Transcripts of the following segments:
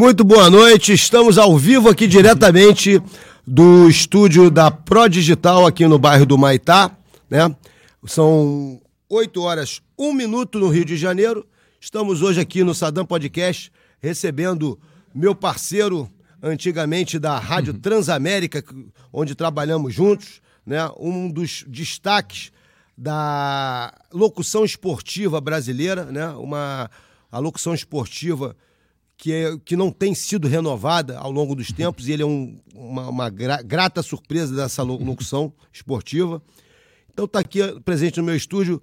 Muito boa noite, estamos ao vivo aqui diretamente do estúdio da Pro Digital aqui no bairro do Maitá, né? São 8 horas, 1 minuto no Rio de Janeiro. Estamos hoje aqui no Sadam Podcast recebendo meu parceiro antigamente da Rádio Transamérica, onde trabalhamos juntos, né? Um dos destaques da locução esportiva brasileira, né? Uma a locução esportiva que, é, que não tem sido renovada ao longo dos tempos, e ele é um, uma, uma gra, grata surpresa dessa locução esportiva. Então está aqui presente no meu estúdio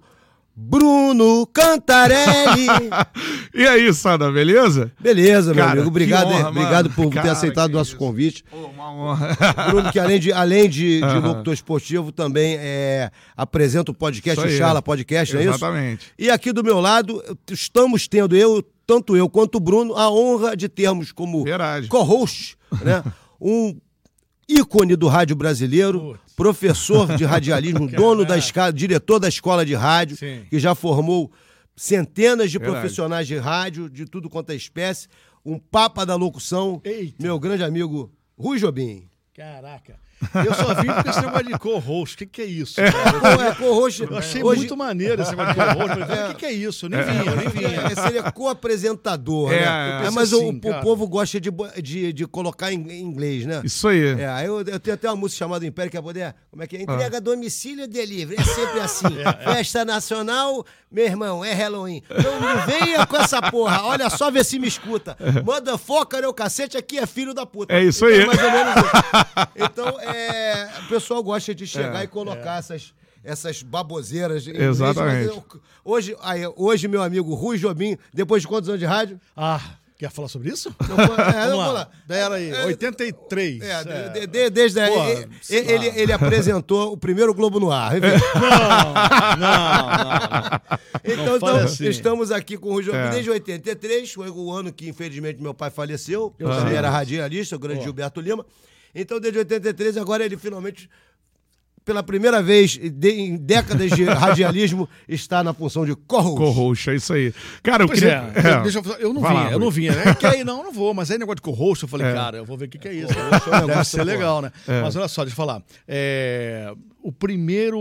Bruno Cantarelli. e aí, Sada, beleza? Beleza, meu cara, amigo. Obrigado, honra, obrigado por cara, ter aceitado o nosso isso. convite. Pô, uma honra. Bruno, que além de, além de, de locutor esportivo, também é, apresenta o podcast, o Chala Podcast, não é isso? Exatamente. E aqui do meu lado, estamos tendo eu, tanto eu quanto o Bruno, a honra de termos como co-host, né? Um ícone do rádio brasileiro, professor de radialismo, dono da escala, diretor da escola de rádio, Sim. que já formou centenas de Verdade. profissionais de rádio, de tudo quanto é espécie, um papa da locução, Eita. meu grande amigo Rui Jobim. Caraca. Eu só vim com esse negócio de co-host. O que, que é isso? É, é co-host. Eu achei hoje... muito maneiro esse negócio de co-host. O é. que, que é isso? Nem vinha, nem vinha. É, seria co-apresentador, é, né? É, mas assim, o, o, povo gosta de, de, de colocar em inglês, né? Isso aí. É, eu, eu tenho até uma música chamada Império, que é poder. Como é que é? Entrega ah. domicílio delivery. É sempre assim. É, Festa nacional, meu irmão, é Halloween. Não, não venha com essa porra. Olha só, vê se me escuta. Manda foca, né? O cacete aqui é filho da puta. É isso então, aí. Mais ou menos isso. Então, é, o pessoal gosta de chegar é, e colocar é. essas essas baboseiras. Exatamente. Hoje, aí, hoje, meu amigo Rui Jobim, depois de quantos anos de rádio? Ah, Quer falar sobre isso? Não, é, vamos lá. Daí aí, é, 83. É, é. De, de, desde aí, ele, ele, ele, apresentou o primeiro Globo no ar. Não, não, não. Então, não então assim. estamos aqui com o Rui é. desde 83, foi o ano que, infelizmente, meu pai faleceu. Eu também era radialista, o grande Pô. Gilberto Lima. Então, desde 83, agora ele finalmente pela primeira vez de, em décadas de radialismo, está na função de co-host. Co-host, é isso aí. Cara, eu pois queria... É, é. Deixa eu, eu não vinha, eu não vinha, né? Que aí, não, não vou, mas aí negócio de co-host, eu falei, é. cara, eu vou ver o que, que é isso. É Deve ser legal, né? É. Mas olha só, deixa eu falar. É, o primeiro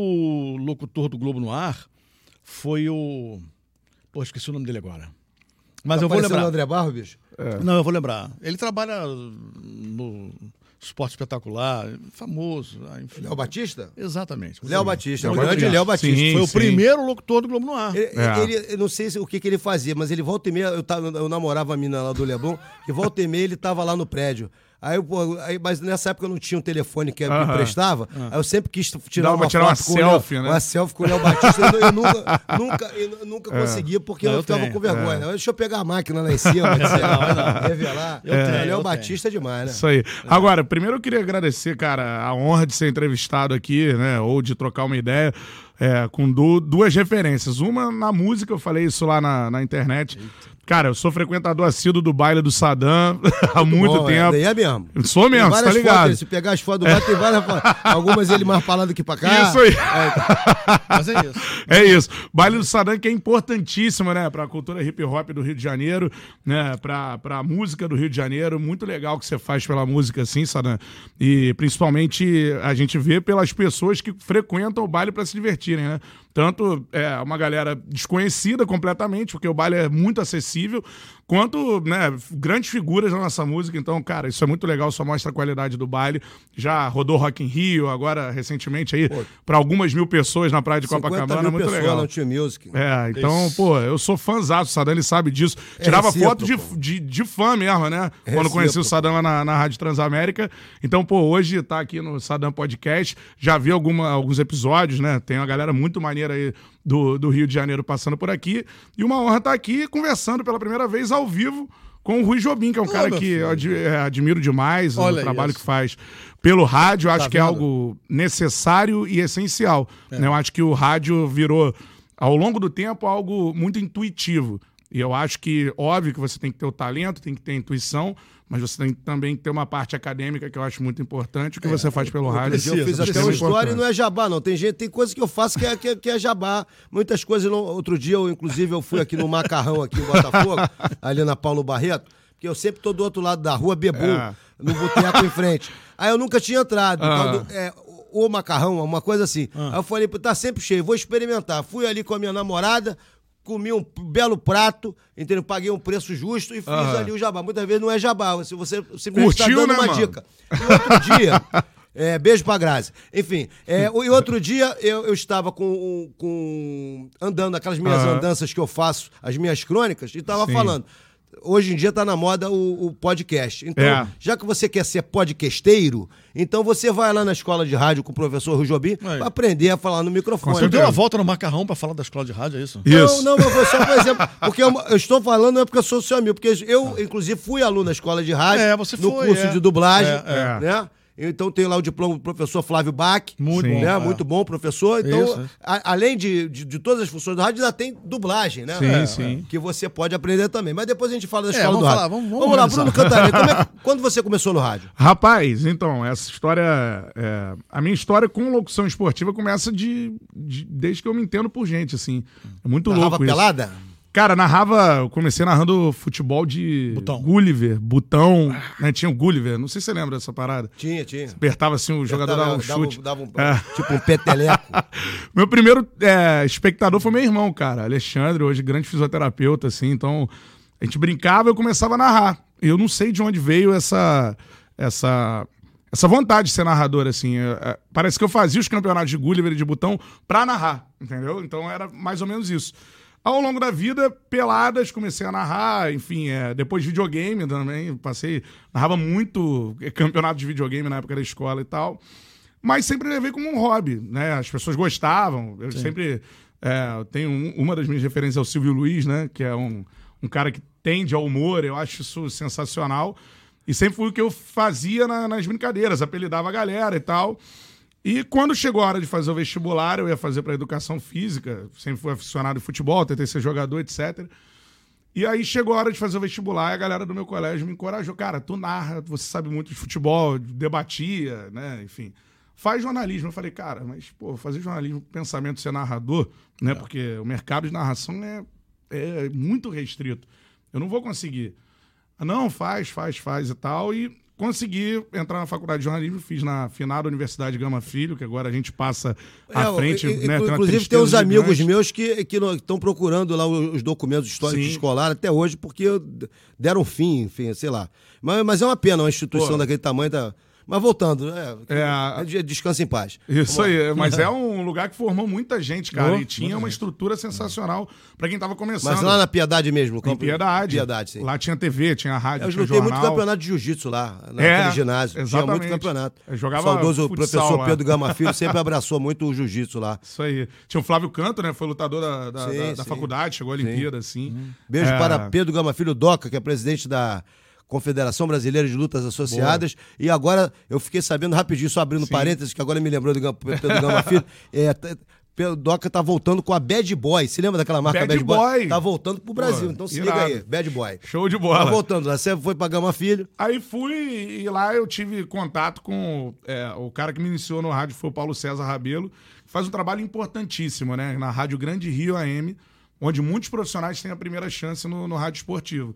locutor do Globo no ar foi o... Pô, esqueci o nome dele agora. Mas tá eu vou lembrar. o André Barro, bicho? Não, eu vou lembrar. Ele trabalha no esporte espetacular, famoso. Ah, enfim. Léo Batista? Exatamente. Léo Batista, o grande Léo Batista. Sim, Foi sim. o primeiro locutor do Globo no Ar. Ele, é. ele, eu não sei o que, que ele fazia, mas ele volta e meia, eu, tava, eu namorava a mina lá do Leblon, e volta e meia ele tava lá no prédio. Aí, pô, aí, mas nessa época eu não tinha um telefone que, -huh. emprestava. Uh -huh. Aí eu sempre quis tirar Dá uma, tirar uma selfie, né? Uma selfie com o Léo Batista. eu, eu, nunca, nunca, eu nunca é. conseguia, porque não, eu, eu ficava tenho. com vergonha. É. Deixa eu pegar a máquina lá em cima, dizer, não, revelar. Eu é. tenho, Léo Batista é demais, né? Isso aí. Agora, primeiro eu queria agradecer, cara, a honra de ser entrevistado aqui, né? Ou de trocar uma ideia. É, com du duas referências. Uma na música, eu falei isso lá na, na internet. Eita. Cara, eu sou frequentador assíduo do baile do Saddam há muito bom, é. tempo. É, é mesmo. Sou mesmo, tá ligado? Fotos, se pegar as fotos do baile, tem várias fotos. Algumas ele mais falando aqui pra cá. Isso aí. É, tá. Mas é isso. É isso. Baile do Saddam que é importantíssimo, né? Pra cultura hip hop do Rio de Janeiro, né? Pra, pra música do Rio de Janeiro. Muito legal que você faz pela música assim, Saddam. E principalmente a gente vê pelas pessoas que frequentam o baile para se divertirem, né? Tanto é uma galera desconhecida completamente, porque o baile é muito acessível, quanto né, grandes figuras da nossa música. Então, cara, isso é muito legal, só mostra a qualidade do baile. Já rodou Rock in Rio, agora recentemente aí, para algumas mil pessoas na praia de Copacabana, mil muito legal. Tio Music. É, então, isso. pô, eu sou fãzaço, o Sadani sabe disso. É Tirava foto de, de, de, fã mesmo, né? É Quando conheci o Sadam lá na, na Rádio Transamérica. Então, pô, hoje tá aqui no Sadam Podcast, já vi alguma, alguns episódios, né? Tem uma galera muito maneira aí do, do Rio de Janeiro passando por aqui. E uma honra estar aqui conversando pela primeira vez ao vivo com o Rui Jobim, que é um cara que eu é, admiro demais Olha o trabalho isso. que faz pelo rádio. Acho tá que é algo necessário e essencial. É. Né? Eu acho que o rádio virou, ao longo do tempo, algo muito intuitivo. E eu acho que, óbvio, que você tem que ter o talento, tem que ter a intuição, mas você tem também que ter uma parte acadêmica que eu acho muito importante. O que é, você faz pelo rádio. Precisa, eu fiz até uma história e não é jabá, não. Tem gente, tem coisas que eu faço que é, que é, que é jabá. Muitas coisas. Não, outro dia, eu, inclusive, eu fui aqui no Macarrão, aqui em Botafogo, ali na Paulo Barreto. porque eu sempre tô do outro lado da rua, Bebu, é. no boteco em frente. Aí eu nunca tinha entrado. Ah. Quando, é, o macarrão, uma coisa assim. Ah. Aí eu falei, tá sempre cheio, vou experimentar. Fui ali com a minha namorada, comi um belo prato, entendeu? Paguei um preço justo e fiz ali o jabá. Muitas vezes não é jabá, você, você simplesmente está dando né, uma mano? dica. E outro dia, é, beijo pra Grazi. Enfim, é, e outro dia eu, eu estava com, com andando aquelas minhas uhum. andanças que eu faço, as minhas crônicas, e estava falando hoje em dia está na moda o, o podcast. Então, é. já que você quer ser podcasteiro, então você vai lá na escola de rádio com o professor Rujobi para aprender a falar no microfone. Você deu uma volta no macarrão para falar da escola de rádio, é isso? isso. Não, não, mas foi só por exemplo. Porque eu, eu, estou falando não é porque eu sou seu amigo, porque eu, inclusive, fui aluno na escola de rádio, é, no foi, curso é. de dublagem, é, é. né? Então tem lá o diploma do professor Flávio Bach. Muito bom. Né? É. Muito bom professor. Então, a, além de, de, de, todas as funções do rádio, ainda tem dublagem, né? Sim, é, sim. Que você pode aprender também. Mas depois a gente fala da é, escola do rádio. Falar, vamos, vamos, vamos lá, Bruno Cantarelli. É, quando você começou no rádio? Rapaz, então, essa história. É, a minha história com locução esportiva começa de, de, desde que eu me entendo por gente, assim. É muito Narrava louco. Isso. pelada? Cara, narrava, eu comecei narrando futebol de Botão. Gulliver, Botão, né? Tinha o Gulliver, não sei se você lembra dessa parada. Tinha, tinha. Apertava assim, o jogador dava um chute. Dava, um, é. Tipo um peteleco. meu primeiro é, espectador foi meu irmão, cara, Alexandre, hoje grande fisioterapeuta, assim, então a gente brincava e eu começava a narrar. Eu não sei de onde veio essa, essa, essa vontade de ser narrador, assim. É, é, parece que eu fazia os campeonatos de Gulliver e de Botão pra narrar, entendeu? Então era mais ou menos isso. Ao longo da vida, peladas, comecei a narrar, enfim, é, depois de videogame também, passei, narrava muito campeonato de videogame na época da escola e tal, mas sempre levei como um hobby, né? As pessoas gostavam, eu Sim. sempre é, tenho um, uma das minhas referências é o Silvio Luiz, né? Que é um, um cara que tende ao humor, eu acho isso sensacional. E sempre foi o que eu fazia na, nas brincadeiras, apelidava a galera e tal. E quando chegou a hora de fazer o vestibular, eu ia fazer para educação física, sempre fui aficionado de futebol, tentei ser jogador, etc. E aí chegou a hora de fazer o vestibular e a galera do meu colégio me encorajou. Cara, tu narra, você sabe muito de futebol, debatia, né? Enfim. Faz jornalismo. Eu falei, cara, mas, pô, fazer jornalismo, pensamento ser narrador, né? É. Porque o mercado de narração é, é muito restrito. Eu não vou conseguir. Não, faz, faz, faz e tal. E consegui entrar na faculdade de jornalismo, fiz na finada Universidade Gama Filho, que agora a gente passa à é, frente. E, né, inclusive, tem uns amigos meus que estão procurando lá os documentos históricos escolar até hoje, porque deram fim, enfim, sei lá. Mas, mas é uma pena uma instituição Pô. daquele tamanho. Tá, mas voltando, é, é, descansa em paz. Isso aí, mas é um lugar que formou muita gente, cara, oh, e tinha uma estrutura sensacional para quem tava começando. Mas lá na Piedade mesmo? Em Piedade. Piedade, sim. Lá tinha TV, tinha rádio, Eu joguei muito campeonato de jiu-jitsu lá, naquele é, ginásio. Exatamente. Tinha muito campeonato. Eu jogava o saudoso futsal, professor lá. Pedro Gama Filho sempre abraçou muito o jiu-jitsu lá. Isso aí. Tinha o Flávio Canto, né, foi lutador da, da, sim, da, da faculdade, chegou à Olimpíada, assim. Hum. Beijo é... para Pedro Gama Filho Doca, que é presidente da Confederação Brasileira de Lutas Associadas. Boa. E agora eu fiquei sabendo rapidinho, só abrindo Sim. parênteses, que agora me lembrou do Pedro Gama Filho. É, Pedro Doca tá voltando com a Bad Boy. Se lembra daquela marca Bad, Bad Boy? Boy? Tá voltando pro Brasil. Pô, então se irado. liga aí, Bad Boy. Show de bola. Tá voltando. Você foi pra Gama Filho. Aí fui e lá eu tive contato com é, o cara que me iniciou no rádio, foi o Paulo César Rabelo. Que faz um trabalho importantíssimo, né? Na Rádio Grande Rio AM, onde muitos profissionais têm a primeira chance no, no rádio esportivo.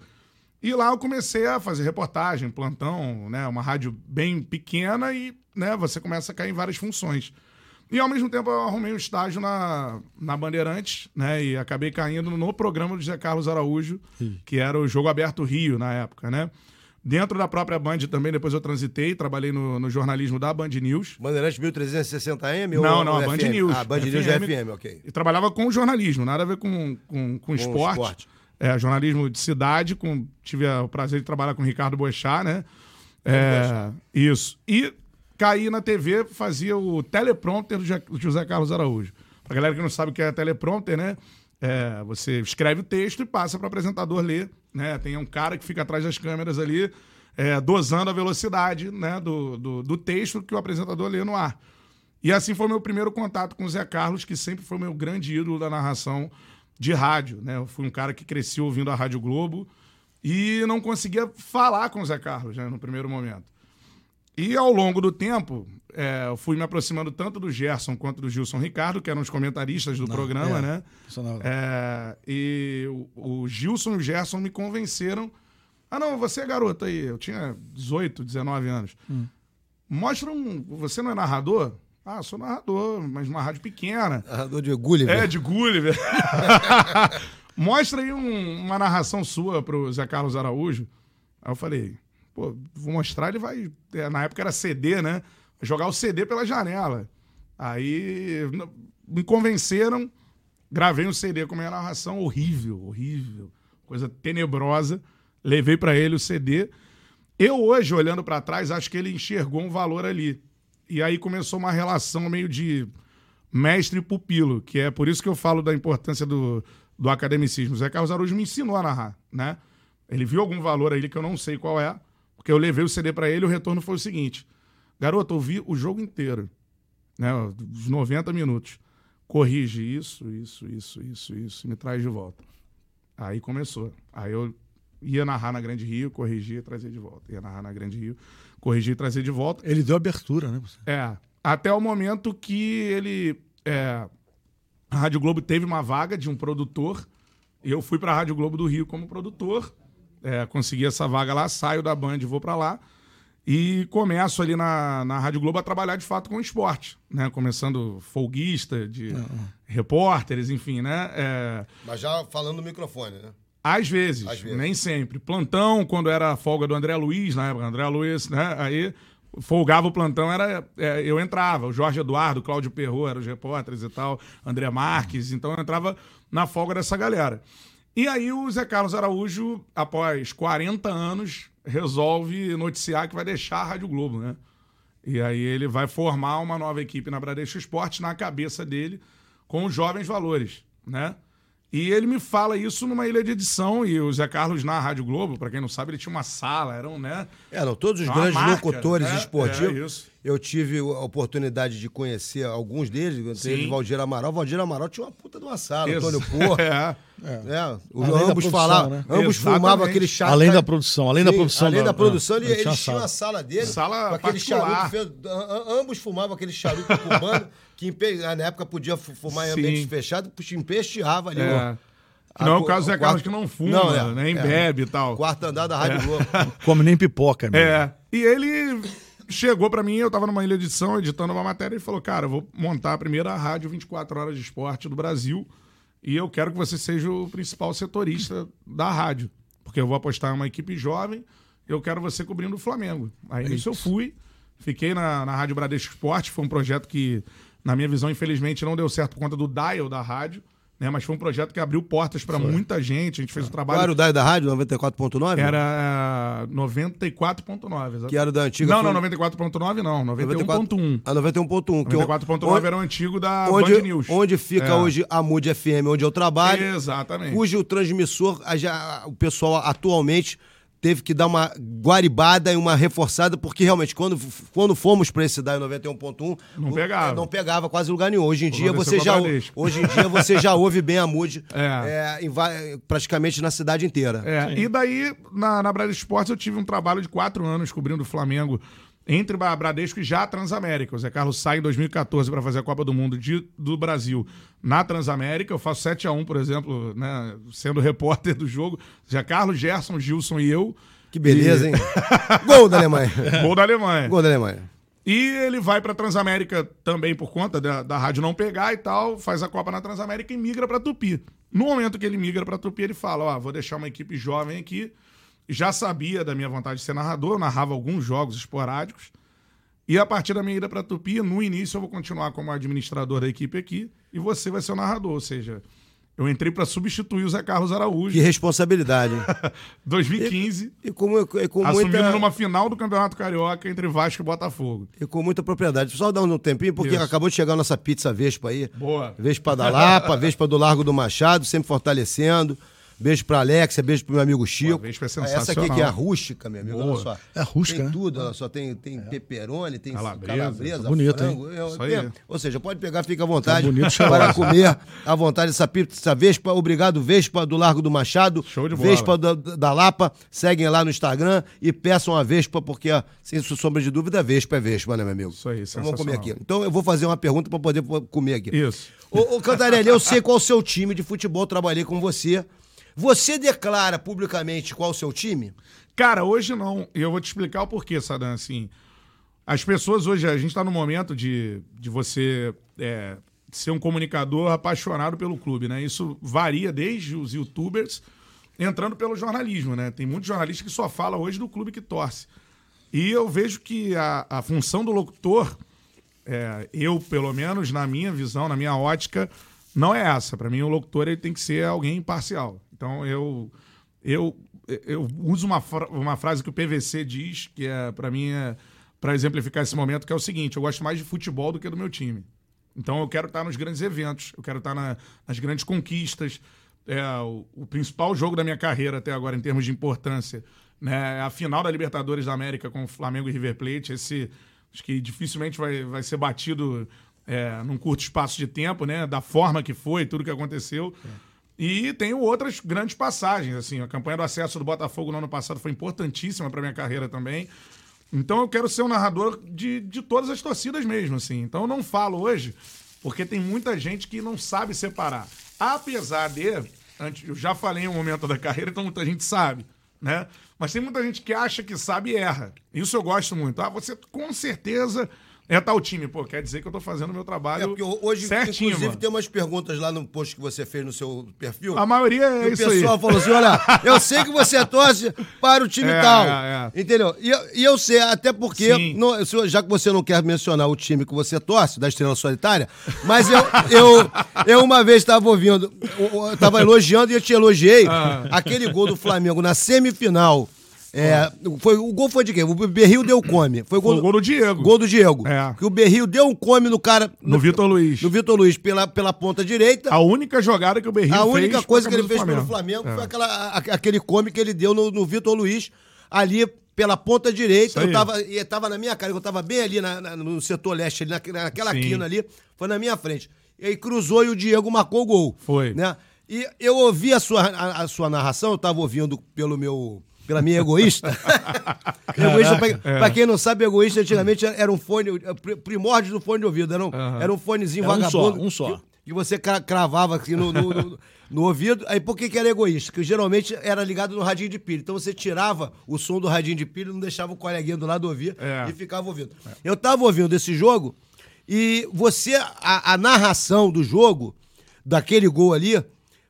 E lá eu comecei a fazer reportagem, plantão, né? Uma rádio bem pequena e né, você começa a cair em várias funções. E ao mesmo tempo eu arrumei um estágio na, na Bandeirantes, né? E acabei caindo no programa do José Carlos Araújo, Sim. que era o Jogo Aberto Rio na época, né? Dentro da própria Band também, depois eu transitei, trabalhei no, no jornalismo da Band News. Bandeirantes 1360M ou Não, não, a Band FM? News. Ah, Band FM, News FM, ok. E trabalhava com jornalismo, nada a ver com, com, com, com esporte. esporte. É, jornalismo de cidade, com, tive o prazer de trabalhar com o Ricardo Boechat, né? É, isso. E caí na TV, fazia o teleprompter do José Carlos Araújo. Pra galera que não sabe o que é teleprompter, né? É, você escreve o texto e passa para o apresentador ler. Né? Tem um cara que fica atrás das câmeras ali, é, dosando a velocidade né, do, do, do, texto que o apresentador lê no ar. E assim foi meu primeiro contato com o Zé Carlos, que sempre foi meu grande ídolo da narração de rádio, né? Eu fui um cara que cresceu ouvindo a Rádio Globo e não conseguia falar com o Zé Carlos, né, no primeiro momento. E ao longo do tempo, é, eu fui me aproximando tanto do Gerson quanto do Gilson Ricardo, que eram os comentaristas do não, programa, é, né? É, e o, o Gilson e o Gerson me convenceram Ah, não, você é garoto aí. Eu tinha 18, 19 anos. Hum. Mostra um. Você não é narrador? Ah, sou narrador, mas uma rádio pequena. Narrador de Gulliver. É, de Gulliver. Mostra aí um, uma narração sua pro Zé Carlos Araújo. Aí eu falei, pô, vou mostrar, ele vai. É, na época era CD, né? Jogar o CD pela janela. Aí me convenceram, gravei um CD com minha narração horrível, horrível, coisa tenebrosa. Levei para ele o CD. Eu hoje, olhando para trás, acho que ele enxergou um valor ali. E aí começou uma relação meio de mestre e pupilo, que é por isso que eu falo da importância do, do academicismo. Zé Carlos Araújo me ensinou a narrar, né? Ele viu algum valor aí que eu não sei qual é, porque eu levei o CD para ele e o retorno foi o seguinte: Garoto, eu vi o jogo inteiro, né? Os 90 minutos. Corrige isso, isso, isso, isso, isso, e me traz de volta. Aí começou. Aí eu ia narrar na Grande Rio, corrigia trazia de volta. Ia narrar na Grande Rio, corrigia e trazia de volta. Ele deu abertura, né? É. Até o momento que ele. É, a Rádio Globo teve uma vaga de um produtor. E eu fui para a Rádio Globo do Rio como produtor. É, consegui essa vaga lá, saio da Band e vou para lá. E começo ali na, na Rádio Globo a trabalhar de fato com esporte, né? Começando folguista, de uhum. repórteres, enfim, né? É... Mas já falando no microfone, né? Às vezes, Às vezes, nem sempre. Plantão, quando era a folga do André Luiz, na época, André Luiz, né? Aí folgava o plantão, era é, eu entrava. O Jorge Eduardo, Cláudio Perro eram os repórteres e tal, André Marques, então eu entrava na folga dessa galera. E aí o Zé Carlos Araújo, após 40 anos, resolve noticiar que vai deixar a Rádio Globo, né? E aí ele vai formar uma nova equipe na Bradesco Esporte na cabeça dele com os jovens valores, né? E ele me fala isso numa ilha de edição, e o Zé Carlos na Rádio Globo, para quem não sabe, ele tinha uma sala, eram, né? Eram todos os grandes marca, locutores né? esportivos. É eu tive a oportunidade de conhecer alguns deles, entre eles Valdir Amaral. Valdir Amaral tinha uma puta de uma sala, Isso. Antônio Porra. é. É. O, ambos falavam, né? ambos fumavam aquele charuto. Além da produção, além da produção. Além da, produção, ele, eles tinham a sala dele. Sala com aquele charuto. Fez, ambos fumavam aquele charuto cubano, que na época podia fumar em ambiente fechado, empesteava ali. É. Que não é o caso do Zé Carlos que não fuma, não, é, nem é, bebe e tal. Quarto andar da Rádio é. Globo. Come nem pipoca, mesmo. É. E ele chegou para mim, eu tava numa ilha de edição, editando uma matéria, e falou: Cara, eu vou montar a primeira rádio 24 horas de esporte do Brasil. E eu quero que você seja o principal setorista da rádio. Porque eu vou apostar em uma equipe jovem, eu quero você cobrindo o Flamengo. Aí é nisso eu fui, fiquei na, na Rádio Bradesco Esporte, foi um projeto que, na minha visão, infelizmente, não deu certo por conta do dial da rádio. Né, mas foi um projeto que abriu portas para muita gente. A gente fez o um trabalho. Qual era o DAI da rádio? 94.9? Era 94.9. Que era da antiga. Não, não, 94.9 não. 91.1. A 91.1. 94.9 era o antigo da onde, Band News. Onde fica é. hoje a Mood FM, onde eu trabalho. Exatamente. Cujo transmissor, já, o pessoal atualmente teve que dar uma guaribada e uma reforçada, porque realmente, quando, quando fomos para esse DAI 91.1, não pegava. não pegava quase lugar nenhum. Hoje em dia você já hoje em dia você já ouve bem a Mood é. É, em, praticamente na cidade inteira. É. E daí, na, na Brasil Esportes, eu tive um trabalho de quatro anos cobrindo o Flamengo entre Bradesco e já a Transamérica. O Zé Carlos sai em 2014 para fazer a Copa do Mundo de, do Brasil na Transamérica. Eu faço 7 a 1 por exemplo, né, sendo repórter do jogo. Zé Carlos, Gerson, Gilson e eu. Que beleza, e... hein? Gol da Alemanha. Gol da Alemanha. Gol da Alemanha. E ele vai para Transamérica também por conta da, da rádio não pegar e tal, faz a Copa na Transamérica e migra para Tupi. No momento que ele migra para Tupi, ele fala: Ó, vou deixar uma equipe jovem aqui já sabia da minha vontade de ser narrador, eu narrava alguns jogos esporádicos. E a partir da minha ida para Tupi, no início eu vou continuar como administrador da equipe aqui e você vai ser o narrador. Ou seja, eu entrei para substituir o Zé Carlos Araújo. Que responsabilidade. 2015. E, e com, e com assumindo muita... numa final do Campeonato Carioca entre Vasco e Botafogo. E com muita propriedade. Só dar um tempinho, porque Isso. acabou de chegar a nossa pizza Vespa aí. Boa. Vespa da Lapa, Vespa do Largo do Machado, sempre fortalecendo. Beijo pra Alexia, beijo pro meu amigo Chico. Uma vez foi sensacional. Essa aqui que é a rústica, meu amigo. Boa. Olha só. É rústica, Tem né? tudo, olha só. Tem, tem é. peperoni, tem calabresa, calabresa bonito, frango. Hein? Isso aí. Ou seja, pode pegar, fica à vontade tá bonito, para comer à vontade essa pizza Vespa. Obrigado, Vespa do Largo do Machado. Show de bola. Vespa da, da Lapa. Seguem lá no Instagram e peçam a Vespa, porque, sem sombra de dúvida, Vespa é Vespa, né, meu amigo? Isso aí, então, Vamos comer aqui. Então eu vou fazer uma pergunta para poder comer aqui. Isso. Ô, ô Cantarelli, eu sei qual é o seu time de futebol, trabalhei com você Você declara publicamente qual o seu time? Cara, hoje não. E eu vou te explicar o porquê, Sadam. Assim, as pessoas hoje, a gente está no momento de, de você é, ser um comunicador apaixonado pelo clube, né? Isso varia desde os youtubers entrando pelo jornalismo, né? Tem muitos jornalistas que só falam hoje do clube que torce. E eu vejo que a, a função do locutor, é, eu, pelo menos, na minha visão, na minha ótica, não é essa. Para mim, o locutor ele tem que ser alguém imparcial. Então, eu, eu, eu uso uma, uma frase que o PVC diz, que é, para mim, é, para exemplificar esse momento, que é o seguinte: eu gosto mais de futebol do que do meu time. Então, eu quero estar nos grandes eventos, eu quero estar na, nas grandes conquistas. É, o, o principal jogo da minha carreira até agora, em termos de importância, né? A final da Libertadores da América com Flamengo e River Plate, esse acho que dificilmente vai, vai ser batido é, num curto espaço de tempo, né? Da forma que foi, tudo que aconteceu. É. E tenho outras grandes passagens, assim, a campanha do acesso do Botafogo no ano passado foi importantíssima para minha carreira também. Então eu quero ser um narrador de, de todas as torcidas mesmo, assim. Então eu não falo hoje, porque tem muita gente que não sabe separar. Apesar de, antes, eu já falei em um momento da carreira, então muita gente sabe, né? Mas tem muita gente que acha que sabe e erra. Isso eu gosto muito. Ah, você com certeza é tal time. Pô, quer dizer que eu tô fazendo o meu trabalho. É porque hoje, certinho, inclusive, mano. tem umas perguntas lá no post que você fez no seu perfil. A maioria é isso aí. O pessoal falou assim: olha, eu sei que você torce para o time É, tal. é, é. Entendeu? E, eu- e eu sei, até porque, não- já que você não quer mencionar o time que você torce, da Estrela Solitária, mas eu, eu, eu uma vez estava ouvindo, eu estava elogiando e eu te elogiei Ah. aquele gol do Flamengo na semifinal. É, foi, o gol foi de quem? O Berril deu come. Foi o Foi o gol do Diego. Gol do Diego. É. Que o Berril deu um come no cara. No Vitor Luiz. No Vitor Luiz, pela, pela ponta direita. A única jogada que o Berrio A fez. única com a coisa que ele fez do pelo Flamengo É. foi aquela, a- aquele come que ele deu no, no Vitor Luiz, ali pela ponta direita. Eu tava, e tava na minha cara, eu tava bem ali na- na- no setor leste, ali, na, naquela Sim. quina ali, foi na minha frente. E aí cruzou e o Diego marcou o gol. Foi. Né? E eu ouvi a sua, a, a sua narração, eu tava ouvindo pelo meu. Pela minha egoísta. egoísta, pra, É. pra quem não sabe, egoísta antigamente era um fone, pri- primórdio do fone de ouvido. Era um, era um fonezinho Era um vagabundo. só, um só. que- que você cra- cravava aqui no, no, no- no ouvido. Aí por que, que era egoísta? Porque geralmente era ligado no radinho de pilha. Então você tirava o som do radinho de pilha, não deixava o coleguinha do lado ouvir É. e ficava ouvindo. Eu tava ouvindo esse jogo e você, a, a narração do jogo, daquele gol ali,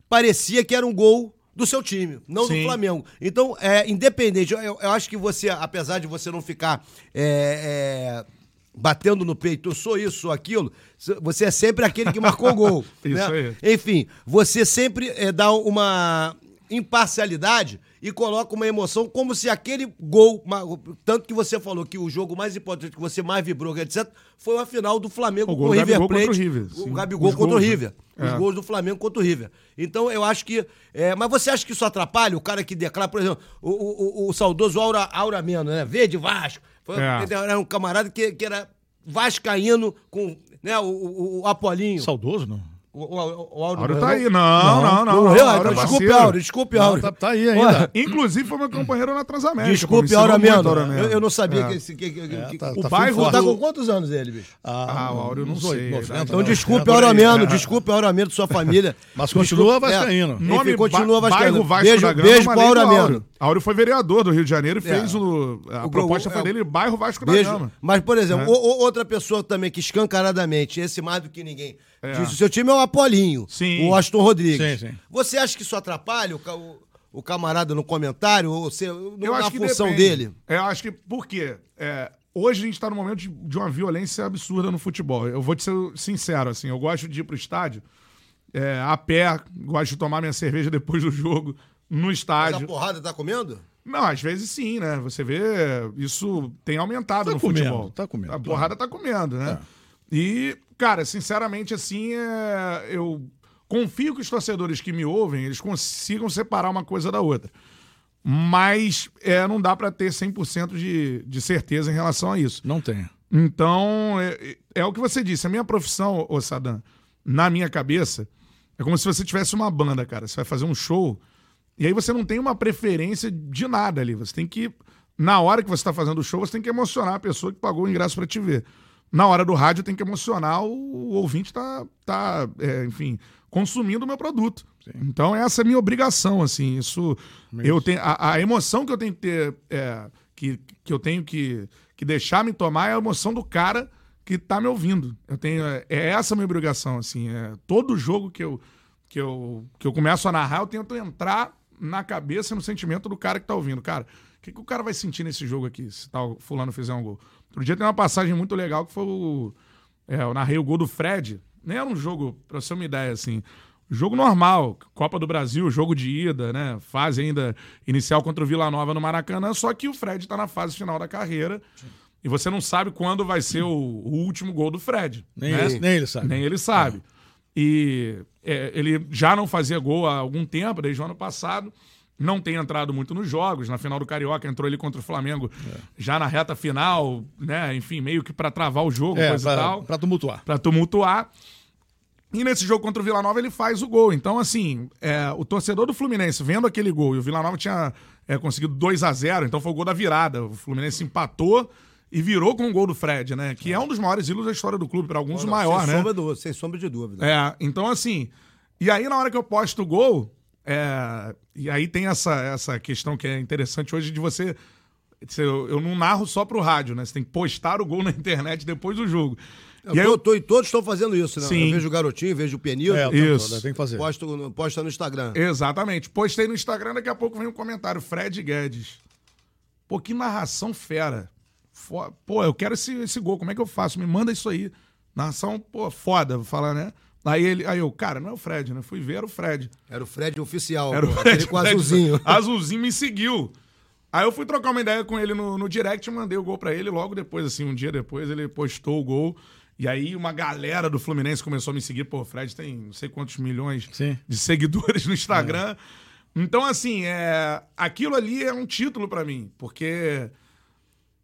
parecia que era um gol do seu time, não Sim. do Flamengo. Então, é, independente, eu, eu acho que você, apesar de você não ficar é, é, batendo no peito, eu sou isso, sou aquilo, você é sempre aquele que marcou o gol. Isso né? aí. Enfim, você sempre é, dá uma imparcialidade e coloca uma emoção como se aquele gol, tanto que você falou que o jogo mais importante que você mais vibrou, etc, foi a final do Flamengo O com o River Gabigol Plate. contra o River, O. Gabigol Os contra gols, o né? River. Os É. gols do Flamengo contra o River. Então eu acho que. é, mas você acha que isso atrapalha o cara que declara, por exemplo, o, o, o- o saudoso Aura, Aura Meno, né? Verde Vasco. Foi, É. Era um camarada que, que era vascaíno com né, o, o, o Apolinho. Saudoso, não? O, o, o, Áureo morreu, tá não? aí. Não, não, não. morreu? Ah, Áureo é desculpe. Auro, desculpe, Auro. Tá, tá aí ainda. Inclusive foi meu companheiro na Transamérica. Desculpe. Aura Meno. Eu, eu não sabia É. que esse. Que, que, que- tá- O tá bairro Tá com quantos anos ele, bicho? Ah, o Áureo eu não sei. Então, não, desculpe, é, aí. Meno, desculpe, Aura Meno, sua família. Mas continua Desculpe, vascaíno. Nome, continua vascaíno. Bairro Vasco beijo, da beijo pro uma lei Aura do Meno. Áureo. Foi vereador do Rio de Janeiro e É. fez o, a O proposta foi é, dele, bairro Vasco da. Gama. Mas, por exemplo, É. o- o- outra pessoa também que escancaradamente, esse mais do que ninguém, É. diz o seu time é o Apolinho, Sim. o Aston Rodrigues. Sim, sim. Você acha que isso atrapalha o, o- o camarada no comentário, ou se, Eu na função depende. dele? Eu acho que, por quê? É, hoje a gente tá num momento de, de uma violência absurda no futebol. Eu vou te ser sincero, assim, eu gosto de ir pro estádio é, a pé, gosto de tomar minha cerveja depois do jogo, no Mas a estádio. porrada tá comendo? Não, às vezes sim, né? Você vê, isso tem aumentado Tá no comendo, futebol. tá comendo, A claro. porrada tá comendo, né? E, cara, sinceramente, assim, é, eu confio que os torcedores que me ouvem, eles consigam separar uma coisa da outra. Mas é, não dá pra ter 100% de, de certeza em relação a isso. Não tem. Então, é, é o que você disse. A minha profissão, ô Sadam, na minha cabeça, é como se você tivesse uma banda, cara. Você vai fazer um show e aí você não tem uma preferência de nada ali. Você tem que, na hora que você está fazendo o show, você tem que emocionar a pessoa que pagou o ingresso para te ver. na hora do rádio tem que emocionar o, ouvinte tá, tá é, enfim, consumindo o meu produto. Sim. Então essa é a minha obrigação, assim, isso, eu tenho, a, a, emoção que eu tenho que ter, é, que, que eu tenho que, que deixar me tomar é a emoção do cara que tá me ouvindo. Eu tenho, é, é essa a minha obrigação, assim, é, todo jogo que eu, que eu, que eu começo a narrar, eu tento entrar na cabeça, no sentimento do cara que tá ouvindo. Cara, o que, que o cara vai sentir nesse jogo aqui, se tal fulano fizer um gol? Outro dia tem uma passagem muito legal que foi o. É, eu narrei o gol do Fred. Nem era um jogo, pra você ter uma ideia, assim. Jogo normal, Copa do Brasil, jogo de ida, né? Fase ainda inicial contra o Vila Nova no Maracanã, só que o Fred tá na fase final da carreira. Sim. E você não sabe quando vai ser o, o último gol do Fred. Nem, né? ele, nem ele sabe. Nem ele sabe. É. E é, ele já não fazia gol há algum tempo, desde o ano passado não tem entrado muito nos jogos. Na final do Carioca entrou ele contra o Flamengo é. já na reta final, né? Enfim, meio que para travar o jogo, é, coisa pra, e tal. Pra tumultuar. Pra tumultuar. E nesse jogo contra o Vila Nova ele faz o gol. Então, assim, é, o torcedor do Fluminense vendo aquele gol, e o Vila Nova tinha é, conseguido 2 a 0 então foi o gol da virada. O Fluminense empatou e virou com o gol do Fred, né? Que é um dos maiores ídolos da história do clube, para alguns não, o maior, sem né? Sombra do, sem sombra de dúvida. É, então assim. E aí, na hora que eu posto o gol, é, e aí tem essa, essa questão que é interessante hoje de você. Eu, eu não narro só pro rádio, né? Você tem que postar o gol na internet depois do jogo. Eu, e aí, eu... Tô, e todos estão fazendo isso, né? Sim. Eu vejo o garotinho, vejo o Penil. É, isso. Tem que fazer. Posto, posta no Instagram. Exatamente. Postei no Instagram, daqui a pouco vem um comentário. Fred Guedes. Pô, que narração fera. Pô, eu quero esse, esse gol. Como é que eu faço? Me manda isso aí. Narração, pô, foda, vou falar, né? Aí ele, aí eu, cara, não é o Fred, né? Fui ver, era o Fred. Era o Fred oficial, era o Fred, com Fred, azulzinho. Azulzinho me seguiu. Aí eu fui trocar uma ideia com ele no, no direct, mandei o gol para ele. Logo depois, assim, um dia depois, ele postou o gol. E aí uma galera do Fluminense começou a me seguir. Pô, o Fred tem não sei quantos milhões Sim. de seguidores no Instagram. É. Então, assim, é, aquilo ali é um título para mim, porque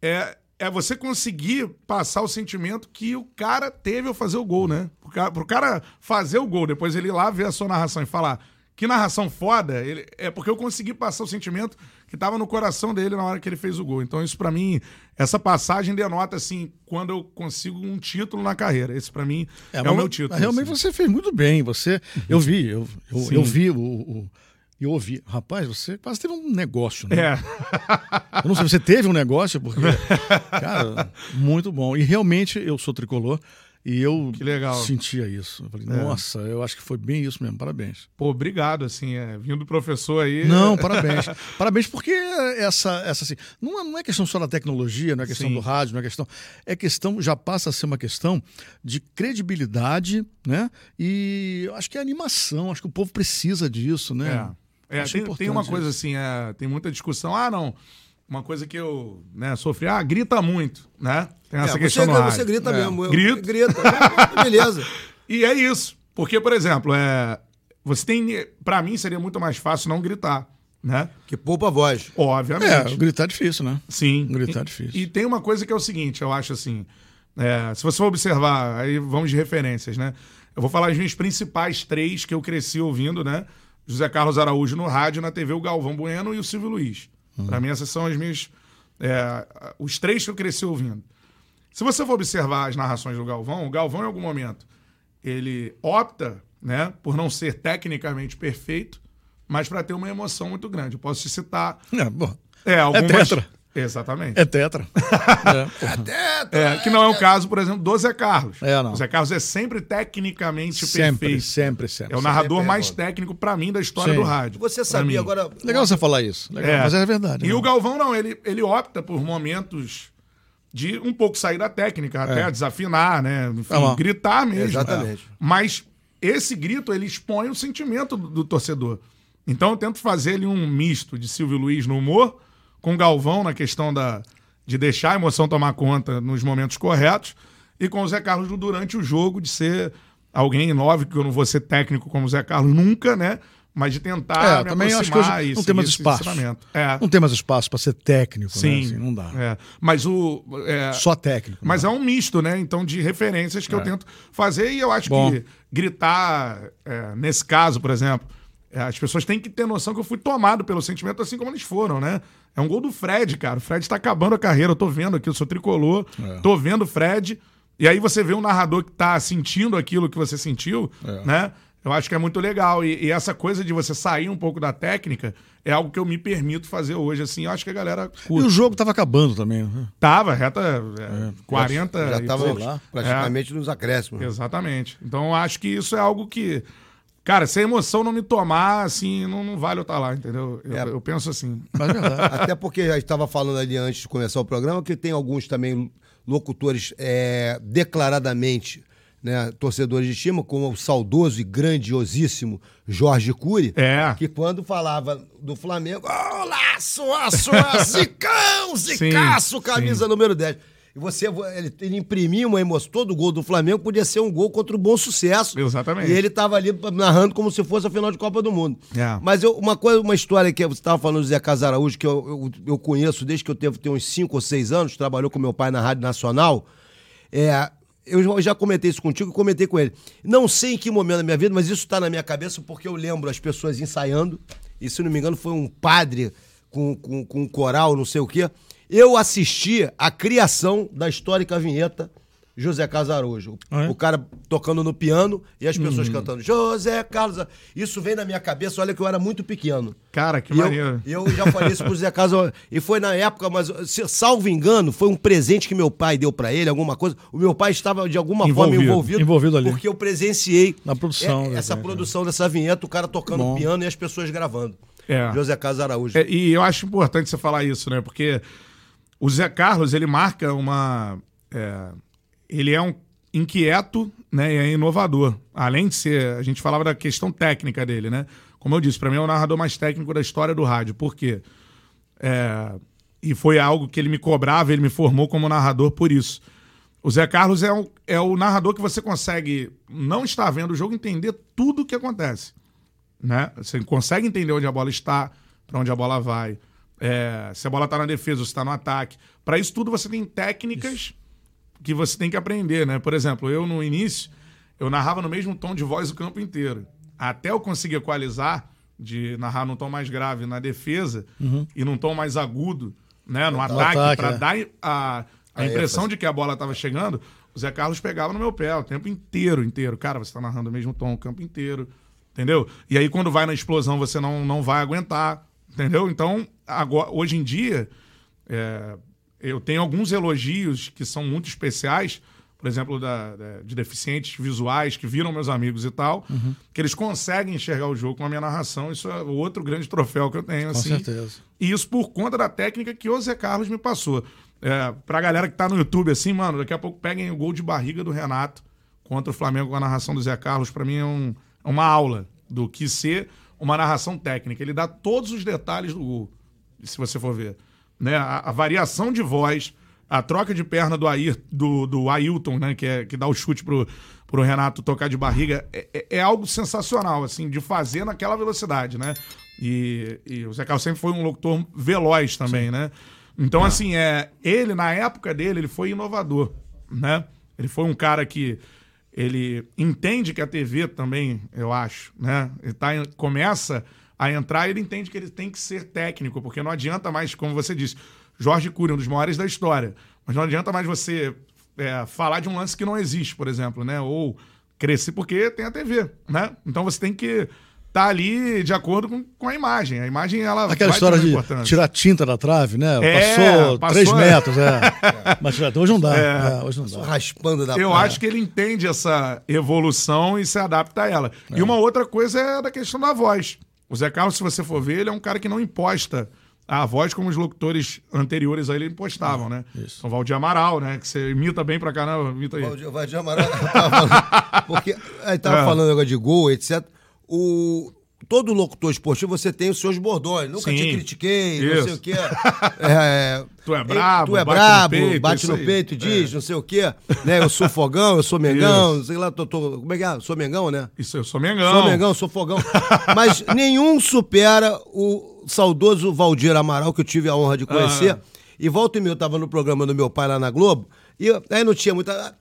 é, é você conseguir passar o sentimento que o cara teve ao fazer o gol, né? Pro cara, pro cara fazer o gol, depois ele ir lá ver a sua narração e falar que narração foda, ele, é porque eu consegui passar o sentimento que tava no coração dele na hora que ele fez o gol. Então, isso para mim, essa passagem denota, assim, quando eu consigo um título na carreira. Esse para mim é, é o meu título. Realmente assim. você fez muito bem. Você, eu vi, eu, eu, eu vi o, o e eu ouvi, rapaz, você quase teve um negócio, né? É. Eu não sei, você teve um negócio, porque, cara, muito bom. E realmente eu sou tricolor e eu sentia isso. Eu falei, é. nossa, eu acho que foi bem isso mesmo, parabéns. Pô, obrigado, assim, é, vindo do professor aí. Não, parabéns. parabéns, porque essa, essa assim, não é, não é questão só da tecnologia, não é questão Sim. do rádio, não é questão. É questão, já passa a ser uma questão de credibilidade, né? E acho que é animação, acho que o povo precisa disso, né? É. É, tem, tem, uma coisa assim, é, tem muita discussão. Ah, não. Uma coisa que eu né, sofri, ah, grita muito, né? Tem essa é, questão você, no rádio. Você grita é. mesmo. Grito. Grita. Beleza. e é isso. Porque, por exemplo, é, você tem. Para mim seria muito mais fácil não gritar. Né? Que poupa a voz. Obviamente. É, gritar é difícil, né? Sim. Gritar é difícil. E, tem uma coisa que é o seguinte, eu acho assim. É, se você for observar, aí vamos de referências, né? Eu vou falar as minhas principais três que eu cresci ouvindo, né? José Carlos Araújo no rádio, na TV o Galvão Bueno e o Silvio Luiz. Uhum. Para mim, essas são as minhas. É, os três que eu cresci ouvindo. Se você for observar as narrações do Galvão, o Galvão, em algum momento, ele opta né, por não ser tecnicamente perfeito, mas para ter uma emoção muito grande. Eu posso te citar. É, bom. É, algumas, é tetra. Exatamente. É tetra. é. é tetra. É, que não é o caso, por exemplo, do Zé Carlos. É, não. O Zé Carlos é sempre tecnicamente sempre, perfeito. Sempre, sempre. É o narrador mais técnico, para mim, da história Sim. do rádio. Você sabia agora. Legal você falar isso. Legal, é. Mas é verdade. E né? o Galvão, não, ele, ele opta por momentos de um pouco sair da técnica, até é. desafinar, né? Enfim, é gritar mesmo. Exatamente. Mas esse grito, ele expõe o sentimento do, do torcedor. Então eu tento fazer ele um misto de Silvio Luiz no humor com o Galvão na questão da, de deixar a emoção tomar conta nos momentos corretos, e com o Zé Carlos durante o jogo, de ser alguém nove, que eu não vou ser técnico como o Zé Carlos nunca, né? Mas de tentar é, me também acho que hoje não tem mais espaço. É. Não tem mais espaço para ser técnico, né? Sim, né? assim, não dá. É. Mas o é, só técnico. Mas é um misto, né? Então de referências que eu é. tento fazer e eu acho Bom. que gritar é, nesse caso, por exemplo, é, as pessoas têm que ter noção que eu fui tomado pelo sentimento assim como eles foram, né? É um gol do Fred, cara. O Fred tá acabando a carreira. Eu tô vendo aqui, eu sou tricolor. É. Tô vendo o Fred. E aí você vê um narrador que tá sentindo aquilo que você sentiu, é. né? Eu acho que é muito legal. E, e, essa coisa de você sair um pouco da técnica é algo que eu me permito fazer hoje, assim. Eu acho que a galera curte. E o jogo tava acabando também, né? Tava, reta é, é, 40 Já tava lá, praticamente nos acréscimos. Exatamente. Então eu acho que isso é algo que. Cara, se a emoção não me tomar, assim, não, não vale eu estar tá lá, entendeu? Eu, é. eu penso assim. Mas, Até porque a gente estava falando ali antes de começar o programa que tem alguns também locutores é, declaradamente né, torcedores de estima, como o saudoso e grandiosíssimo Jorge Cury, é. que quando falava do Flamengo, oh, laço, laço, zicão, zicaço, camisa sim. número 10. E você, ele, ele imprimia uma emoção. Todo gol do Flamengo podia ser um gol contra o bom sucesso. Exatamente. E ele estava ali narrando como se fosse a final de Copa do Mundo. É. Mas eu, uma coisa, uma história que você estava falando do Zé Casaraújo, que eu, eu, eu, conheço desde que eu tenho, tenho uns 5 ou 6 anos, trabalhou com meu pai na Rádio Nacional. É, eu já comentei isso contigo e comentei com ele. Não sei em que momento da minha vida, mas isso está na minha cabeça porque eu lembro as pessoas ensaiando. E se não me engano, foi um padre com, com, com um coral, não sei o quê. Eu assisti a criação da histórica vinheta José Carlos Araújo. Ah, é? O cara tocando no piano e as pessoas uhum. cantando José Carlos. Isso vem na minha cabeça, olha que eu era muito pequeno. Cara, que e maneiro. Eu, eu já falei isso pro José Carlos. E foi na época, mas salvo engano, foi um presente que meu pai deu para ele, alguma coisa. O meu pai estava de alguma envolvido, forma envolvido. Envolvido ali. Porque eu presenciei na produção. É, essa produção dessa vinheta, o cara tocando Bom. piano e as pessoas gravando. É. José Carlos Araújo. É, e eu acho importante você falar isso, né? Porque o Zé Carlos, ele marca uma. É ele é um inquieto né, e é inovador. Além de ser, a gente falava da questão técnica dele, né? Como eu disse, para mim é o narrador mais técnico da história do rádio. Por quê? É, e foi algo que ele me cobrava, ele me formou como narrador por isso. O Zé Carlos é, um, é o narrador que você consegue não estar vendo o jogo entender tudo o que acontece. Né? Você consegue entender onde a bola está, para onde a bola vai, é, se a bola está na defesa ou se está no ataque. Para isso tudo você tem técnicas isso que você tem que aprender, né? Por exemplo, eu no início, eu narrava no mesmo tom de voz o campo inteiro. Até eu conseguir equalizar, de narrar num tom mais grave na defesa uhum. e num tom mais agudo, né? No, ataque, ataque para é. dar a, a impressão de que a bola estava chegando, o Zé Carlos pegava no meu pé o tempo inteiro, inteiro. Cara, você está narrando o mesmo tom o campo inteiro, entendeu? E aí quando vai na explosão você não, não vai aguentar, entendeu? Então, agora, hoje em dia, é, eu tenho alguns elogios que são muito especiais, por exemplo, da, da, de deficientes visuais que viram meus amigos e tal, uhum. que eles conseguem enxergar o jogo com a minha narração. Isso é outro grande troféu que eu tenho. Com assim. certeza. E isso por conta da técnica que o Zé Carlos me passou. É, pra galera que tá no YouTube, assim, mano, daqui a pouco peguem o gol de barriga do Renato contra o Flamengo com a narração do Zé Carlos. Para mim é, um, é uma aula do que ser uma narração técnica. Ele dá todos os detalhes do gol, se você for ver né, a, a, variação de voz, a troca de perna do, Air, do, do Ailton, né, que, é, que dá o chute pro, pro Renato tocar de barriga, é, é, é algo sensacional, assim, de fazer naquela velocidade, né? E, e o Zé Carlos sempre foi um locutor veloz também, Sim. né? Então, ah. assim, é, ele, na época dele, ele foi inovador, né? Ele foi um cara que ele entende que a TV também, eu acho, né? Ele tá, começa a entrar, ele entende que ele tem que ser técnico, porque não adianta mais, como você disse, Jorge Cury, um dos maiores da história, mas não adianta mais você é, falar de um lance que não existe, por exemplo, né? Ou crescer porque tem a TV, né? Então você tem que tá ali de acordo com, com a imagem. A imagem, ela Aquela história de tirar tinta da trave, né? É, passou, passou 3 metros, é. Mas hoje não dá. É. É, hoje não dá. raspando da Eu acho que ele entende essa evolução e se adapta a ela. E é. uma outra coisa é da questão da voz. O Zé Carlos, se você for ver, ele é um cara que não imposta a voz como os locutores anteriores a ele impostavam, né? Isso. Então, Valdir Amaral, né? Que você imita bem pra caramba, imita aí. Valdir, Valdir Amaral, falando, porque aí tava é. falando negócio de gol, etc. O, todo locutor esportivo você tem os seus bordões. Nunca Sim, te critiquei, isso. não sei o quê. É, tu é brabo, tu é bate brabo, no peito, bate no peito e diz, é. não sei o quê. Né? Eu sou fogão, eu sou mengão, sei lá, tô, tô, como é que é? Sou mengão, né? Isso, eu sou mengão. Sou mengão, sou fogão. Mas nenhum supera o saudoso Valdir Amaral, que eu tive a honra de conhecer. Ah. E volta e meia eu tava no programa do meu pai lá na Globo, e aí não tinha muita...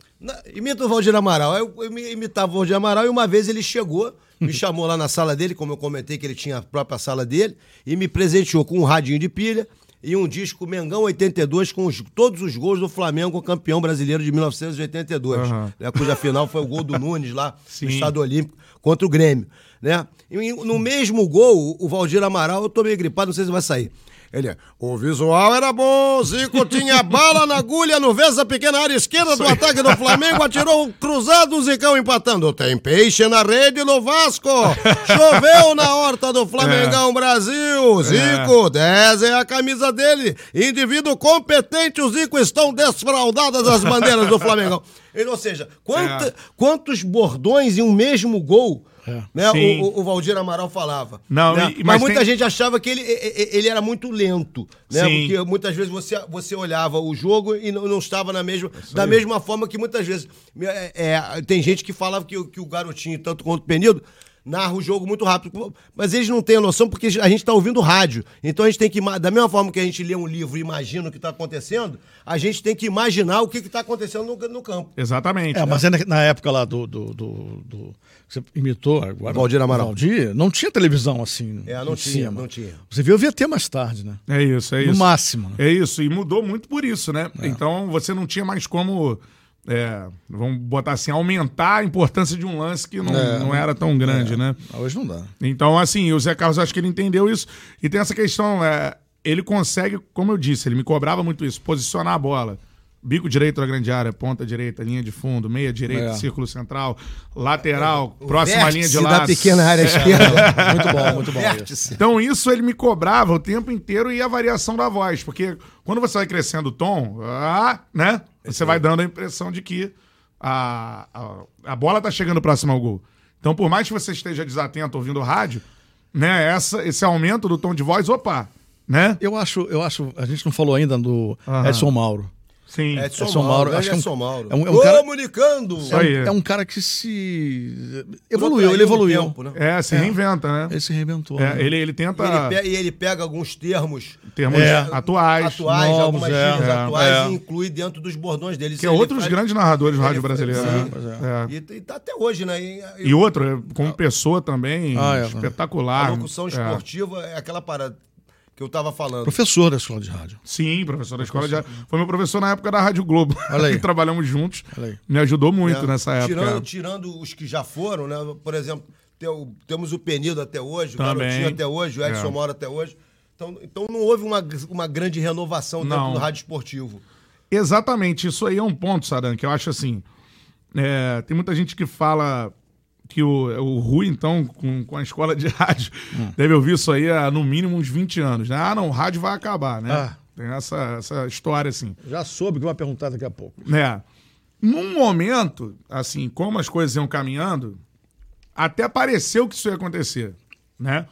Imita o Valdir Amaral. Aí eu imitava o Valdir Amaral e uma vez ele chegou me chamou lá na sala dele, como eu comentei que ele tinha a própria sala dele, e me presenteou com um radinho de pilha e um disco Mengão 82 com os, todos os gols do Flamengo campeão brasileiro de 1982, uhum. né, cuja final foi o gol do Nunes lá Sim. no Estado Olímpico contra o Grêmio. Né? E no mesmo gol, o Valdir Amaral, eu tô meio gripado, não sei se vai sair. Ele é, o visual era bom, Zico tinha bala na agulha no vez da pequena área esquerda do ataque do Flamengo, atirou cruzado, o Zicão empatando. Tem peixe na rede no Vasco, choveu na horta do Flamengão é. Brasil. Zico, é. 10 é a camisa dele. Indivíduo competente, o Zico estão desfraldadas as bandeiras do Flamengão. Ou seja, quanta, é. quantos bordões em um mesmo gol é. Né? O, o, Valdir Amaral falava. Não, né? e, mas, mas, muita tem... gente achava que ele, ele era muito lento. Né? Sim. Porque muitas vezes você, você olhava o jogo e não, não estava na mesma, da mesma forma que muitas vezes. É, é, tem gente que falava que, que o garotinho, tanto quanto o Penido, narra o jogo muito rápido. Mas eles não têm a noção porque a gente está ouvindo rádio. Então a gente tem que, da mesma forma que a gente lê um livro e imagina o que está acontecendo, a gente tem que imaginar o que está acontecendo no, no, campo. Exatamente. É, né? mas é na época lá do, do, do, do você imitou agora. Valdir Amaral. Valdir, não tinha televisão assim. É, não tinha, cima. não tinha. Você viu o VT mais tarde, né? É isso, é isso. No máximo. É isso, e mudou muito por isso, né? É. Então você não tinha mais como. É, vamos botar assim, aumentar a importância de um lance que não, é, não era tão grande, é, né? Hoje não dá. Então, assim, o Zé Carlos acho que ele entendeu isso. E tem essa questão, é, ele consegue, como eu disse, ele me cobrava muito isso, posicionar a bola bico direito da grande área, ponta direita, linha de fundo, meia direita, é. círculo central, lateral, o próxima linha de laço. da pequena área é. esquerda. muito bom, muito bom. Isso. Então isso ele me cobrava o tempo inteiro e a variação da voz, porque quando você vai crescendo o tom, ah, né? Você vai dando a impressão de que a, a, a bola tá chegando próximo ao gol. Então, por mais que você esteja desatento ouvindo rádio, né, essa, esse aumento do tom de voz, opa, né? Eu acho, eu acho, a gente não falou ainda do uhum. Edson Mauro. Sim. Edson, Edson Mauro. Mauro acho que é um, Edson Mauro. É um, é um cara, Comunicando! É um, é um, cara que se. Evoluiu, ele evoluiu. Tempo, né? É, se reinventa, né? Ele se reinventou. É, né? ele, ele tenta. E ele, pega, e ele pega alguns termos. Termos é. atuais. Atuais, novos, algumas é. gírias atuais é. e inclui dentro dos bordões dele. Que é outros faz... grandes narradores do rádio brasileiro. Sim. Né? E, e tá até hoje, né? E, e outro, como pessoa também, ah, espetacular. A locução esportiva é aquela parada que eu estava falando. Professor da escola de rádio. Sim, professor da escola de rádio. Foi meu professor na época da Rádio Globo. Olha aí. Trabalhamos juntos. Me ajudou muito é, nessa época. Tirando, tirando os que já foram, né? Por exemplo, temos o Penido até hoje, Também. o Garotinho até hoje, o Edson é. Mora até hoje. Então, então não houve uma, uma grande renovação dentro não. do rádio esportivo. Exatamente, isso aí é um ponto, Saran, que eu acho assim. É, tem muita gente que fala que o, o Rui, então, com, com a escola de rádio, hum. deve ouvir isso aí há no mínimo uns 20 anos, né? Ah, não, o rádio vai acabar, né? Ah. Tem essa, essa história assim. Já soube que vai perguntar daqui a pouco. É. Num momento, assim, como as coisas iam caminhando, até pareceu que isso ia acontecer, né?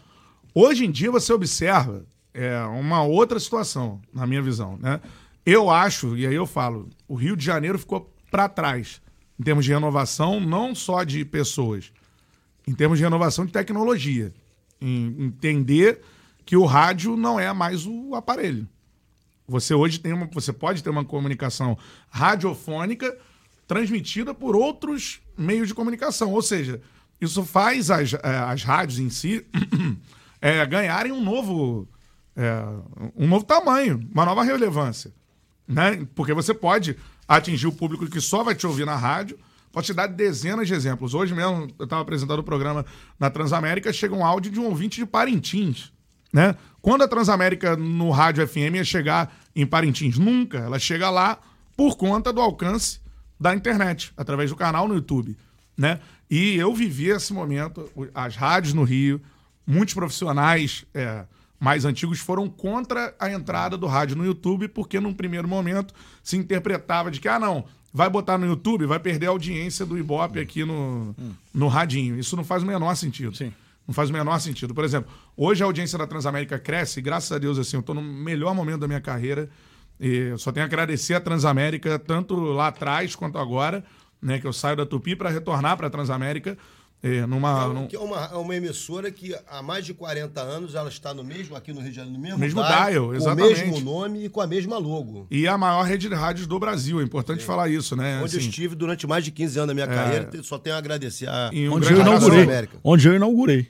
Hoje em dia você observa é, uma outra situação, na minha visão, né? Eu acho, e aí eu falo, o Rio de Janeiro ficou para trás em termos de renovação, não só de pessoas, em termos de renovação de tecnologia. Em entender que o rádio não é mais o aparelho. Você hoje tem uma, você pode ter uma comunicação radiofônica transmitida por outros meios de comunicação. Ou seja, isso faz as, é, as rádios em si é, ganharem um novo, é, um novo tamanho, uma nova relevância. Né? Porque você pode atingir o público que só vai te ouvir na rádio. Posso te dar dezenas de exemplos. Hoje mesmo, eu estava apresentando o programa na Transamérica, chega um áudio de um ouvinte de Parintins. Né? Quando a Transamérica no rádio FM ia chegar em Parintins? Nunca. Ela chega lá por conta do alcance da internet, através do canal no YouTube. Né? E eu vivi esse momento, as rádios no Rio, muitos profissionais é, mais antigos foram contra a entrada do rádio no YouTube, porque num primeiro momento se interpretava de que, ah, não, vai botar no YouTube, vai perder a audiência do Ibope aqui no, no radinho. Isso não faz o menor sentido. Sim. Não faz o menor sentido. Por exemplo, hoje a audiência da Transamérica cresce, e graças a Deus, assim, eu estou no melhor momento da minha carreira. E só tenho a agradecer a Transamérica, tanto lá atrás quanto agora, né? Que eu saio da Tupi para retornar para a Transamérica. É, numa, é, num... é uma, é uma emissora que há mais de 40 anos ela está no mesmo, aqui no Rio de Janeiro, no mesmo, mesmo dial, dial exatamente. com o mesmo nome e com a mesma logo. E a maior rede de rádios do Brasil, é importante é. falar isso, né? Onde assim, eu estive durante mais de 15 anos da minha é. carreira, só tenho a agradecer a um onde, eu inaugurei, onde eu inaugurei.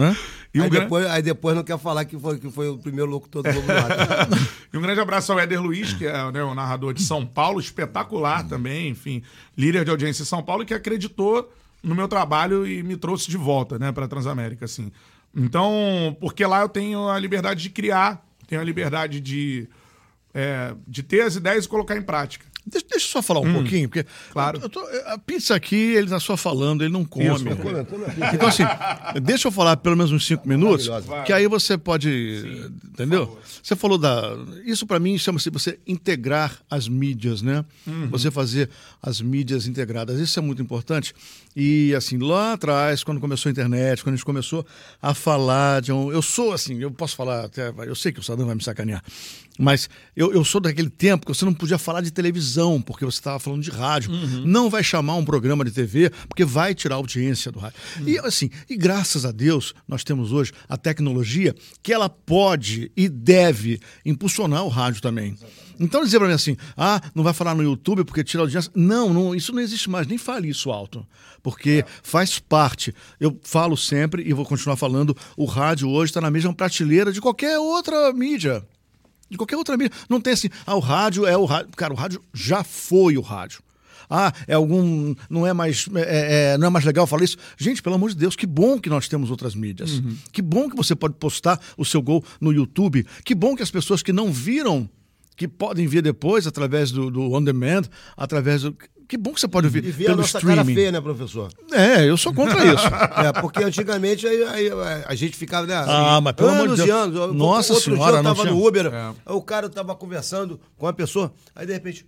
né? E um aí, depois, aí depois não quer falar que foi, que foi o primeiro locutor do Globo E um grande abraço ao Éder Luiz, que é né, o narrador de São Paulo, espetacular também, enfim, líder de audiência em São Paulo, que acreditou no meu trabalho e me trouxe de volta, né, para Transamérica, assim. Então, porque lá eu tenho a liberdade de criar, tenho a liberdade de, é, de ter as ideias e colocar em prática. Deixa, deixa eu só falar um hum, pouquinho, porque claro. Eu, tô, a pizza aqui, ele tá só falando, ele não come. Isso, então, assim, deixa eu falar pelo menos uns cinco minutos, que aí você pode. Sim, entendeu? Você falou da. Isso para mim chama-se você integrar as mídias, né? Uhum. Você fazer as mídias integradas. Isso é muito importante. E, assim, lá atrás, quando começou a internet, quando a gente começou a falar de um. Eu sou, assim, eu posso falar até. Eu sei que o Sadam vai me sacanear. Mas eu, eu sou daquele tempo que você não podia falar de televisão, porque você estava falando de rádio. Uhum. Não vai chamar um programa de TV, porque vai tirar a audiência do rádio. Uhum. E assim, e graças a Deus, nós temos hoje a tecnologia que ela pode e deve impulsionar o rádio também. Então dizer para mim assim, ah, não vai falar no YouTube porque tira a audiência. Não, não, isso não existe mais, nem fale isso alto. Porque faz parte. Eu falo sempre e vou continuar falando, o rádio hoje está na mesma prateleira de qualquer outra mídia de qualquer outra mídia. Não tem assim, ah, o rádio é o rádio. Cara, o rádio já foi o rádio. Ah, é algum. Não é mais, é, é, não é mais legal falar isso. Gente, pelo amor de Deus, que bom que nós temos outras mídias. Uhum. Que bom que você pode postar o seu gol no YouTube. Que bom que as pessoas que não viram, que podem ver depois através do, do on demand, através do que bom que você pode ouvir. E ver pelo a nossa streaming. cara feia, né, professor? É, eu sou contra isso. é, porque antigamente aí, aí, a gente ficava, né? Ah, mas pelo amor de Deus. anos. Nossa Outro senhora, dia eu tava no Uber, é. o cara tava conversando com uma pessoa, aí de repente.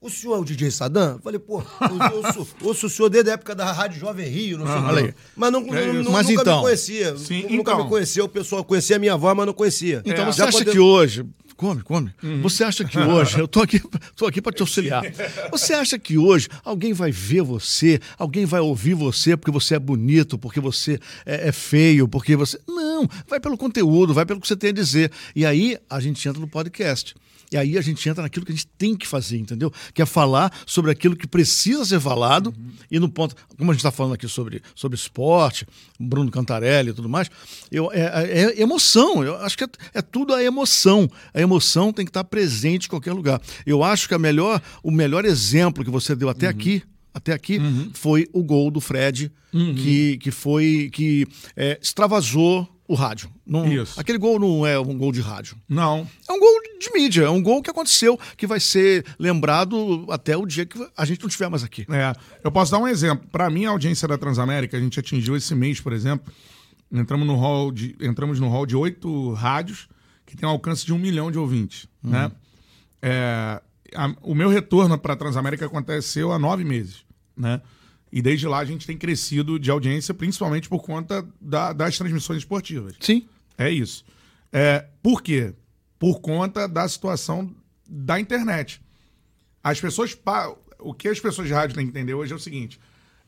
O senhor é o DJ Sadam? Eu falei, pô, eu, o senhor desde a época da Rádio Jovem Rio, não sei ah, o Mas, não, é não, mas nunca então, me conhecia. Sim, nunca então. me conhecia. O pessoal conhecia a minha avó, mas não conhecia. Então, é. você Já acha que hoje, Come, come. Uhum. Você acha que hoje, eu tô aqui, tô aqui para te auxiliar. Você acha que hoje alguém vai ver você, alguém vai ouvir você porque você é bonito, porque você é, é, feio, porque você. Não, vai pelo conteúdo, vai pelo que você tem a dizer. E aí a gente entra no podcast. E aí a gente entra naquilo que a gente tem que fazer, entendeu? Que é falar sobre aquilo que precisa ser falado uhum. e no ponto, como a gente está falando aqui sobre, sobre esporte, Bruno Cantarelli e tudo mais, eu, é, é, é emoção. Eu acho que é, é, tudo a emoção. A emoção tem que estar presente em qualquer lugar. Eu acho que a melhor, o melhor exemplo que você deu até uhum. aqui até aqui uhum. foi o gol do Fred, uhum. que, que foi que é, extravasou o rádio. Não, Isso. Aquele gol não é um gol de rádio. Não. É um gol de mídia, é um gol que aconteceu, que vai ser lembrado até o dia que a gente não estiver mais aqui. É. Eu posso dar um exemplo. Para mim, a audiência da Transamérica, a gente atingiu esse mês, por exemplo. Entramos no hall de, entramos no hall de oito rádios que tem um alcance de um milhão de ouvintes. Uhum. Né? É, a, o meu retorno para a Transamérica aconteceu há nove meses. Né? E desde lá a gente tem crescido de audiência, principalmente por conta da, das transmissões esportivas. Sim. É isso. É, por quê? Por conta da situação da internet. As pessoas. O que as pessoas de rádio têm que entender hoje é o seguinte: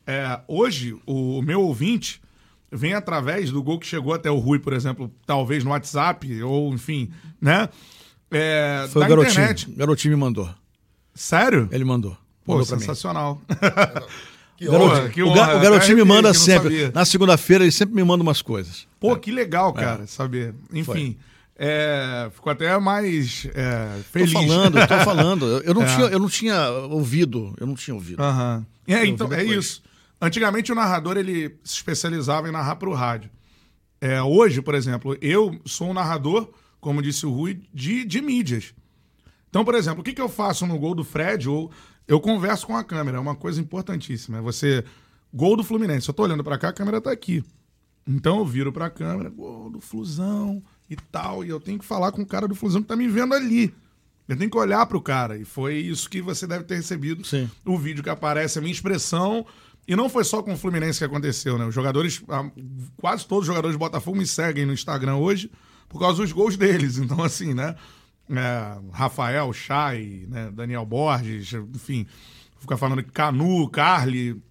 é, hoje, o, meu ouvinte vem através do gol que chegou até o Rui, por exemplo, talvez no WhatsApp, ou enfim, né? É, Foi o garotinho. Internet. O garotinho me mandou. Sério? Ele mandou. Pô, sensacional. Que honra, que honra. O, garotinho me manda sempre. Na segunda-feira ele sempre me manda umas coisas. Pô, é. que legal, cara, é. saber. Enfim. É, ficou até mais é, feliz. Tô falando, tô falando. Eu não, é. tinha, eu não tinha ouvido. Eu não tinha ouvido. Uhum. É, então, é isso. Antigamente o narrador ele se especializava em narrar para o rádio. É, hoje, por exemplo, eu sou um narrador, como disse o Rui, de, de mídias. Então, por exemplo, o que, que eu faço no gol do Fred ou eu converso com a câmera, é uma coisa importantíssima. É você. Gol do Fluminense. Eu tô olhando para cá, a câmera tá aqui. Então eu viro pra câmera, gol do Flusão e tal. E eu tenho que falar com o cara do Flusão que tá me vendo ali. Eu tenho que olhar pro cara. E foi isso que você deve ter recebido. Sim. O vídeo que aparece, a minha expressão. E não foi só com o Fluminense que aconteceu, né? Os jogadores, quase todos os jogadores do Botafogo me seguem no Instagram hoje por causa dos gols deles. Então, assim, né? É, Rafael, Chay, né, Daniel Borges, enfim, ficar falando Canu, Carly.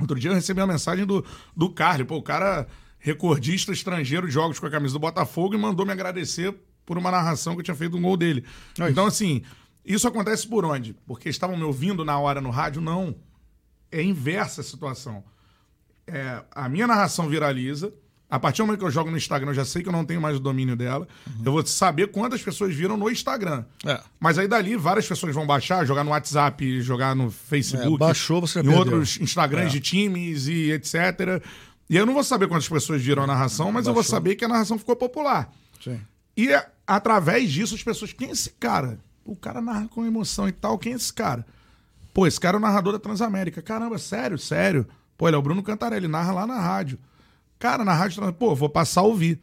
Outro dia eu recebi uma mensagem do, do Carly, pô, o cara recordista estrangeiro de jogos com a camisa do Botafogo e mandou me agradecer por uma narração que eu tinha feito um gol dele. É então, assim, isso acontece por onde? Porque estavam me ouvindo na hora no rádio? Não. É inversa a situação. É, a minha narração viraliza, A partir do momento que eu jogo no Instagram, eu já sei que eu não tenho mais o domínio dela. Uhum. Eu vou saber quantas pessoas viram no Instagram. É. Mas aí dali, várias pessoas vão baixar, jogar no WhatsApp, jogar no Facebook. É, baixou, você Em perdeu. outros Instagrams é. de times e etc. E eu não vou saber quantas pessoas viram a narração, mas baixou. eu vou saber que a narração ficou popular. Sim. E através disso, as pessoas. Quem é esse cara? O cara narra com emoção e tal. Quem é esse cara? Pô, esse cara é o narrador da Transamérica. Caramba, sério, sério. Pô, ele é o Bruno Cantarelli, narra lá na rádio. Cara, na rádio, pô, vou passar a ouvir.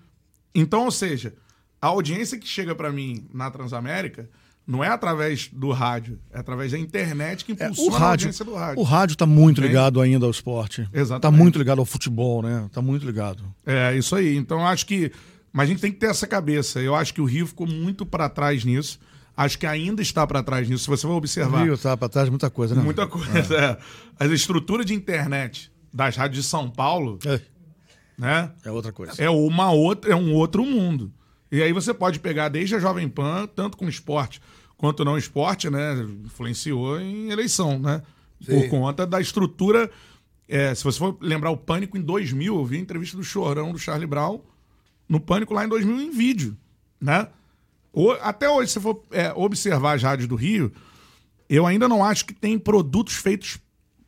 Então, ou seja, a audiência que chega para mim na Transamérica não é através do rádio, é através da internet que impulsiona é, o rádio, a audiência do rádio. O rádio tá muito ligado ainda ao esporte. Exatamente. Tá muito ligado ao futebol, né? Tá muito ligado. É, isso aí. Então, acho que. Mas a gente tem que ter essa cabeça. Eu acho que o Rio ficou muito para trás nisso. Acho que ainda está para trás nisso. Se você for observar. O Rio está para trás de muita coisa, né? Muita coisa, é. é. A estrutura de internet das rádios de São Paulo. É né? É outra coisa. É uma outra, é um outro mundo. E aí você pode pegar desde a Jovem Pan, tanto com esporte quanto não esporte, né? Influenciou em eleição, né? Sim. Por conta da estrutura. É, se você for lembrar o Pânico em 2000, eu vi a entrevista do Chorão do Charlie Brown no Pânico lá em 2000 em vídeo, né? Até hoje, se for é, observar as rádios do Rio, eu ainda não acho que tem produtos feitos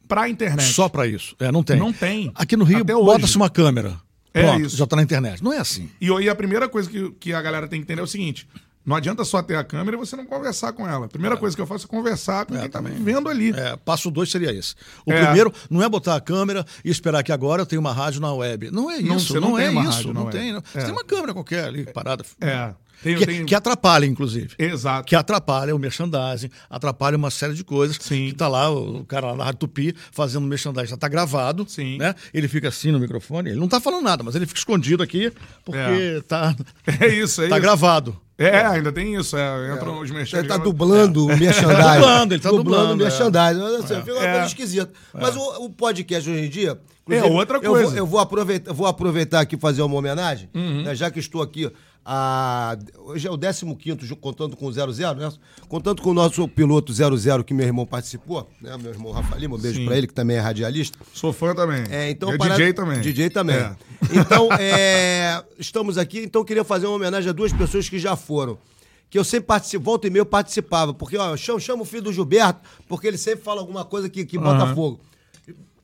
pra internet. Só para isso. É, não tem. Não tem. Aqui no Rio, bota-se uma câmera. É Pronto, isso. Já tá na internet. Não é assim. E aí a primeira coisa que, que a galera tem que entender é o seguinte: não adianta só ter a câmera e você não conversar com ela. A primeira é. coisa que eu faço é conversar com é, quem tá também. vendo ali. É, passo dois seria esse. O é. primeiro não é botar a câmera e esperar que agora eu tenha uma rádio na web. Não é isso, não, não, não é isso. Não tem. Não. Você tem uma câmera qualquer ali parada. É. Tenho, que, tenho... que, atrapalha, inclusive. Exato. Que atrapalha o merchandising, atrapalha uma série de coisas. Sim. Que tá lá, o cara lá na Rádio Tupi fazendo merchandising, já tá gravado. Sim. Né? Ele fica assim no microfone, ele não tá falando nada, mas ele fica escondido aqui porque é. tá. É isso, é Tá isso. gravado. É, ainda tem isso. É, entram é. os merchandising. Ele tá dublando o merchandising. Ele tá dublando, ele tá dublando. o merchandising. É. Assim, fica uma coisa esquisita. Mas o, o, podcast hoje em dia. É outra coisa. Eu vou, eu vou, aproveitar, vou aproveitar aqui fazer uma homenagem, uhum. né, já que estou aqui a, hoje é o 15 contando com o 00, né? Contando com o nosso piloto 00 que meu irmão participou, né? Meu irmão Rafa Lima, um beijo para ele, que também é radialista. Sou fã também. É, então, é DJ também. DJ também. É. Então, é, estamos aqui, então queria fazer uma homenagem a duas pessoas que já foram. Que eu sempre participo, volta e meio participava, porque ó, eu chamo, chamo o filho do Gilberto, porque ele sempre fala alguma coisa que, que bota uhum. fogo.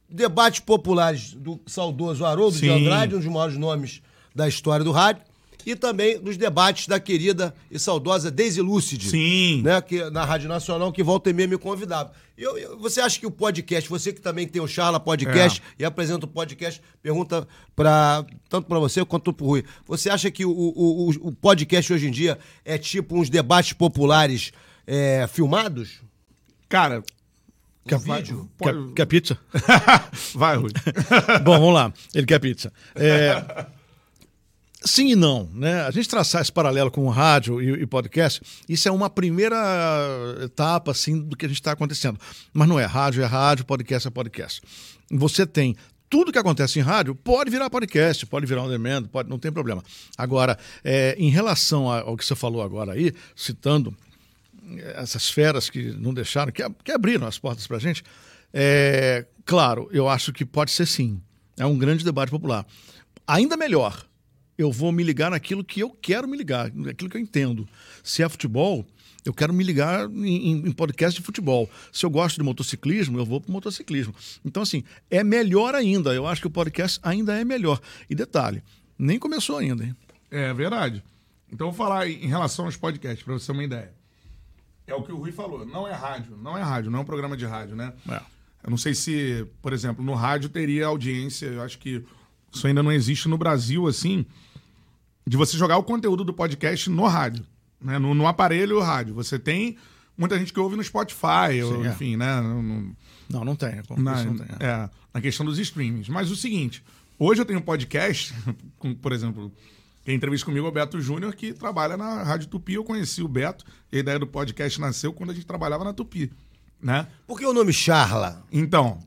Debates populares do saudoso Haroldo Sim. de Andrade, um dos maiores nomes da história do rádio e também nos debates da querida e saudosa Daisy Lucid. Sim. Né, que, na Rádio Nacional, que volta e meia me convidava. Eu, eu, você acha que o podcast, você que também tem o Charla Podcast é. e apresenta o podcast, pergunta para tanto para você quanto para o Rui. Você acha que o, o, o, podcast hoje em dia é tipo uns debates populares é, filmados? Cara, Quer vídeo? Quer, quer pizza? Vai, Rui. Bom, vamos lá. Ele quer pizza. É, Sim e não, né? A gente traçar esse paralelo com o rádio e, e podcast, isso é uma primeira etapa assim do que a gente está acontecendo. Mas não é rádio é rádio, podcast é podcast. Você tem tudo que acontece em rádio pode virar podcast, pode virar um demand, pode, não tem problema. Agora, é, em relação ao que você falou agora aí, citando é, essas feras que não deixaram, que, que abriram as portas para a gente, é, claro, eu acho que pode ser sim. É um grande debate popular. Ainda melhor, eu vou me ligar naquilo que eu quero me ligar, naquilo que eu entendo. Se é futebol, eu quero me ligar em, em, podcast de futebol. Se eu gosto de motociclismo, eu vou para motociclismo. Então, assim, é melhor ainda. Eu acho que o podcast ainda é melhor. E detalhe, nem começou ainda, hein? É verdade. Então, vou falar em relação aos podcasts, para você ter uma ideia. É o que o Rui falou. Não é rádio. Não é rádio, não é um programa de rádio, né? É. Eu não sei se, por exemplo, no rádio teria audiência. Eu acho que isso ainda não existe no Brasil, assim, de você jogar o conteúdo do podcast no rádio, né? no, no aparelho rádio. Você tem muita gente que ouve no Spotify, Sim, ou, é. enfim, né? No, não, não tem. Na, não tem é. é, na questão dos streamings. Mas o seguinte, hoje eu tenho um podcast, com, por exemplo, quem entrevista comigo é o Beto Júnior, que trabalha na Rádio Tupi. Eu conheci o Beto, a ideia do podcast nasceu quando a gente trabalhava na Tupi. Né? Por que o nome Charla? Então,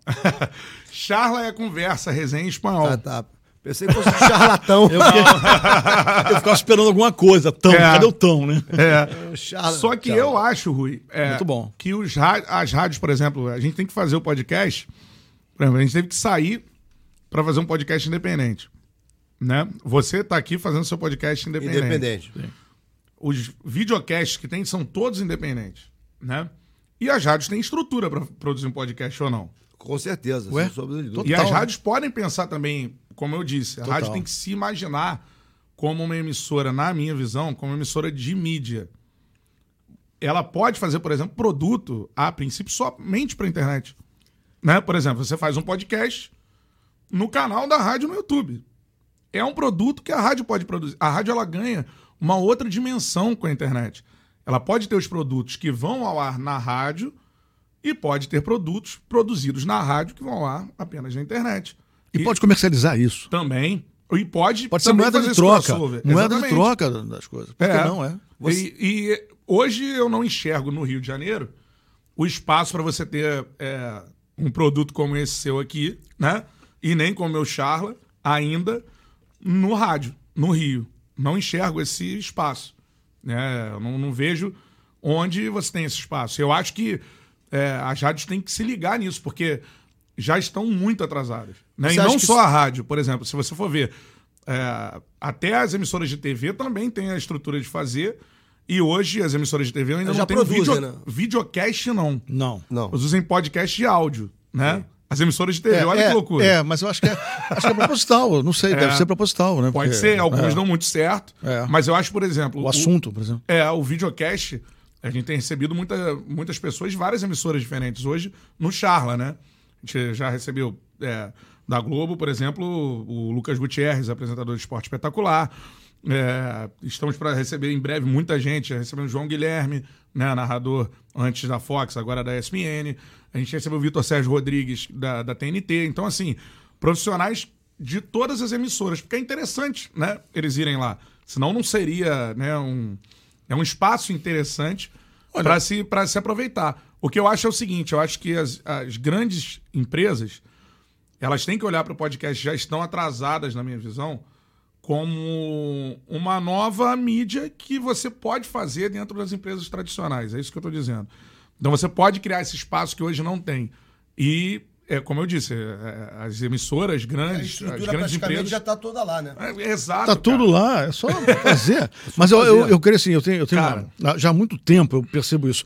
Charla é conversa, resenha em espanhol. Ah, tá. Pensei que fosse um charlatão. eu, eu, ficava esperando alguma coisa. Tão, é. cadê o tão, né? É. Só que eu acho, Rui, é, Muito bom. que os, as rádios, por exemplo, a gente tem que fazer o podcast. Por exemplo, a gente teve que sair para fazer um podcast independente. né? Você está aqui fazendo seu podcast independente. Independente. Sim. Os videocasts que tem são todos independentes, né? E as rádios têm estrutura para produzir um podcast ou não? Com certeza. Ué? E as rádios podem pensar também, como eu disse, a Total. rádio tem que se imaginar como uma emissora, na minha visão, como uma emissora de mídia. Ela pode fazer, por exemplo, produto, a princípio, somente para internet. Né? Por exemplo, você faz um podcast no canal da rádio no YouTube. É um produto que a rádio pode produzir. A rádio ela ganha uma outra dimensão com a internet. Ela pode ter os produtos que vão ao ar na rádio e pode ter produtos produzidos na rádio que vão ao ar apenas na internet. E, e pode comercializar isso. Também. E pode, pode ser moeda de troca. Moeda Exatamente. de troca das coisas. Por é. não, é? Você... E, e, hoje eu não enxergo no Rio de Janeiro o espaço para você ter é, um produto como esse seu aqui, né? E nem como o meu Charla, ainda no rádio, no Rio. Não enxergo esse espaço. Né? Eu não, não vejo onde você tem esse espaço. Eu acho que é, as rádios têm que se ligar nisso, porque já estão muito atrasadas. Né? E não só a rádio, por exemplo, se você for ver, é, até as emissoras de TV também têm a estrutura de fazer. E hoje as emissoras de TV ainda já não têm video, né? videocast, não. Não. não. Eles usam podcast de áudio, né? Sim. As emissoras de TV, é, olha é, que loucura. É, mas eu acho que é, acho que é proposital, não sei, é, deve ser proposital, né? Pode ser, alguns não muito certo. É. Mas eu acho, por exemplo. O assunto, por exemplo. É, o videocast, a gente tem recebido muita, muitas pessoas de várias emissoras diferentes hoje no Charla, né? A gente já recebeu é, da Globo, por exemplo, o Lucas Gutierrez, apresentador de esporte espetacular. É, estamos para receber em breve muita gente. Recebemos o João Guilherme, né, narrador antes da Fox, agora da ESPN. A gente recebeu o Vitor Sérgio Rodrigues da, da TNT. Então, assim, profissionais de todas as emissoras, porque é interessante, né, eles irem lá. Senão não seria, né, um é um espaço interessante para se se aproveitar. O que eu acho é o seguinte, eu acho que as, as grandes empresas elas têm que olhar para o podcast, já estão atrasadas na minha visão, como uma nova mídia que você pode fazer dentro das empresas tradicionais. É isso que eu estou dizendo. Então você pode criar esse espaço que hoje não tem. E, é, como eu disse, é, é as emissoras grandes, a as grandes empresas. já está toda lá, né? É, exato. Está tudo lá, é só fazer. É Mas eu, eu, eu creio assim, eu tenho, eu tenho Cara, já há muito tempo eu percebo isso.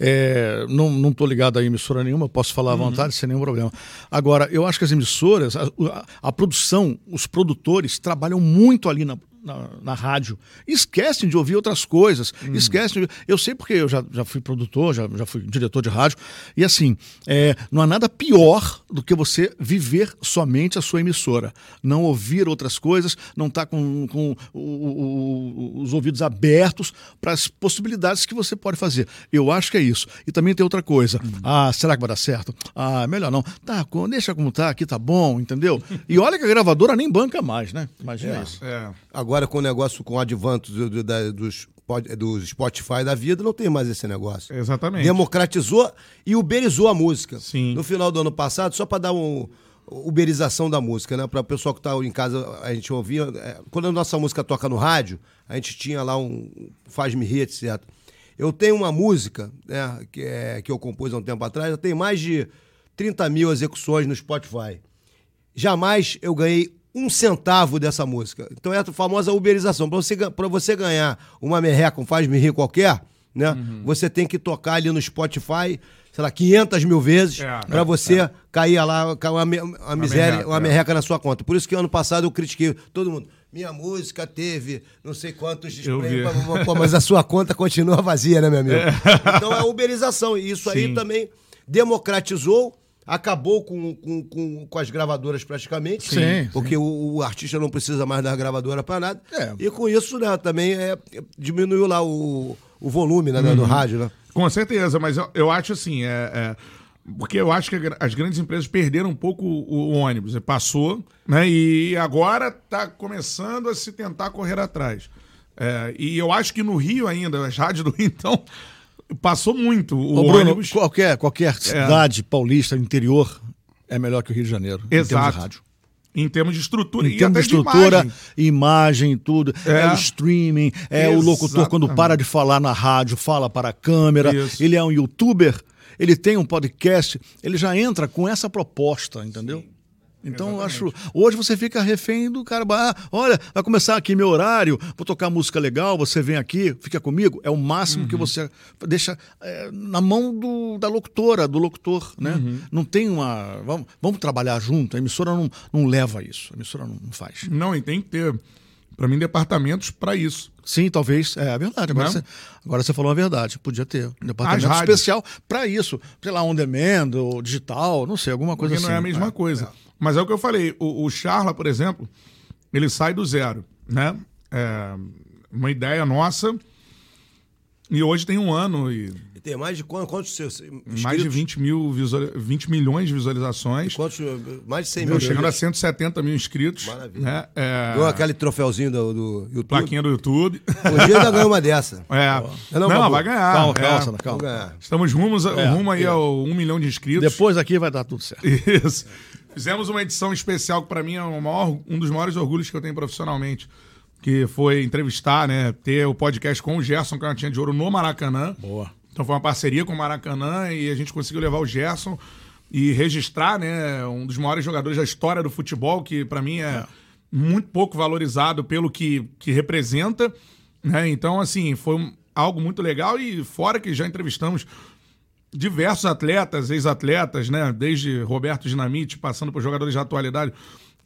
É, não estou ligado a emissora nenhuma, posso falar à uhum. vontade sem nenhum problema. Agora, eu acho que as emissoras, a, a, a produção, os produtores trabalham muito ali na, na, na, rádio. Esquecem de ouvir outras coisas. Hum. Esquecem. De... Eu sei porque eu já, já fui produtor, já, já fui diretor de rádio. E assim, é, não há nada pior do que você viver somente a sua emissora. Não ouvir outras coisas, não estar tá com, com o, o, os ouvidos abertos para as possibilidades que você pode fazer. Eu acho que é isso. E também tem outra coisa. Hum. Ah, será que vai dar certo? Ah, melhor não. Tá, deixa como tá, aqui tá bom, entendeu? E olha que a gravadora nem banca mais, né? Imagina é, isso. É. Agora, com o negócio com o advanto do, do, da, dos, dos Spotify da vida, não tem mais esse negócio. Exatamente. Democratizou e uberizou a música. Sim. No final do ano passado, só para dar um uberização da música, né? Para o pessoal que está em casa, a gente ouvia. É, quando a nossa música toca no rádio, a gente tinha lá um Faz-me rir, etc. Eu tenho uma música, né, que, é, que eu compus há um tempo atrás, tem mais de 30 mil execuções no Spotify. Jamais eu ganhei um centavo dessa música. Então é a famosa uberização. Para você, você ganhar uma merreca, um faz-me rir qualquer, né? Uhum. Você tem que tocar ali no Spotify, sei lá, 500 mil vezes é, para você é. cair lá, cair uma, uma miséria, merreca, uma é. merreca na sua conta. Por isso que ano passado eu critiquei todo mundo. Minha música teve não sei quantos displays, mas a sua conta continua vazia, né, meu amigo? É. Então é a uberização. E isso Sim. aí também democratizou acabou com, com, com, com, as gravadoras praticamente. Sim. Porque sim. O, o, artista não precisa mais da gravadora para nada. É. E com isso, né, também é, diminuiu lá o, o volume né, uhum. do rádio, né? Com certeza, mas eu, eu acho assim, é, é, porque eu acho que as grandes empresas perderam um pouco o, o ônibus. Passou, né? E agora está começando a se tentar correr atrás. É, e eu acho que no Rio ainda, as rádios do Rio, então, passou muito o Ô, Bruno, ônibus. Qualquer, qualquer é. cidade paulista, interior, é melhor que o Rio de Janeiro. Exato. Em termos de rádio. Em termos de estrutura. Em termos de estrutura, de imagem. imagem, tudo. É. é, o streaming, é Exatamente. o locutor quando para de falar na rádio, fala para a câmera. Isso. Ele é um youtuber, ele tem um podcast, ele já entra com essa proposta, entendeu? Sim. Então, eu acho. Hoje você fica refém do cara. Ah, olha, vai começar aqui meu horário, vou tocar música legal, você vem aqui, fica comigo. É o máximo uhum. que você deixa é, na mão do, da locutora, do locutor, né? Uhum. Não tem uma. Vamos, vamos trabalhar junto. A emissora não, não leva isso. A emissora não, não faz. Não, e tem que ter, para mim, departamentos para isso. Sim, talvez. É, é verdade. Agora, você, agora você falou a verdade. Podia ter um departamento especial para isso. Sei lá, on demand, ou digital, não sei, alguma coisa Porque assim. não é a mesma é, coisa. É. Mas é o que eu falei, o, o Charla, por exemplo, ele sai do zero, né? É uma ideia nossa. E hoje tem um ano e. e tem mais de quantos, quantos seus inscritos? Mais de 20, mil visual, 20 milhões de visualizações. E quantos, mais de 100 mil. Chegando a 170 mil inscritos. Maravilha. Né? É... Ganhou aquele troféuzinho do, do YouTube. Plaquinha do YouTube. Dia ainda ganhou uma dessa. É. Não, não, vai ganhar. Calma, calma, é. calma. Estamos rumos, é, rumo aí é. ao 1 milhão de inscritos. Depois aqui vai dar tudo certo. Isso. Fizemos uma edição especial que para mim é maior, um dos maiores orgulhos que eu tenho profissionalmente, que foi entrevistar, né, ter o podcast com o Gerson Cantinha de Ouro no Maracanã. Boa. Então foi uma parceria com o Maracanã e a gente conseguiu levar o Gerson e registrar, né, um dos maiores jogadores da história do futebol, que para mim é, é, muito pouco valorizado pelo que, que representa, né? Então assim, foi um, algo muito legal e fora que já entrevistamos diversos atletas, ex-atletas, né? Desde Roberto Dinamite, passando por jogadores de atualidade.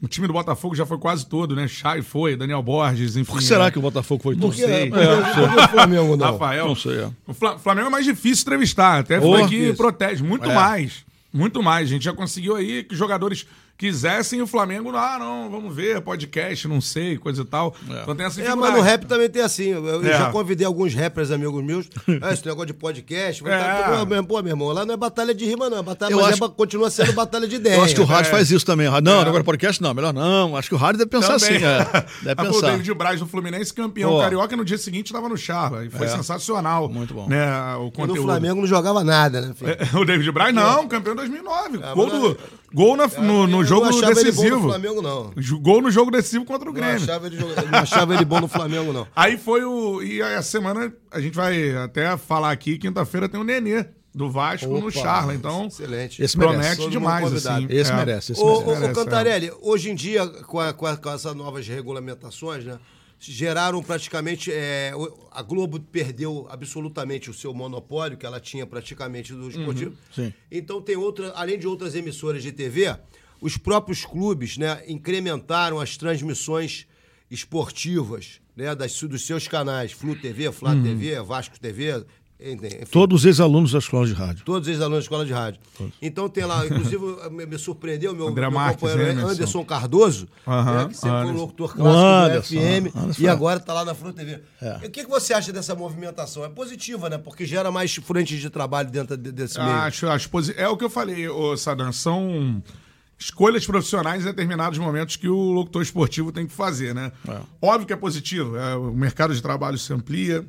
O time do Botafogo já foi quase todo, né? Chay foi, Daniel Borges, enfim. Por que será é... que o Botafogo foi todo? Não sei. É, é, o Flamengo não. Rafael. Não sei. É. O Flamengo é mais difícil entrevistar. Até oh, foi que isso. protege. Muito é. mais. Muito mais. A gente já conseguiu aí que jogadores quisessem o Flamengo, ah, não, vamos ver, podcast, não sei, coisa e tal. É. Então tem essa É, mas no rap também tem assim. Eu, eu é. já convidei alguns rappers amigos meus. ah, esse negócio de podcast. É. Tá, pô, meu irmão, lá não é batalha de rima, não. É batalha, mas acho... é, continua sendo batalha de ideia. Eu acho que o rádio é. faz isso também. Não, é. agora podcast não, melhor não. Acho que o rádio deve pensar também. assim. É. Deve pensar. O David Braz do Fluminense, campeão carioca, no dia seguinte estava no Charla. E foi sensacional. Muito bom. Né, o conteúdo. E no Flamengo não jogava nada, né? Filho? o David Braz, não, campeão 2009. gol do, gol na, no, no jogo decisivo decisivo. no Flamengo, não. Gol no jogo decisivo contra o Grêmio. Não achava ele, não achava ele bom no Flamengo, não. Aí foi o. E a semana a gente vai até falar aqui, quinta-feira tem o Nenê do Vasco Opa, no Charla. Então, excelente. Esse promete demais. Assim. Esse é. merece. Esse ô, merece. Ô, ô, Cantarelli, é. hoje em dia, com, a, com, a, com, essas novas regulamentações, né? Geraram praticamente. É, a Globo perdeu absolutamente o seu monopólio, que ela tinha praticamente do esportivo. Uhum, então tem outra, além de outras emissoras de TV, os próprios clubes né, incrementaram as transmissões esportivas né, das, dos seus canais, Flu TV, Flá uhum. TV, Vasco TV. Enfim, Todos os ex-alunos da escola de rádio. Todos os ex-alunos da escola de rádio. Todos. Então tem lá, inclusive me surpreendeu meu, André meu Marques, companheiro Anderson, Anderson Cardoso, uhum, né, que sempre foi um locutor clássico Anderson, do FM Anderson. e agora está lá na Flu TV. É. O que, que você acha dessa movimentação? É positiva, né? Porque gera mais frentes de trabalho dentro desse meio. Acho, acho É o que eu falei, ô, Sadam, são escolhas profissionais em determinados momentos que o locutor esportivo tem que fazer, né? É. Óbvio que é positivo, é, o mercado de trabalho se amplia,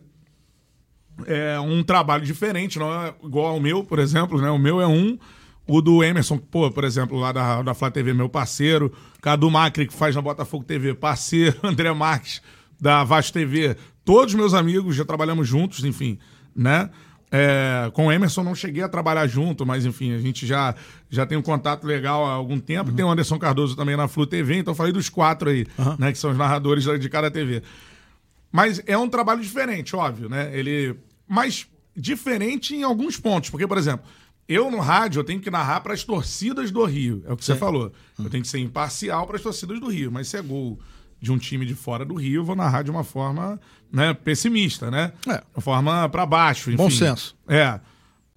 é um trabalho diferente, não é igual ao meu, por exemplo, né? O meu é um, o do Emerson, pô, por exemplo, lá da, da Flá TV, meu parceiro, Cadu Macri, que faz na Botafogo TV, parceiro, André Marques, da Vasco TV, todos meus amigos, já trabalhamos juntos, enfim, né? É, com o Emerson não cheguei a trabalhar junto, mas enfim, a gente já, já tem um contato legal há algum tempo. Uhum. Tem o Anderson Cardoso também na Flu TV, então falei dos quatro aí, uhum. né? Que são os narradores de cada TV. Mas é um trabalho diferente, óbvio, né? Ele. Mas diferente em alguns pontos. Porque, por exemplo, eu no rádio eu tenho que narrar para as torcidas do Rio. É o que Sim. você falou. Eu tenho que ser imparcial para as torcidas do Rio. Mas se é gol de um time de fora do Rio, vou narrar de uma forma né, pessimista, né? É. Uma forma para baixo. Enfim. Bom senso. É.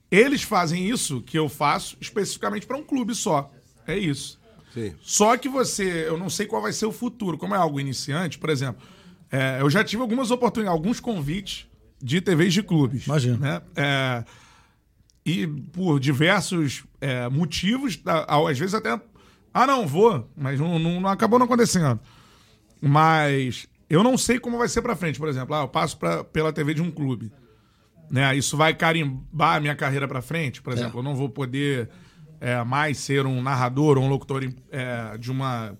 Eles fazem isso que eu faço especificamente para um clube só. É isso. Sim. Só que você, eu não sei qual vai ser o futuro. Como é algo iniciante, por exemplo, é, eu já tive algumas oportunidades, alguns convites de TVs de clubes. Imagina. Né? É, e por diversos é, motivos, às vezes até. Ah, não, vou, mas não, não, não acabou não acontecendo. Mas eu não sei como vai ser para frente. Por exemplo, ah, eu passo pra, pela TV de um clube. Né? Isso vai carimbar a minha carreira para frente. Por exemplo, é. eu não vou poder é, mais ser um narrador ou um locutor é, de uma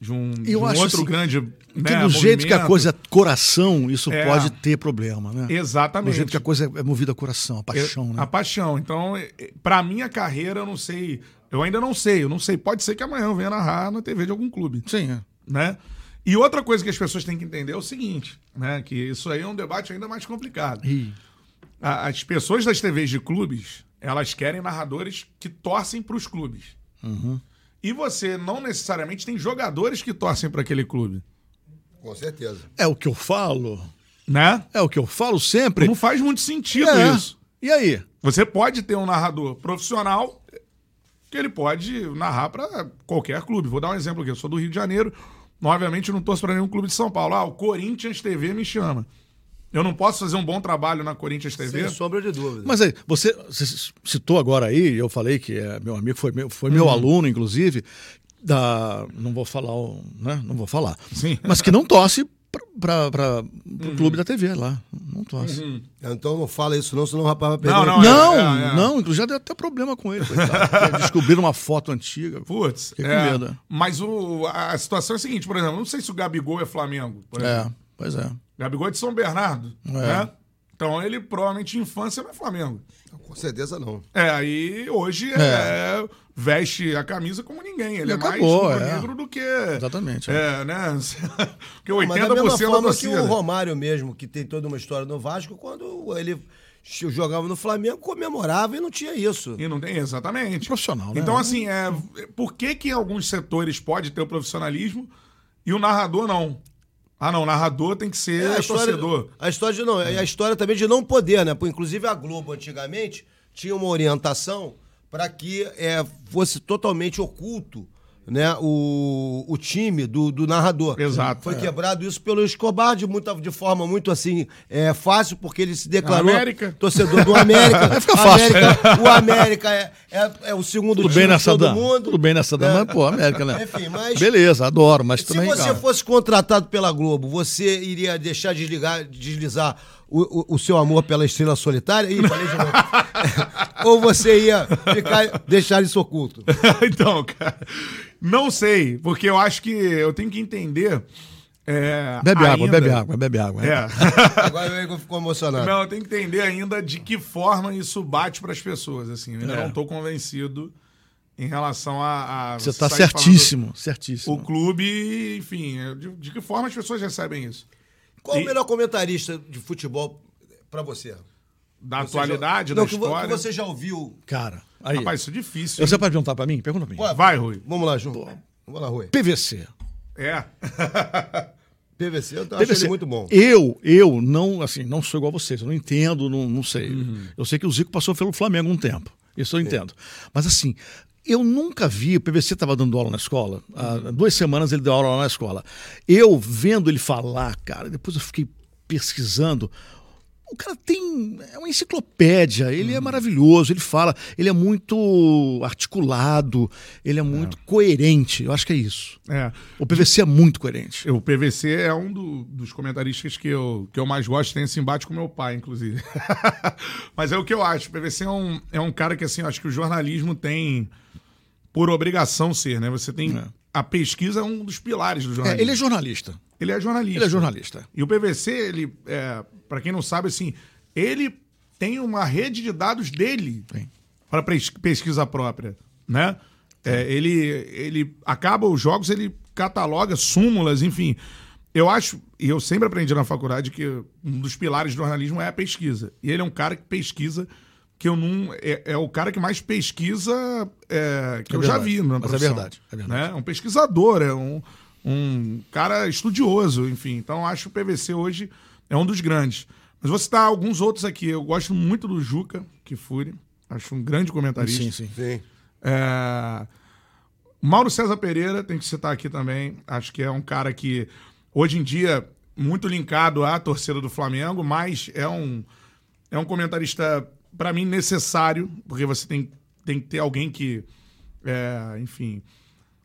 de um, de um outro assim, grande. Né, que do jeito que a coisa é coração, isso é, pode ter problema, né? Exatamente. Do jeito que a coisa é movida a coração, a paixão, é, né? A paixão. Então, para minha carreira, eu não sei. Eu ainda não sei. Eu não sei. Pode ser que amanhã eu venha narrar na TV de algum clube. Sim, é. Né? E outra coisa que as pessoas têm que entender é o seguinte, né? Que isso aí é um debate ainda mais complicado. Ih. As pessoas das TVs de clubes, elas querem narradores que torcem para os clubes. Uhum. E você não necessariamente tem jogadores que torcem para aquele clube. Com certeza. É o que eu falo. Né? É o que eu falo sempre. Não faz muito sentido é. isso. E aí? Você pode ter um narrador profissional que ele pode narrar para qualquer clube. Vou dar um exemplo aqui. Eu sou do Rio de Janeiro. Obviamente não torço para nenhum clube de São Paulo. Ah, o Corinthians TV me chama. Eu não posso fazer um bom trabalho na Corinthians TV? Sem sombra de dúvida. Mas aí, você, você citou agora aí, eu falei que é meu amigo, foi meu, foi meu uhum. aluno, inclusive, da. Não vou falar, né? Não vou falar. Sim. Mas que não torce para o uhum. clube da TV lá. Não torce. Uhum. Então não fala isso, não, senão o rapaz vai perder. Não, não, não, é, é, é. não já deu até problema com ele. Descobriram uma foto antiga. Putz, é, medo. Mas o, a situação é a seguinte, por exemplo, não sei se o Gabigol é Flamengo. é, pois é. Gabigol é de São Bernardo, é. né? Então ele provavelmente infância não é Flamengo. Com certeza não. É, aí hoje é. É veste a camisa como ninguém. Ele, ele é acabou, mais é. negro do que. Exatamente. É, é né? Porque 80% Mas da mesma forma que o Romário mesmo, que tem toda uma história no Vasco, quando ele jogava no Flamengo, comemorava e não tinha isso. E não tem, exatamente. Profissional, né? Então, assim, é, por que que em alguns setores pode ter o profissionalismo e o narrador não? Ah, não, o narrador tem que ser é, a história, torcedor. A história de não, é a história também de não poder, né? Inclusive a Globo antigamente tinha uma orientação para que é, fosse totalmente oculto né, o, o time do, do narrador. Exato. Foi é. quebrado isso pelo Escobar de, muita, de forma muito assim é, fácil, porque ele se declarou América. torcedor do América. Fica fácil. América, o América é, é, é, o segundo Tudo time bem nessa todo mundo. Tudo bem nessa né? mas, pô, América, né? Enfim, mas... Beleza, adoro, mas se também... Se você cara. fosse contratado pela Globo, você iria deixar desligar, deslizar o, o, o, seu amor pela estrela solitária? Ih, falei de novo. Ou você ia ficar, deixar isso oculto? então, cara, não sei, porque eu acho que eu tenho que entender. É, bebe ainda... água, bebe água, bebe água. É. Agora o Igor ficou emocionado. Não, eu tenho que entender ainda de que forma isso bate para as pessoas. Assim, eu ainda é. não estou convencido em relação a. a você está certíssimo, certíssimo. O clube, enfim, de, de, que forma as pessoas recebem isso? Qual e... o melhor comentarista de futebol para você? Da você atualidade, já... da não, história? Que você já ouviu. Cara, aí. Rapaz, isso é difícil. Você pode perguntar para mim? Pergunta pra mim. Ué, vai, Rui. Vamos lá, João. Vamos lá, Rui. PVC. É. PVC, eu PVC. acho ele muito bom. Eu, eu não, assim, não sou igual a vocês, eu não entendo, não, não sei. Uhum. Eu sei que o Zico passou pelo Flamengo um tempo. Isso eu entendo. Mas assim, eu nunca vi, o PVC estava dando aula na escola, há duas semanas ele deu aula lá na escola. Eu vendo ele falar, cara, depois eu fiquei pesquisando. O cara tem. É uma enciclopédia, ele é uhum. maravilhoso, ele fala, ele é muito articulado, ele é muito é. coerente. Eu acho que é isso. É. O PVC é muito coerente. O PVC é um do, dos comentaristas que eu, que eu mais gosto, tem esse embate com meu pai, inclusive. Mas é o que eu acho. O PVC é um, é um cara que, assim, eu acho que o jornalismo tem por obrigação ser, né? Você tem. É. A pesquisa é um dos pilares do jornalismo. É, ele é jornalista. Ele é jornalista. Ele é jornalista. E o PVC, ele, é, para quem não sabe, assim, ele tem uma rede de dados dele para pesquisa própria, né? É, ele, ele acaba os jogos, ele cataloga súmulas, enfim. Eu acho, e eu sempre aprendi na faculdade que um dos pilares do jornalismo é a pesquisa. E ele é um cara que pesquisa que eu não. É, é o cara que mais pesquisa é, que é eu já vi na Mas é verdade, é verdade. Né? Um pesquisador, é um, um cara estudioso, enfim. Então acho que o PVC hoje é um dos grandes. Mas vou citar alguns outros aqui. Eu gosto muito do Juca Kifuri. Acho um grande comentarista. Sim, sim. sim. É... Mauro César Pereira, tem que citar aqui também. Acho que é um cara que, hoje em dia, muito linkado à torcida do Flamengo, mas é um, é um comentarista para mim, necessário, porque você tem, tem que ter alguém que, é, enfim,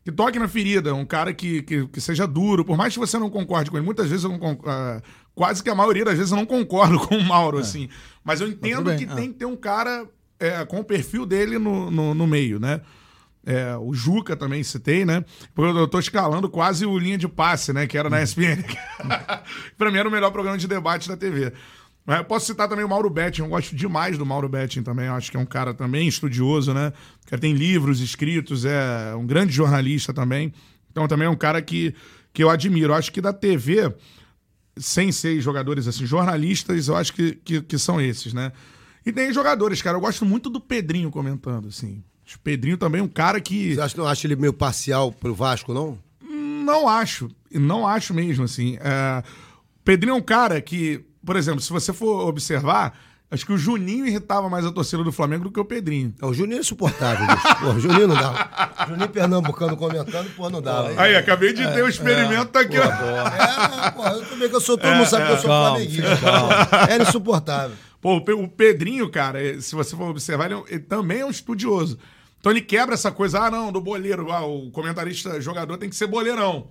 que toque na ferida, um cara que, que, que, seja duro, por mais que você não concorde com ele. Muitas vezes eu não uh, quase que a maioria das vezes eu não concordo com o Mauro, é. assim. Mas eu entendo mas que é. tem que ter um cara é, com o perfil dele no, no, no, meio, né? É, o Juca também citei, né? Porque eu tô escalando quase o linha de passe, né? Que era na ESPN. pra mim era o melhor programa de debate da TV. Eu posso citar também o Mauro Betting, eu gosto demais do Mauro Betting também, eu acho que é um cara também estudioso, né? Que tem livros escritos, é um grande jornalista também. Então também é um cara que, que eu admiro. Eu acho que da TV, sem ser jogadores assim, jornalistas, eu acho que, que, que são esses, né? E tem jogadores, cara. Eu gosto muito do Pedrinho comentando, assim. O Pedrinho também é um cara que. Você acha, não acha ele meio parcial pro Vasco, não? Não acho. Não acho mesmo, assim. É... Pedrinho é um cara que, por exemplo, se você for observar, acho que o Juninho irritava mais a torcida do Flamengo do que o Pedrinho. o Juninho é insuportável, bicho. Pô, o Juninho não dá. O Juninho Pernambucano comentando, pô, não dá. Aí, aí acabei de é, ter um experimento é, aqui. Pô, é, pô, eu também que eu sou, todo mundo sabe que eu sou calma, flamenguista. Era insuportável. Pô, o Pedrinho, cara, se você for observar, ele, ele também é um estudioso. Então ele quebra essa coisa, ah, não, do boleiro, ah, o comentarista jogador tem que ser boleirão.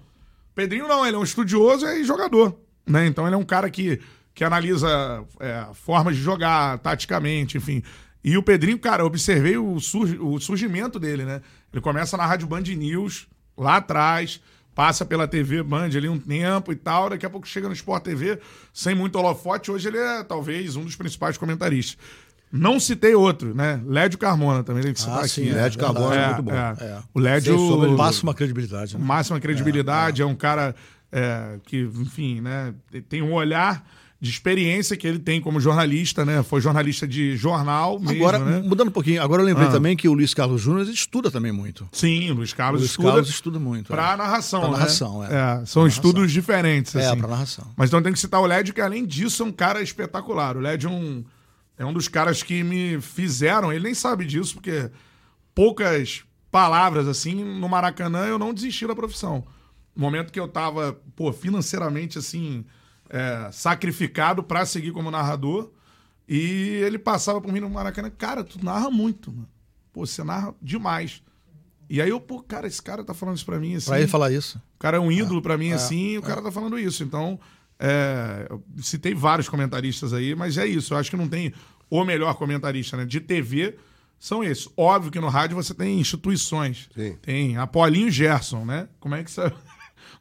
Pedrinho não, ele é um estudioso e jogador, né? Então ele é um cara que, que analisa é, formas de jogar, taticamente, enfim. E o Pedrinho, cara, eu observei o, o surgimento dele, né? Ele começa na Rádio Band News, lá atrás, passa pela TV Band ali um tempo e tal, daqui a pouco chega no Sport TV, sem muito holofote, hoje ele é talvez um dos principais comentaristas. Não citei outro, né? Lédio Carmona também tem que citar ah, sim, aqui. Lédio é, Carmona é, é, muito bom. É. É. O Lédio... Máxima credibilidade. Né? Máxima credibilidade, é, um cara é, que, enfim, né? Tem um olhar de experiência que ele tem como jornalista, né? Foi jornalista de jornal mesmo, Agora, né? mudando um pouquinho, agora eu lembrei ah. também que o Luiz Carlos Júnior estuda também muito. Sim, o Luiz Carlos o Luiz estuda. Carlos estuda muito. Pra é. narração, pra né? narração, é. é são pra estudos narração. diferentes, assim. É, pra narração. Mas então tem que citar o Led, que além disso é um cara espetacular. O Led é um é um dos caras que me fizeram, ele nem sabe disso, porque poucas palavras assim, no Maracanã eu não desisti da profissão. No momento que eu tava, pô, financeiramente assim, é, sacrificado para seguir como narrador, e ele passava por mim no Maracanã, cara, tu narra muito, mano. Pô, você narra demais. E aí eu, pô, cara, esse cara tá falando isso pra mim assim. Pra ele falar isso. O cara é um ídolo é, pra mim, é, assim, e o cara tá falando isso. Então, é, citei vários comentaristas aí, mas é isso. Eu acho que não tem o melhor comentarista né, de TV. São esses. Óbvio que no rádio você tem instituições. Sim. Tem a Paulinho Gerson, né? Como é que você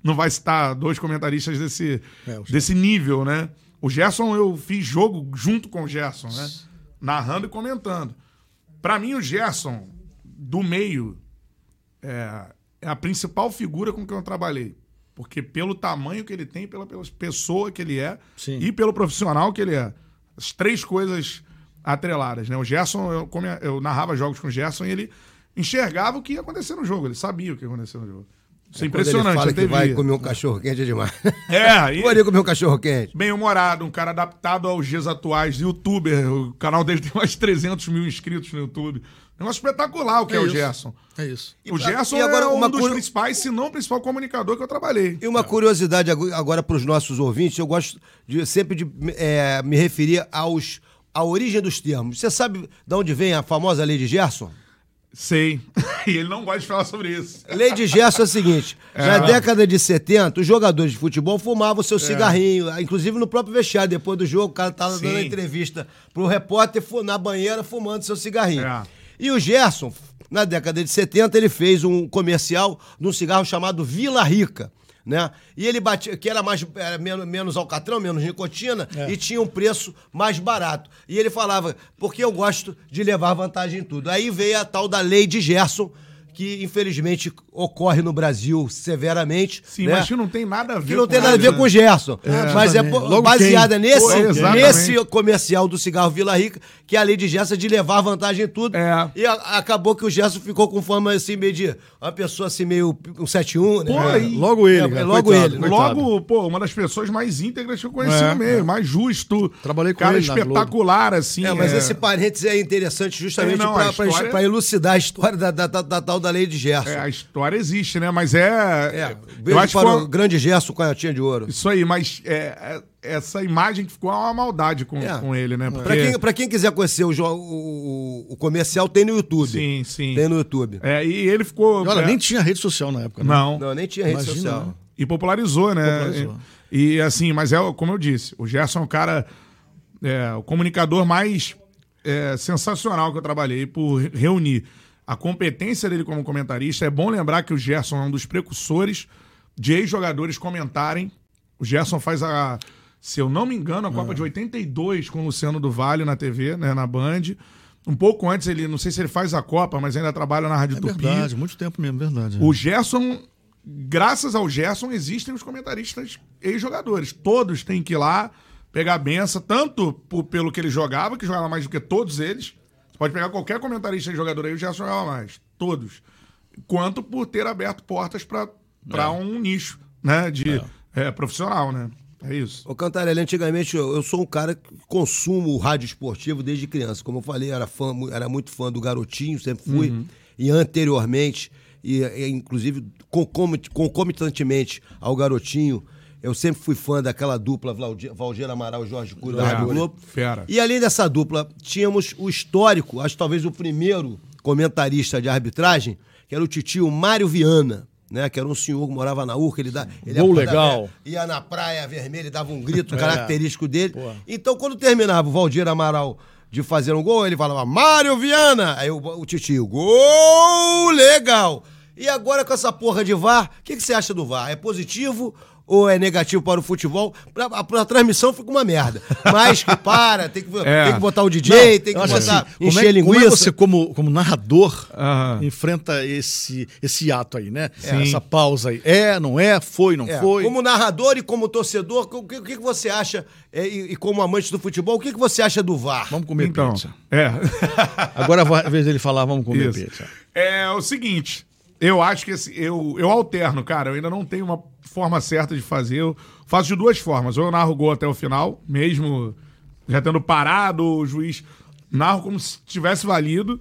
não vai citar dois comentaristas desse, é, desse nível, né? O Gerson, eu fiz jogo junto com o Gerson, né? Narrando e comentando. Para mim, o Gerson, do meio, é, é, a principal figura com quem eu trabalhei. Porque pelo tamanho que ele tem, pela, pela pessoa que ele é Sim. e pelo profissional que ele é. As três coisas atreladas, né? O Gerson, eu, como eu narrava jogos com o Gerson e ele enxergava o que ia acontecer no jogo, ele sabia o que ia acontecer no jogo. Isso é, é impressionante. Ele fala que vai comer um cachorro quente é demais. É, e... Poderia comer um cachorro quente. Bem humorado, um cara adaptado aos dias atuais, youtuber. O canal dele tem mais de 300 mil inscritos no YouTube. Negócio espetacular o que é, é o Gerson. É isso. O Gerson agora, é um dos principais, se não o principal comunicador que eu trabalhei. E uma é. curiosidade agora para os nossos ouvintes, eu gosto de, sempre de é, me referir aos, à origem dos termos. Você sabe de onde vem a famosa lei de Gerson? Sei. e ele não gosta de falar sobre isso. Lei de Gerson é o seguinte: é, na década de 70, os jogadores de futebol fumavam seu é. cigarrinho, inclusive no próprio vestiário. Depois do jogo, o cara tava Sim. dando entrevista pro repórter na banheira fumando seu cigarrinho. É. E o Gerson, na década de 70, ele fez um comercial de um cigarro chamado Vila Rica. Né? E ele batia, que era mais era menos, menos alcatrão, menos nicotina, é. e tinha um preço mais barato. E ele falava, porque eu gosto de levar vantagem em tudo. Aí veio a tal da lei de Gerson, que infelizmente ocorre no Brasil severamente. Sim, né? mas que não tem nada a ver que não tem nada a ver com o Gerson. É, mas é baseada quem? nesse, nesse comercial do cigarro Vila Rica, que é a lei de Gerson de levar vantagem em tudo. É. E a, acabou que o Gerson ficou com fama assim, meio de uma pessoa assim, meio um 7-1, né? Pô, é. Logo ele, é, Logo coitado, ele. Coitado. Logo, pô, uma das pessoas mais íntegras que eu conheci é, no meio, é. mais justo. Trabalhei com cara ele. Cara espetacular, assim. É, mas esse parênteses é interessante justamente é, para história... elucidar a história da, da, da, da, tal da lei de Gerson. É, a história existe, né? Mas é. é eu acho para o grande Gerson com a Canhotinha de Ouro. Isso aí, mas é, é, essa imagem que ficou é uma maldade com, é. com ele, né? Porque... Pra, quem, pra quem quiser conhecer o, o, o, comercial, tem no YouTube. Sim, sim. Tem no YouTube. É, e ele ficou. Olha, é... nem tinha rede social na época, né? Não. Não, nem tinha rede Imagina, social. Não. E popularizou, né? Popularizou. E, e, assim, mas é como eu disse, o Gerson é um cara. É, o comunicador mais é, sensacional que eu trabalhei por reunir a competência dele como comentarista. É bom lembrar que o Gerson é um dos precursores de ex-jogadores comentarem. O Gerson faz a, se eu não me engano, a Copa é. de 82 com o Luciano do Vale na TV, né, na Band. Um pouco antes, ele, não sei se ele faz a Copa, mas ainda trabalha na Rádio é Tupi. Verdade, muito tempo mesmo, verdade. O Gerson, graças ao Gerson, existem os comentaristas ex-jogadores. Todos têm que ir lá pegar a benção, tanto por, pelo que ele jogava, que jogava mais do que todos eles. Você pode pegar qualquer comentarista e jogador aí, o Gerson jogava mais. Todos. Quanto por ter aberto portas para é. um nicho né, de é. É, profissional, né? É isso. Ô Cantarelli, antigamente eu, eu, sou um cara que consumo o rádio esportivo desde criança. Como eu falei, era, fã, era muito fã do Garotinho, sempre fui. Uhum. E anteriormente, e, e inclusive concomitantemente ao Garotinho, eu sempre fui fã daquela dupla Valdir Amaral e Jorge Cury da Rádio Globo. Fera. E além dessa dupla, tínhamos o histórico, acho talvez o primeiro comentarista de arbitragem, que era o titio Mário Viana né? Que era um senhor que morava na Urca, ele dá. Ele Gol legal. ia na praia vermelha, dava um grito é. característico dele. Pô. Então, quando terminava o Valdir Amaral de fazer um gol, ele falava, Mário Viana! Aí o, o titio, gol legal! E agora com essa porra de VAR, o que, que você acha do VAR? É positivo ou é negativo para o futebol, pra, a, a transmissão fica uma merda. Mas que para, tem que, é. tem que botar o DJ, Não, tem que botar, assim, encher como é, linguiça. Como é você, como, como narrador, enfrenta esse, esse ato aí, né? Sim. Essa pausa aí. É, não é, foi, não é. foi. Como narrador e como torcedor, o que, o que você acha, é, e, e, como amante do futebol, o que, que você acha do VAR? Vamos comer então, pizza. É. Agora, a vez dele falar, vamos comer Isso. pizza. É o seguinte, eu acho que assim, eu, eu alterno, cara. Eu ainda não tenho uma forma certa de fazer. Eu faço de duas formas. Ou eu narro o gol até o final, mesmo já tendo parado, o juiz narro como se tivesse valido.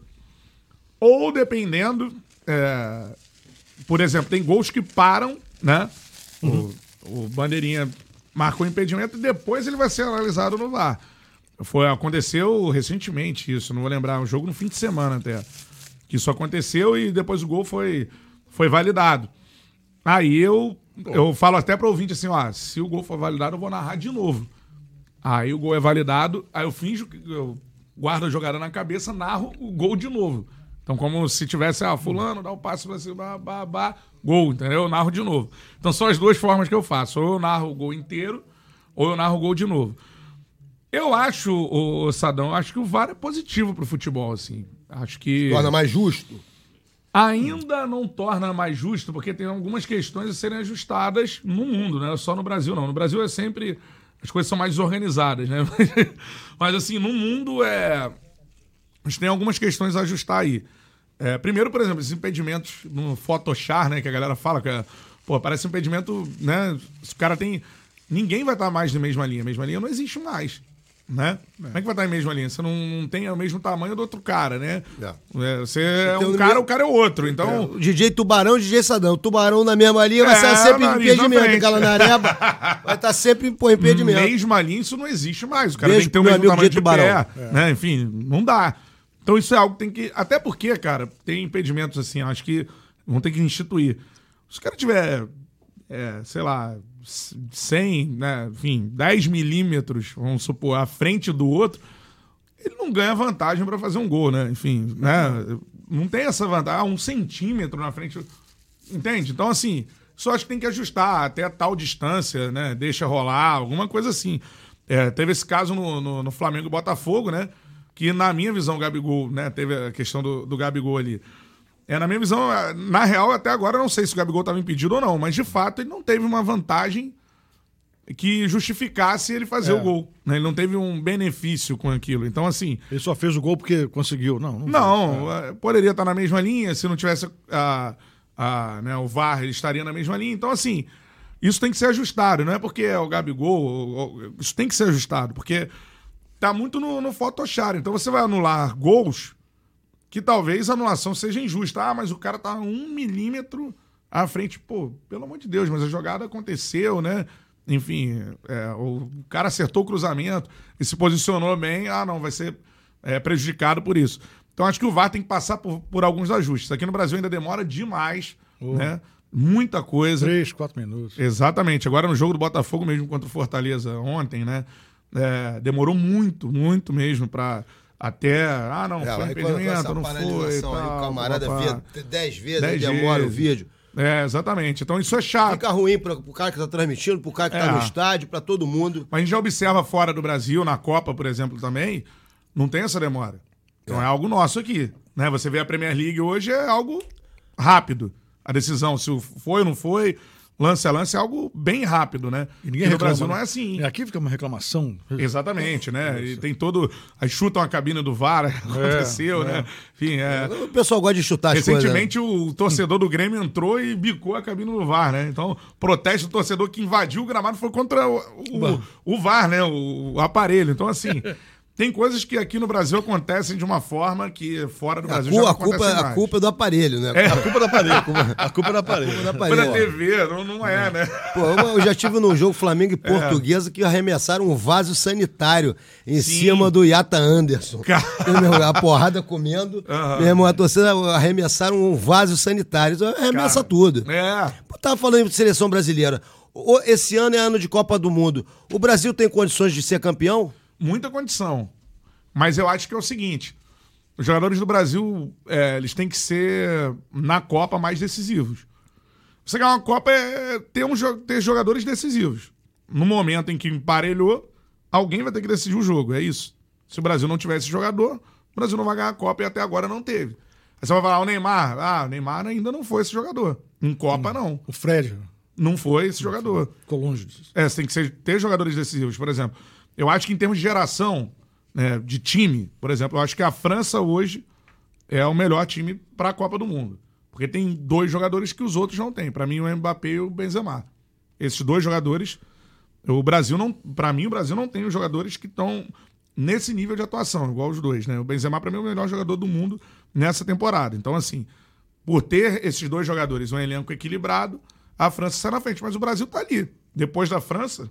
Ou dependendo. É, por exemplo, tem gols que param, né? Uhum. O, o bandeirinha marcou impedimento e depois ele vai ser analisado no VAR. Foi, aconteceu recentemente isso, não vou lembrar, um jogo no fim de semana até que isso aconteceu e depois o gol foi, foi validado. Aí eu, eu falo até para o ouvinte assim, ó, se o gol for validado, eu vou narrar de novo. Aí o gol é validado, aí eu finjo que eu guardo a jogada na cabeça, narro o gol de novo. Então, como se tivesse, ah, fulano, dá o um passo pra cima, bah, bah, gol, entendeu? Eu narro de novo. Então, são as duas formas que eu faço. Ou eu narro o gol inteiro, ou eu narro o gol de novo. Eu acho, o Sadão, acho que o VAR é positivo pro futebol, assim. Acho que. Torna mais justo? Ainda não torna mais justo, porque tem algumas questões a serem ajustadas no mundo, né? Só no Brasil não. No Brasil é sempre. As coisas são mais organizadas, né? Mas, assim, no mundo é. A gente tem algumas questões a ajustar aí. É, primeiro, por exemplo, esses impedimentos no Photoshop, né? Que a galera fala que é, pô, parece um impedimento, né? Se o cara tem. Ninguém vai estar mais na mesma linha. A mesma linha não existe mais né? É. Como é que vai estar em mesma linha? Você não, não tem o mesmo tamanho do outro cara, né? É. É, você é um cara, o cara é outro. Então... É. DJ Tubarão, DJ Sadão. Tubarão na mesma linha vai estar sempre em impedimento. Aquela nareba vai estar sempre em impedimento. Mesma linha, isso não existe mais. O cara Beijo tem que ter o mesmo tamanho de tubarão. pé. Né? Enfim, não dá. Então isso é algo que tem que... Até porque, cara, tem impedimentos assim, acho que vão ter que instituir. Se o cara tiver, sei lá, 100, né, enfim, 10 milímetros, vamos supor, à frente do outro, ele não ganha vantagem para fazer um gol, né? Enfim, né? Não tem essa vantagem, ah, um centímetro na frente. Entende? Então, assim, só acho que tem que ajustar até tal distância, né? Deixa rolar, alguma coisa assim. É, teve esse caso no, no, no Flamengo e Botafogo, né? Que, na minha visão, o Gabigol, né? Teve a questão do, do Gabigol ali. É, na minha visão, na real, até agora eu não sei se o Gabigol estava impedido ou não, mas de fato ele não teve uma vantagem que justificasse ele fazer é. o gol. Né? Ele não teve um benefício com aquilo. Então, assim. Ele só fez o gol porque conseguiu. Não, não, não é. poderia estar na mesma linha. Se não tivesse a, a, né, o VAR, ele estaria na mesma linha. Então, assim, isso tem que ser ajustado. Não é porque é o Gabigol. Isso tem que ser ajustado, porque tá muito no, no Photoshop. Então, você vai anular gols que talvez a anulação seja injusta. Ah, mas o cara tá um milímetro à frente. Pô, pelo amor de Deus, mas a jogada aconteceu, né? Enfim, é, o cara acertou o cruzamento e se posicionou bem. Ah, não, vai ser é, prejudicado por isso. Então acho que o VAR tem que passar por, por alguns ajustes. Aqui no Brasil ainda demora demais, oh. né? Muita coisa. Três, quatro minutos. Exatamente. Agora no jogo do Botafogo mesmo contra o Fortaleza ontem, né? É, demorou muito, muito mesmo para até, ah, não, é, foi impedimento, não foi. Tal, aí, o camarada vê 10 vezes, dez demora vezes. o vídeo. É, exatamente. Então isso é chato. Fica ruim para o cara que está transmitindo, para o cara que está é. no estádio, para todo mundo. Mas a gente já observa fora do Brasil, na Copa, por exemplo, também, não tem essa demora. Então é, é algo nosso aqui. Né? Você vê a Premier League hoje, é algo rápido. A decisão, se foi ou não foi, lance a lance é algo bem rápido, né? E ninguém e no reclama, Brasil não é assim. Aqui fica uma reclamação. Exatamente, né? E tem todo. Aí chutam a cabine do VAR, aconteceu, é, né? É. Enfim, é. O pessoal gosta de chutar Recentemente, as coisas, né? o torcedor do Grêmio entrou e bicou a cabine do VAR, né? Então, protesto do torcedor que invadiu o gramado foi contra o, o, o VAR, né? O, o aparelho. Então, assim. Tem coisas que aqui no Brasil acontecem de uma forma que fora do Brasil a já não a culpa, mais. A culpa é do aparelho, né? É. A culpa é do aparelho. A culpa, é do aparelho. A culpa é do aparelho. Pela TV, não, não é, né? Pô, eu já tive num jogo Flamengo e é. Portuguesa é. que arremessaram um vaso sanitário em Sim. cima do Yata Anderson. a porrada comendo. Uhum. Meu irmão, a torcida arremessaram um vaso sanitário. Arremessa Cara, tudo. É. Eu tava falando de seleção brasileira. Esse ano é ano de Copa do Mundo. O Brasil tem condições de ser campeão? Muita condição. Mas eu acho que é o seguinte: os jogadores do Brasil é, eles têm que ser, na Copa, mais decisivos. Você ganhar uma Copa é ter, um, ter jogadores decisivos. No momento em que emparelhou, alguém vai ter que decidir o jogo. É isso. Se o Brasil não tiver esse jogador, o Brasil não vai ganhar a Copa e até agora não teve. Aí você vai falar, o Neymar. Ah, o Neymar ainda não foi esse jogador. Em Copa, hum. não. O Fred. Não foi esse jogador. Ficou longe disso. É, você tem que ser, ter jogadores decisivos. Por exemplo, eu acho que em termos de geração, né, de time, por exemplo, eu acho que a França hoje é o melhor time para a Copa do Mundo. Porque tem dois jogadores que os outros não têm. Para mim, o Mbappé e o Benzema. Esses dois jogadores, o Brasil não, para mim, o Brasil não tem os jogadores que estão nesse nível de atuação, igual os dois, né? O Benzema para mim é o melhor jogador do mundo nessa temporada. Então, assim, por ter esses dois jogadores, um elenco equilibrado, a França sai na frente, mas o Brasil tá ali. Depois da França,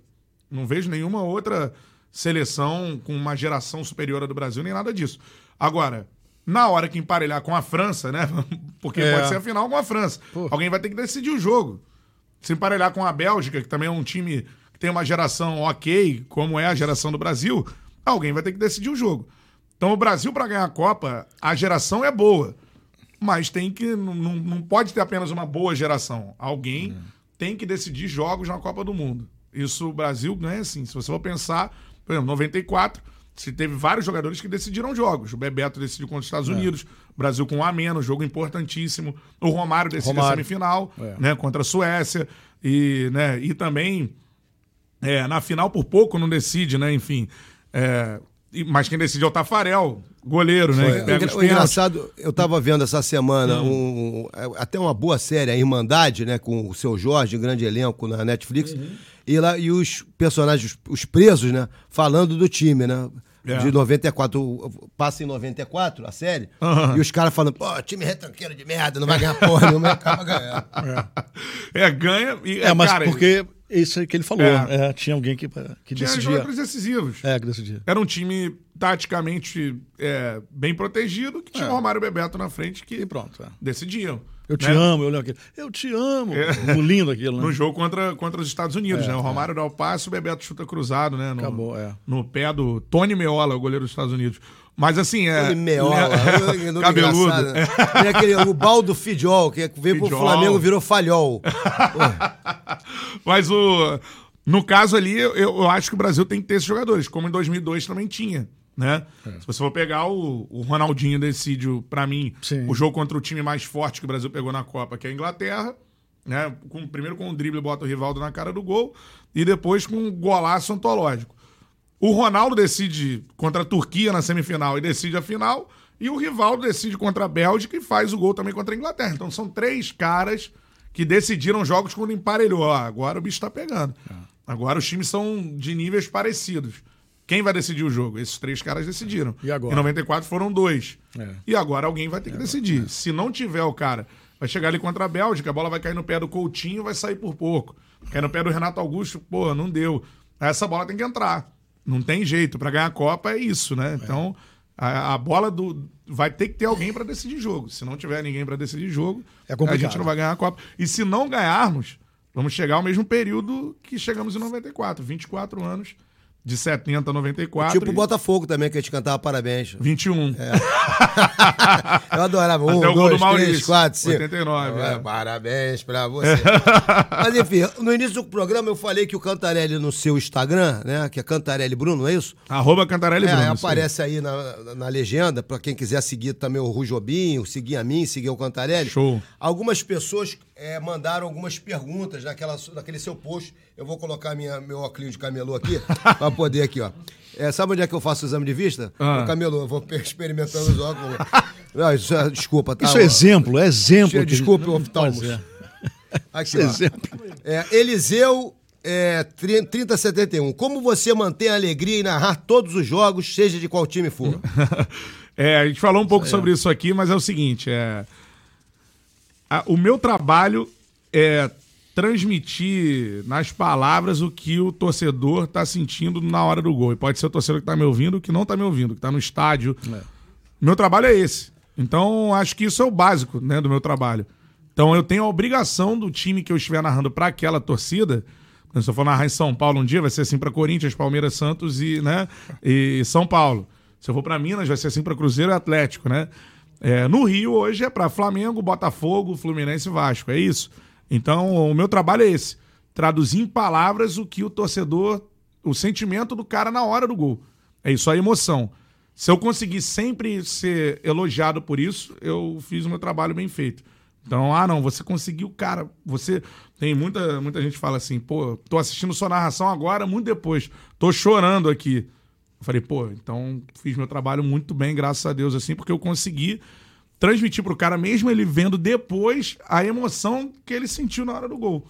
não vejo nenhuma outra seleção com uma geração superior à do Brasil, nem nada disso. Agora, na hora que emparelhar com a França, né? Porque é. pode ser a final com a França. Pô. Alguém vai ter que decidir o jogo. Se emparelhar com a Bélgica, que também é um time que tem uma geração ok, como é a geração do Brasil, alguém vai ter que decidir o jogo. Então, o Brasil, para ganhar a Copa, a geração é boa. Mas tem que. Não, não pode ter apenas uma boa geração. Alguém hum. tem que decidir jogos na Copa do Mundo. Isso o Brasil é assim. Se você for pensar, por exemplo, 94, se teve vários jogadores que decidiram jogos. O Bebeto decidiu contra os Estados é. Unidos, o Brasil com um a menos, jogo importantíssimo. O Romário decidiu Romário. a semifinal, é. né, contra a Suécia. E, né, e também é, na final por pouco não decide, né? Enfim. É, mas quem decide é o Tafarel, goleiro, né? o, o engraçado, eu estava vendo essa semana hum. um, até uma boa série, a Irmandade, né? Com o seu Jorge, grande elenco na Netflix. Uhum e, lá, e os personagens, os presos, né? Falando do time, né? É. De 94, passa em 94 a série, uhum. e os caras falando, pô, time retranqueiro de merda, não vai ganhar porra nenhuma, acaba ganhando. É, é ganha e. É, mas cara, porque isso que ele falou, é. É, tinha alguém que, que tinha decidia. jogadores decisivos. É, que decidia. Era um time taticamente é, bem protegido, que tinha é. o Romário Bebeto na frente que e pronto, é. decidiam. Eu te né? amo, eu lembro aquilo. Eu te amo. É. Lindo aquilo, né? No jogo contra, contra os Estados Unidos, é, né? O Romário é. dá o passe, o Bebeto chuta cruzado, né? No, Acabou, é. No pé do Tony Meola, o goleiro dos Estados Unidos. Mas assim, é. Tony Meola, é, cabeludo. Né? Tem aquele, o Baldo Fidjol, que veio Fidjol. pro Flamengo virou Falhol. Mas o. No caso ali, eu, eu acho que o Brasil tem que ter esses jogadores, como em 2002 também tinha né? É. Se você for pegar o, o Ronaldinho decide, para mim, Sim. o jogo contra o time mais forte que o Brasil pegou na Copa, que é a Inglaterra, né? Com, primeiro com o drible bota o Rivaldo na cara do gol e depois com um golaço antológico. O Ronaldo decide contra a Turquia na semifinal e decide a final, e o Rivaldo decide contra a Bélgica e faz o gol também contra a Inglaterra. Então são três caras que decidiram jogos quando emparelhou. Ah, agora o bicho tá pegando. É. Agora os times são de níveis parecidos. Quem vai decidir o jogo? Esses três caras decidiram. E agora? Em 94 foram dois. É. E agora alguém vai ter que decidir. É. Se não tiver o cara, vai chegar ali contra a Bélgica, a bola vai cair no pé do Coutinho vai sair por pouco. Cai no pé do Renato Augusto, pô, não deu. Essa bola tem que entrar. Não tem jeito. Para ganhar a Copa é isso, né? Então, a, a, bola do. Vai ter que ter alguém para decidir jogo. Se não tiver ninguém para decidir jogo, é a gente não vai ganhar a Copa. E se não ganharmos, vamos chegar ao mesmo período que chegamos em 94, 24 anos de 70 a 94. Tipo o e Botafogo também, que a gente cantava parabéns. 21. É. Eu adorava. Um, dois, do Maurício. três, quatro, cinco. 89, É, é. Parabéns pra você. Mas enfim, no início do programa eu falei que o Cantarelli no seu Instagram, né? Que é Cantarelli Bruno, não é isso? Arroba Cantarelli É, Bruno. aí. aparece aí na, na legenda, pra quem quiser seguir também o Rujobinho, seguir a mim, seguir o Cantarelli. Show. Algumas pessoas é, mandaram algumas perguntas naquela, naquele seu post. Eu vou colocar minha, meu óculos de camelô aqui, pra poder aqui, ó. É, sabe onde é que eu faço o exame de vista? Ah. No camelô. Eu vou experimentando os óculos. Não, isso é, desculpa, tá? Isso é exemplo, é exemplo. que- Desculpe, oftalmos. Pois é. Aqui, Isso é ó. exemplo. É, Eliseu é, 30- 3071. Como você mantém a alegria em narrar todos os jogos, seja de qual time for? É, a gente falou um pouco sobre isso aqui, mas é o seguinte, é... a- o meu trabalho é transmitir nas palavras o que o torcedor tá sentindo na hora do gol. E pode ser o torcedor que tá me ouvindo, que não tá me ouvindo, que tá no estádio. Meu trabalho é esse. Então, acho que isso é o básico, né, do meu trabalho. Então, eu tenho a obrigação do time que eu estiver narrando para aquela torcida. Se eu for narrar em São Paulo um dia, vai ser assim para Corinthians, Palmeiras, Santos e, né, e São Paulo. Se eu for para Minas, vai ser assim para Cruzeiro e Atlético, né? É, no Rio, hoje é para Flamengo, Botafogo, Fluminense e Vasco. É isso. Então, o meu trabalho é esse: traduzir em palavras o que o torcedor, o sentimento do cara na hora do gol. É isso, a emoção. Se eu conseguir sempre ser elogiado por isso, eu fiz o meu trabalho bem feito. Então, ah, não, você conseguiu, cara. Você. Tem muita, muita gente fala assim, pô, tô assistindo sua narração agora, muito depois. Tô chorando aqui. Eu falei, pô, então fiz meu trabalho muito bem, graças a Deus, assim, porque eu consegui transmitir pro cara, mesmo ele vendo depois, a emoção que ele sentiu na hora do gol.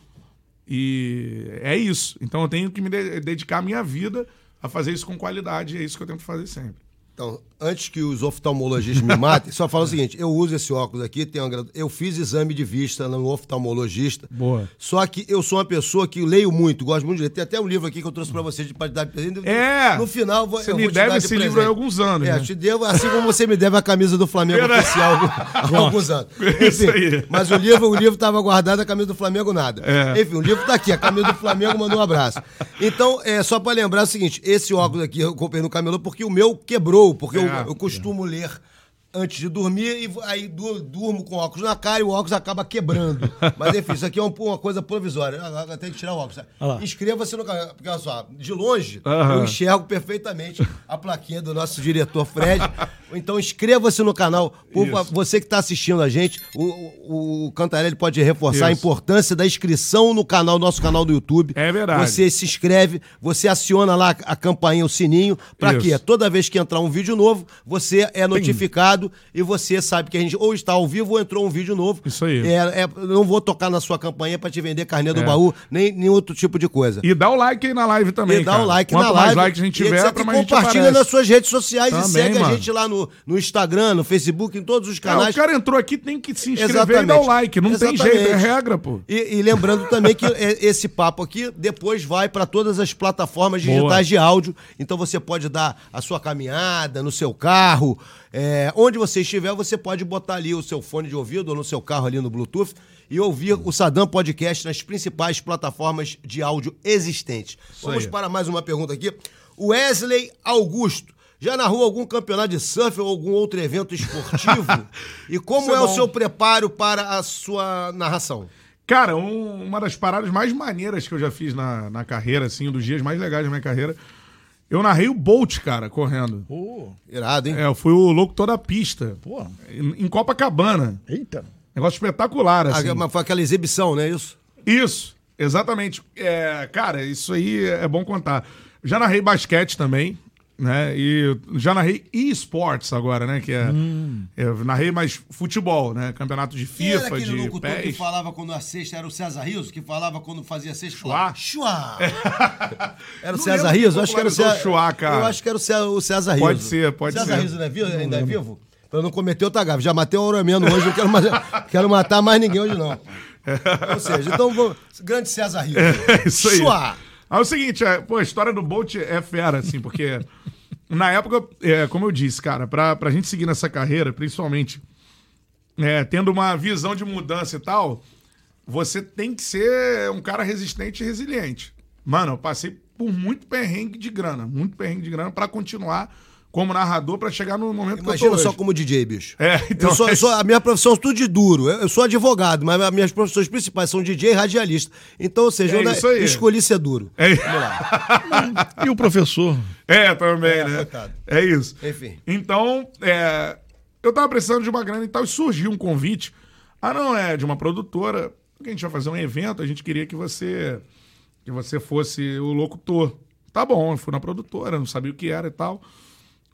E é isso. Então eu tenho que me de- dedicar a minha vida a fazer isso com qualidade. E é isso que eu tento fazer sempre. Então, antes que os oftalmologistas me matem, só falo o seguinte: eu uso esse óculos aqui, tenho uma eu fiz exame de vista no oftalmologista. Boa. Só que eu sou uma pessoa que leio muito, gosto muito de ler. Tem até um livro aqui que eu trouxe pra vocês de qualidade de presente. É! No final, vou, Você me vou deve de esse livro há alguns anos, É, né? te devo, assim como você me deve a camisa do Flamengo oficial há alguns anos. Isso aí. Mas o livro, o livro estava guardado, a camisa do Flamengo nada. É. Enfim, o livro tá aqui, a camisa do Flamengo mandou um abraço. Então, é só para lembrar o seguinte: esse óculos aqui eu comprei no camelô porque o meu quebrou, porque eu, É. eu costumo ler antes de dormir e aí du- durmo com óculos na cara e o óculos acaba quebrando. Mas enfim, isso aqui é um- uma coisa provisória. Tem que tirar o óculos. Inscreva-se no canal. Porque olha só, de longe Aham. eu enxergo perfeitamente a plaquinha do nosso diretor Fred. Então inscreva-se no canal. Por você que está assistindo a gente, o, o, Cantarelli pode reforçar a Isso. importância da inscrição no canal, nosso canal do YouTube. É verdade. Você se inscreve, você aciona lá a campainha, o sininho, para quê? Toda vez que entrar um vídeo novo, você é notificado e você sabe que a gente ou está ao vivo ou entrou um vídeo novo. Isso aí. É, é, não vou tocar na sua campanha para te vender carnê do É. baú, nem, nem outro tipo de coisa. E dá o like aí na live também. E dá cara. o like Quanto na mais live. like a gente tiver, etc. pra mais compartilha nas suas redes sociais Também, e segue a mano. gente lá no, no Instagram, no Facebook, em todos os É, canais. o cara entrou aqui, tem que se inscrever Exatamente. e dar o like. Não tem Exatamente. jeito, é regra, pô. E, e lembrando também que é- esse papo aqui depois vai para todas as plataformas Boa. digitais de áudio. Então você pode dar a sua caminhada no seu carro, é, onde você estiver, você pode botar ali o seu fone de ouvido ou no seu carro ali no Bluetooth e ouvir o Sadam Podcast nas principais plataformas de áudio existentes. Vamos aí. para mais uma pergunta aqui. Wesley Augusto. Já narrou algum campeonato de surf ou algum outro evento esportivo? e como Isso é é, o seu preparo para a sua narração? Cara, um- uma das paradas mais maneiras que eu já fiz na, na carreira, assim, um dos dias mais legais da minha carreira, eu narrei o Bolt, cara, correndo. Pô, Irado, hein? É, eu fui o louco toda a pista. pô. Em, em Copacabana. Eita. Negócio espetacular, assim. Ah, mas foi aquela exibição, não é isso? Isso, exatamente. É, cara, isso aí é bom contar. Já narrei basquete também, né? E já narrei esportes agora, né? Que é, Eu narrei mais futebol, né? Campeonato de Quem era FIFA, aquele de locutor que pés. falava quando a sexta? Era o César Rios, que falava quando fazia sexta? Chua. Chua! Era o Não César Rios? Eu acho que era o César Chua, cara. Eu acho que era o César, César Rios. Pode ser, pode César ser. Rios ainda é vivo? Ainda é vivo? Pra eu não cometer outra gafe. Já matei o Auromeno hoje, não quero, mais, quero matar mais ninguém hoje, não. Ou seja, então, vou- grande César Rios. É isso aí. Chua! Aí é o seguinte, é, pô, a história do Bolt é fera, assim, porque na época, é, como eu disse, cara, pra, pra gente seguir nessa carreira, principalmente é, tendo uma visão de mudança e tal, você tem que ser um cara resistente e resiliente. Mano, eu passei por muito perrengue de grana, muito perrengue de grana para continuar como narrador para chegar no momento Imagina que eu tô só hoje. como DJ, bicho. É, então. Eu sou, eu sou, a minha profissão é tudo de duro. Eu, eu, sou advogado, mas as minhas profissões principais são DJ e radialista. Então, ou seja, é eu escolhi ser duro. É. Vamos lá. e o professor? É, também, é, né? É isso. Enfim. Então, é, eu tava precisando de uma grana e tal, e surgiu um convite. Ah, não, é de uma produtora. Que a gente vai fazer um evento, a gente queria que você que você fosse o locutor. Tá bom, eu fui na produtora, não sabia o que era e tal.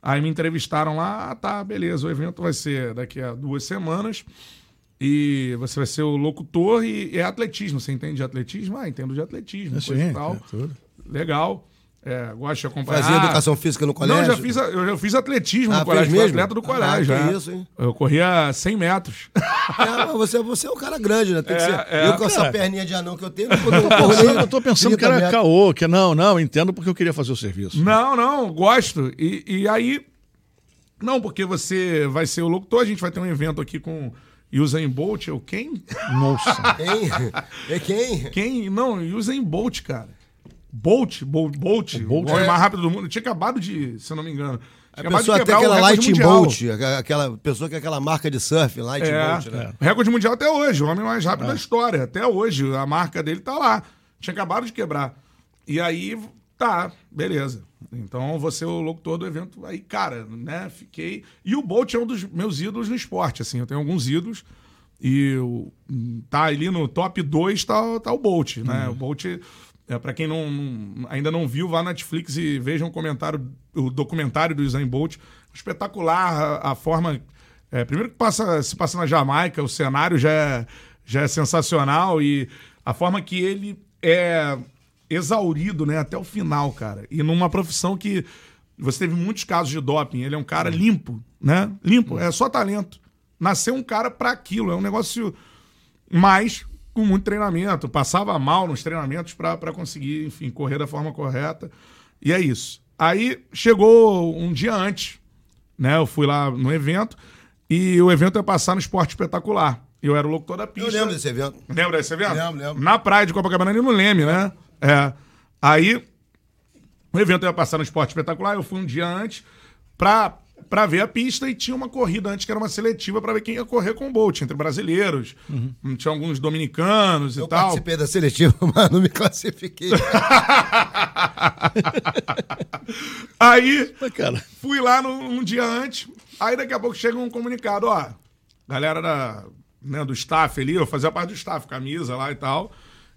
Aí me entrevistaram lá, ah, tá, beleza, o evento vai ser daqui a duas semanas. E você vai ser o locutor e é atletismo. Você entende de atletismo? Ah, entendo de atletismo, é, coisa sim, e tal. É Legal. É, gosto de acompanhar. Fazia educação física no colégio? Não, já fiz, eu já fiz atletismo ah, no colégio. Fui atleta do colégio. Ah, é. isso, hein? Eu corria 100 metros. É, você, você é um cara grande, né? Tem que é, ser. É. Eu com essa perninha de anão que eu tenho, eu, eu tô pensando que era metros. caô, que não, não, entendo porque eu queria fazer o serviço. Não, não, gosto. E, e aí. Não, porque você vai ser o locutor, a gente vai ter um evento aqui com. Usain Bolt, é o quem? Nossa. Quem? É quem? Quem? Não, Usain Bolt, cara. Bolt, Bolt, Bolt, o, Bolt, o homem é... mais rápido do mundo. Tinha acabado de, se eu não me engano. A pessoa tem aquela Lightning Bolt, aquela pessoa que é aquela marca de surf, Lightning é, Bolt, né? É. Recorde mundial até hoje, o homem mais rápido é. da história. Até hoje, a marca dele tá lá. Tinha acabado de quebrar. E aí, tá, beleza. Então, você é o locutor do evento. Aí, cara, né, fiquei... E o Bolt é um dos meus ídolos no esporte, assim. Eu tenho alguns ídolos. E tá ali no top 2 tá, tá o Bolt, né? Uhum. O Bolt é, para quem não, não, ainda não viu, vá na Netflix e veja um comentário, o documentário do Usain Bolt. Espetacular a, a forma. É, primeiro que passa, se passa na Jamaica, o cenário já é, já é sensacional e a forma que ele é exaurido né, até o final, cara. E numa profissão que você teve muitos casos de doping. Ele é um cara limpo, né? Limpo, é só talento. Nasceu um cara para aquilo, é um negócio mais com muito treinamento, passava mal nos treinamentos para conseguir, enfim, correr da forma correta. E é isso. Aí chegou um dia antes, né? Eu fui lá no evento e o evento ia passar no Esporte Espetacular. Eu era o locutor da pista. Eu lembro desse evento. Lembra desse evento? Lembro, lembro. Na praia de Copacabana, ali no Leme, né? É. Aí o evento ia passar no Esporte Espetacular, eu fui um dia antes para para ver a pista e tinha uma corrida antes que era uma seletiva para ver quem ia correr com o Bolt, entre brasileiros. Uhum. Tinha alguns dominicanos eu e tal. Eu participei da seletiva, mas não me classifiquei. aí, cara. fui lá no, um dia antes, aí daqui a pouco chega um comunicado, ó, galera da, né, do staff ali, eu fazia parte do staff, camisa lá e tal.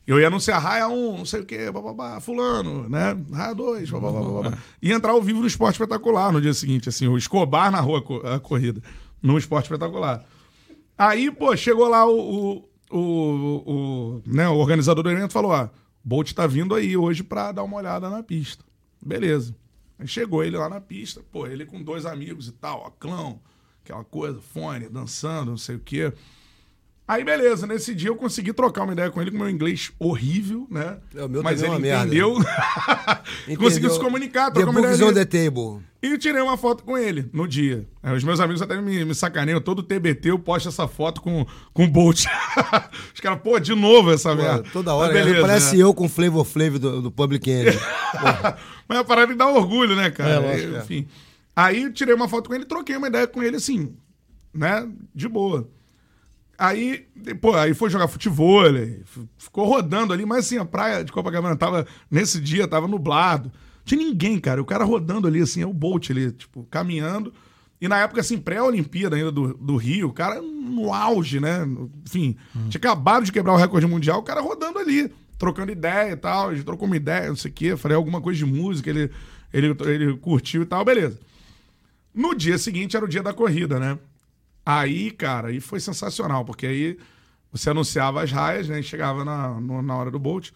Eu ia anunciar raia 1, não sei o quê, bababá, fulano, né? Raia 2, bababá, bababá. E entrar ao vivo no Esporte Espetacular no dia seguinte, assim, o Escobar narrou a, a corrida no Esporte Espetacular. Aí, pô, chegou lá o, o, o, o, né, o organizador do evento falou, ó, Bolt tá vindo aí hoje pra dar uma olhada na pista. Beleza. Aí chegou ele lá na pista, pô, ele com dois amigos e tal, ó, clão, aquela coisa, fone, dançando, não sei o quê. Aí, beleza, nesse dia eu consegui trocar uma ideia com ele com meu inglês horrível, né? É, o meu Mas ele é entendeu. Conseguiu se comunicar, trocar uma ideia. On the table. E tirei uma foto com ele no dia. os meus amigos até me, me sacaneiam. Todo TBT eu posto essa foto com, com o Bolt. Os caras, pô, de novo essa merda. Toda hora. Beleza, parece né? eu com o Flavor Flav do, do Public Enemy. Mas a parada me dá orgulho, né, cara? É, Enfim. Aí eu tirei uma foto com ele troquei uma ideia com ele assim, né? De boa. Aí, pô, aí foi jogar futebol, ficou rodando ali, mas assim, a praia de Copacabana tava, nesse dia, tava nublado. Não tinha ninguém, cara. O cara rodando ali, assim, é o Bolt ali, tipo, caminhando. E na época, assim, pré-Olimpíada ainda do, do Rio, o cara no auge, né? Enfim, hum. tinha acabado de quebrar o recorde mundial, o cara rodando ali, trocando ideia e tal. A gente trocou uma ideia, não sei o quê, falei alguma coisa de música, ele, ele, ele curtiu e tal, beleza. No dia seguinte era o dia da corrida, né? Aí, cara, aí foi sensacional, porque aí você anunciava as raias, né? E chegava na, na hora do Bolt.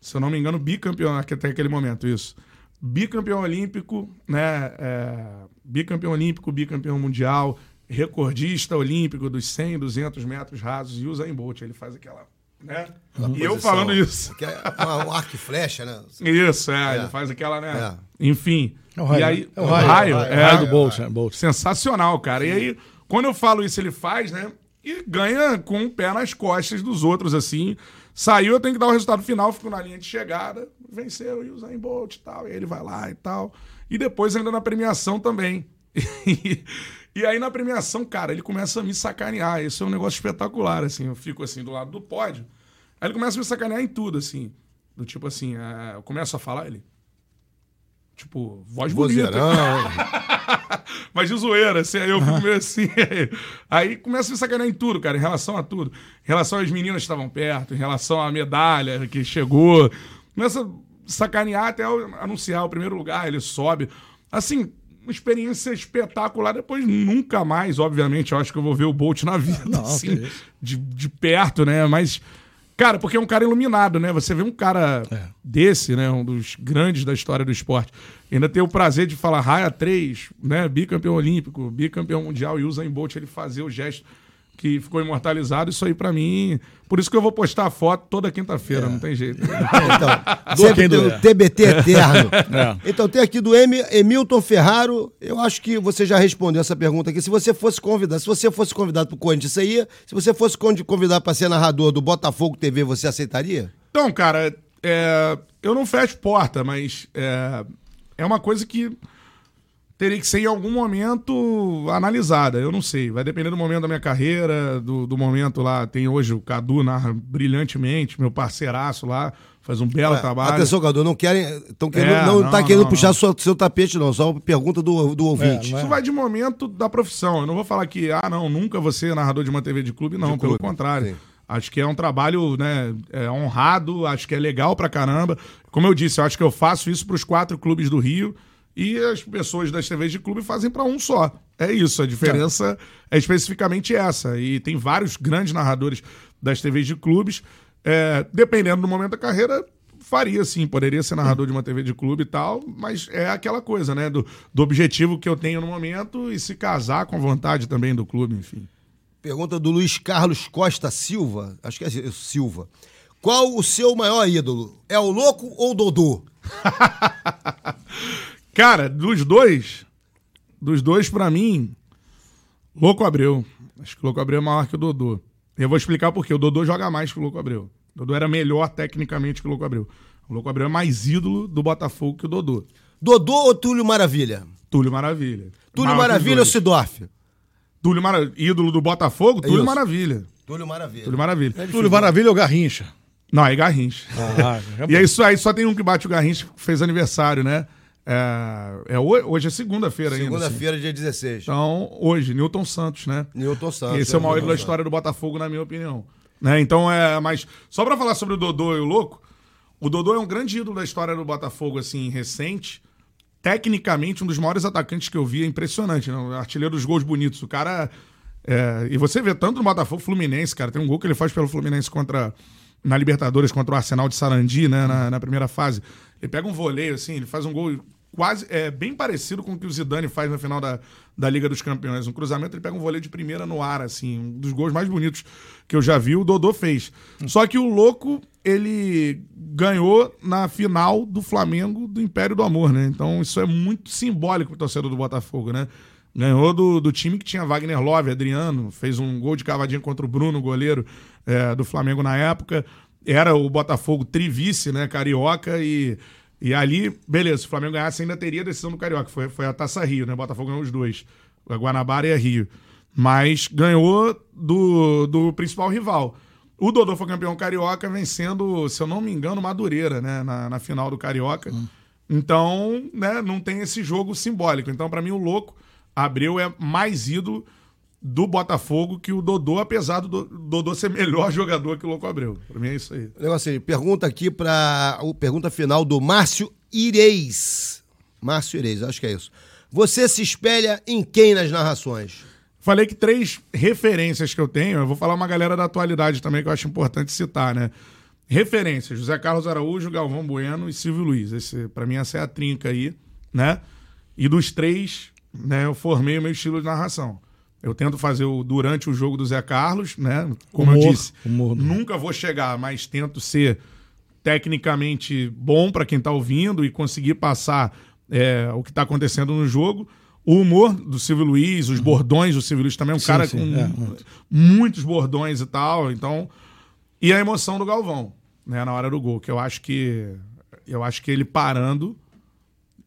Se eu não me engano, bicampeão, até aquele momento, isso. Bicampeão olímpico, né? É, bicampeão olímpico, bicampeão mundial, recordista olímpico dos 100, 200 metros rasos e usa em Bolt. Ele faz aquela. Né? e eu falando isso. É um arco e flecha, né? Isso, é, é. Ele faz aquela, né? É. Enfim. É o raio. E aí, é o raio, raio, é, é, do Bolt, né? Bolt. Sensacional, cara. E aí quando eu falo isso, ele faz, né? e ganha com o pé nas costas dos outros, assim. Saiu, eu tenho que dar o resultado final, fico na linha de chegada, venceu e o Zayn Bolt e tal, e ele vai lá e tal. E depois ainda na premiação também. E, aí na premiação, cara, ele começa a me sacanear. Isso é um negócio espetacular, assim. Eu fico assim do lado do pódio. Aí ele começa a me sacanear em tudo, assim. Do tipo assim, é, eu começo a falar, ele. Tipo, voz bonita. Mas de zoeira, assim, aí eu fico meio assim. Aí começa a me sacanear em tudo, cara, em relação a tudo. Em relação às meninas que estavam perto, em relação à medalha que chegou. Começa a sacanear até anunciar o primeiro lugar, ele sobe. Assim, uma experiência espetacular. Depois, nunca mais, obviamente, eu acho que eu vou ver o Bolt na vida, Não, assim, de, de perto, né? Mas Cara, porque é um cara iluminado, né? Você vê um cara é. desse, né? Um dos grandes da história do esporte. Ainda ter o prazer de falar raia 3, né? Bicampeão olímpico, bicampeão mundial e usa em Bolt ele fazer o gesto que ficou imortalizado. Isso aí para mim. Por isso que eu vou postar a foto toda quinta-feira, é. não tem jeito. Então, sempre tem o TBT eterno. É. Então, tem aqui do M, Emilton Ferraro. Eu acho que você já respondeu essa pergunta aqui. Se você fosse convidado, se você fosse convidado pro Corinthians, você ia? Se você fosse convidado para ser narrador do Botafogo TV, você aceitaria? Então, cara, é, eu não fecho porta, mas é, é uma coisa que teria que ser em algum momento analisada. Eu não sei. Vai depender do momento da minha carreira, do, do momento lá. Tem hoje o Cadu narra brilhantemente, meu parceiraço lá. Faz um belo é, trabalho. Atenção, Cadu, não querem. Estão querendo. É, não, não tá querendo não, puxar Seu, seu tapete, não. Só uma pergunta do, do ouvinte. É, Isso vai de momento da profissão. Eu não vou falar que, ah, não, nunca você narrador de uma TV de clube, não. De pelo clube, contrário. Sim. Acho que é um trabalho né, é honrado, acho que é legal pra caramba. Como eu disse, eu acho que eu faço isso para os quatro clubes do Rio. E as pessoas das TVs de clube fazem para um só. É isso, a diferença é. é especificamente essa. E tem vários grandes narradores das TVs de clubes. É, dependendo do momento da carreira, faria sim, poderia ser narrador de uma TV de clube e tal, mas é aquela coisa, né? Do, do objetivo que eu tenho no momento e se casar com vontade também do clube, enfim. Pergunta do Luiz Carlos Costa Silva, acho que é Silva. Qual o seu maior ídolo? É o Louco ou o Dodô? Cara, dos dois, dos dois, para mim, Louco Abreu. Acho que o Louco Abreu é maior que o Dodô. Eu vou explicar por quê. O Dodô joga mais que o Louco Abreu. O Dodô era melhor tecnicamente que o Louco Abreu. O Louco Abreu é mais ídolo do Botafogo que o Dodô. Dodô ou Túlio Maravilha? Túlio Maravilha. Túlio maior Maravilha ou Sidorf? Túlio Maravilha. Ídolo do Botafogo? Túlio Isso. Maravilha. Túlio Maravilha. Túlio Maravilha. É Túlio Maravilha ou Garrincha? Não, é Garrincha. Ah, é e é isso aí, só tem um que bate o Garrincha, que fez aniversário, né? É, é, hoje é segunda-feira ainda. Segunda-feira, dia 16. Então, hoje, Newton Santos, né? Newton Santos. Esse é o maior ídolo da história do Botafogo, na minha opinião. Né? Então, é. Mas, só para falar sobre o Dodô e o Louco, o Dodô é um grande ídolo da história do Botafogo, assim, recente. Tecnicamente, um dos maiores atacantes que eu vi, é impressionante, né? Artilheiro dos gols bonitos. O cara. É, e você vê tanto no Botafogo Fluminense, cara. Tem um gol que ele faz pelo Fluminense contra. Na Libertadores contra o Arsenal de Sarandi, né? Na, na primeira fase. Ele pega um voleio, assim, ele faz um gol quase é bem parecido com o que o Zidane faz no final da, da Liga dos Campeões. Um cruzamento, ele pega um vôlei de primeira no ar, assim, um dos gols mais bonitos que eu já vi, o Dodô fez. Hum. Só que o louco, ele ganhou na final do Flamengo do Império do Amor, né? Então isso é muito simbólico pro torcedor do Botafogo, né? Ganhou do, do time que tinha Wagner Love, Adriano, fez um gol de cavadinha contra o Bruno, goleiro é, do Flamengo na época. Era o Botafogo trivice, né? Carioca e e ali, beleza, se o Flamengo ganhasse, ainda teria a decisão do Carioca. Foi, foi a Taça Rio, né? O Botafogo ganhou os dois. A Guanabara e a Rio. Mas ganhou do, do principal rival. O Dodô foi campeão carioca, vencendo, se eu não me engano, Madureira, né? Na, na final do Carioca. Hum. Então, né, não tem esse jogo simbólico. Então, para mim, o louco, Abreu é mais ídolo do Botafogo que o Dodô, apesar do Dodô ser melhor jogador que o Louco Abreu. Pra mim é isso aí. Negócio assim, pergunta aqui para o pergunta final do Márcio Ireis. Márcio Ireis, acho que é isso. Você se espelha em quem nas narrações? Falei que três referências que eu tenho, eu vou falar uma galera da atualidade também que eu acho importante citar, né? Referências: José Carlos Araújo, Galvão Bueno e Silvio Luiz. Esse, para mim, essa é a trinca aí, né? E dos três, né, eu formei o meu estilo de narração. Eu tento fazer o, durante o jogo do Zé Carlos, né? Como humor, eu disse, humor. nunca vou chegar, mas tento ser tecnicamente bom para quem está ouvindo e conseguir passar é, o que está acontecendo no jogo. o humor do Silvio Luiz, os bordões do Silvio Luiz também, é um sim, cara sim, com é, muitos bordões e tal, então... E a emoção do Galvão, né, na hora do gol, que eu acho que... Eu acho que ele parando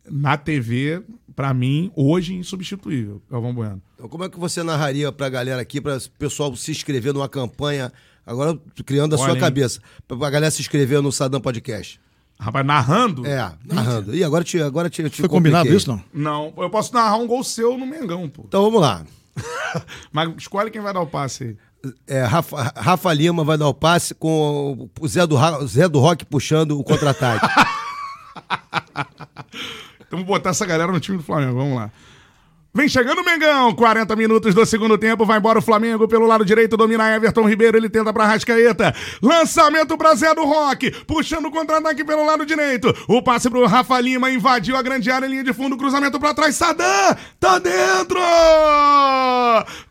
na TV, para mim, hoje, insubstituível, Galvão Bueno. Então, como é que você narraria pra galera aqui, para o pessoal se inscrever numa campanha, agora criando a Olha, sua hein? cabeça, pra galera se inscrever no Sadam Podcast? Rapaz, narrando? É, narrando. E agora te, agora te, te Foi combinado isso, não? Não, eu posso narrar um gol seu no Mengão, pô. Então vamos lá. Mas escolhe quem vai dar o passe aí. É, Rafa, Rafa Lima vai dar o passe com o Zé do, Zé do Rock puxando o contra-ataque. então vamos botar essa galera no time do Flamengo, vamos lá. Vem chegando o Mengão, 40 minutos do segundo tempo, vai embora o Flamengo pelo lado direito, domina Everton Ribeiro, ele tenta pra Rascaeta. Lançamento pra Zé do Rock, puxando o contra-ataque pelo lado direito. O passe pro Rafa Lima, invadiu a grande área, linha de fundo, cruzamento pra trás, Sadam, tá dentro!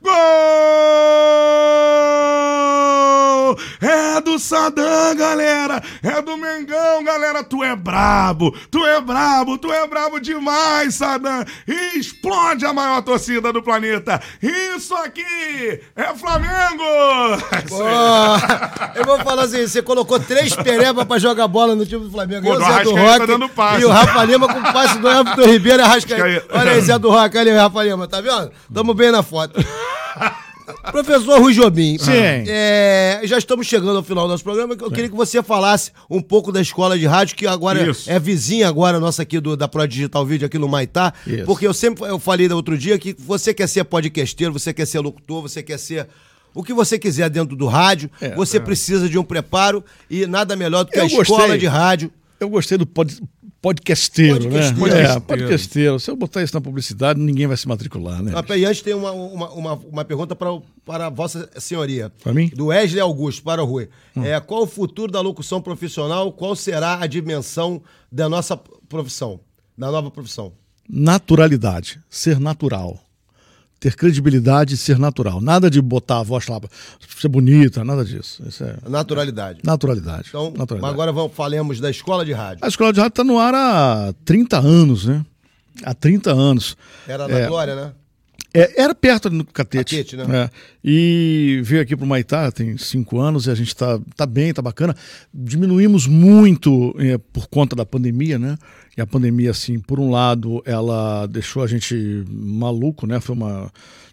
Gol! É do Sadam, galera! É do Mengão, galera! Tu é brabo! Tu é brabo! Tu é brabo demais, Sadam! Explode a maior torcida do planeta! Isso aqui é Flamengo! eu vou falar assim: você colocou três perebas pra jogar bola no time do Flamengo. Pô, o Zé do Rock tá passe. e o Rafa Lima com o passe do Everton Ribeiro e Arrascaeta. Olha aí, Zé do Rock, olha aí, Rafa Lima, tá vendo? Tamo bem na foto. Professor Rui Jobim, Sim. É, já estamos chegando ao final do nosso programa. Eu Sim. queria que você falasse um pouco da escola de rádio, que agora Isso. é vizinha agora nossa aqui do, da Pro Digital Vídeo aqui no Maitá. Isso. Porque eu sempre eu falei outro dia que você quer ser podcasteiro, você quer ser locutor, você quer ser o que você quiser dentro do rádio, é, você é. precisa de um preparo e nada melhor do que eu a escola gostei. de rádio. Eu gostei do pod, podcasteiro, podcasteiro, né? É, podcasteiro. Se eu botar isso na publicidade, ninguém vai se matricular, né? Ah, e antes tem uma, uma, uma, uma, pergunta para, para a Vossa Senhoria. Para mim? Do Wesley Augusto, para o Rui. Hum. É, qual o futuro da locução profissional? Qual será a dimensão da nossa profissão, da nova profissão? Naturalidade, ser natural ter credibilidade e ser natural. Nada de botar a voz lá pra ser bonita, nada disso. Isso é naturalidade. Naturalidade. Então, naturalidade. agora vamos, falemos da escola de rádio. A escola de rádio está no ar há 30 anos, né? Há 30 anos. Era na é, Glória, né? É, era perto no Catete. Catete, né? É, e veio aqui para o Maitá, tem cinco anos, e a gente está tá bem, tá bacana. Diminuímos muito é, por conta da pandemia, né? E a pandemia, assim, por um lado, ela deixou a gente maluco, né? Foi uma.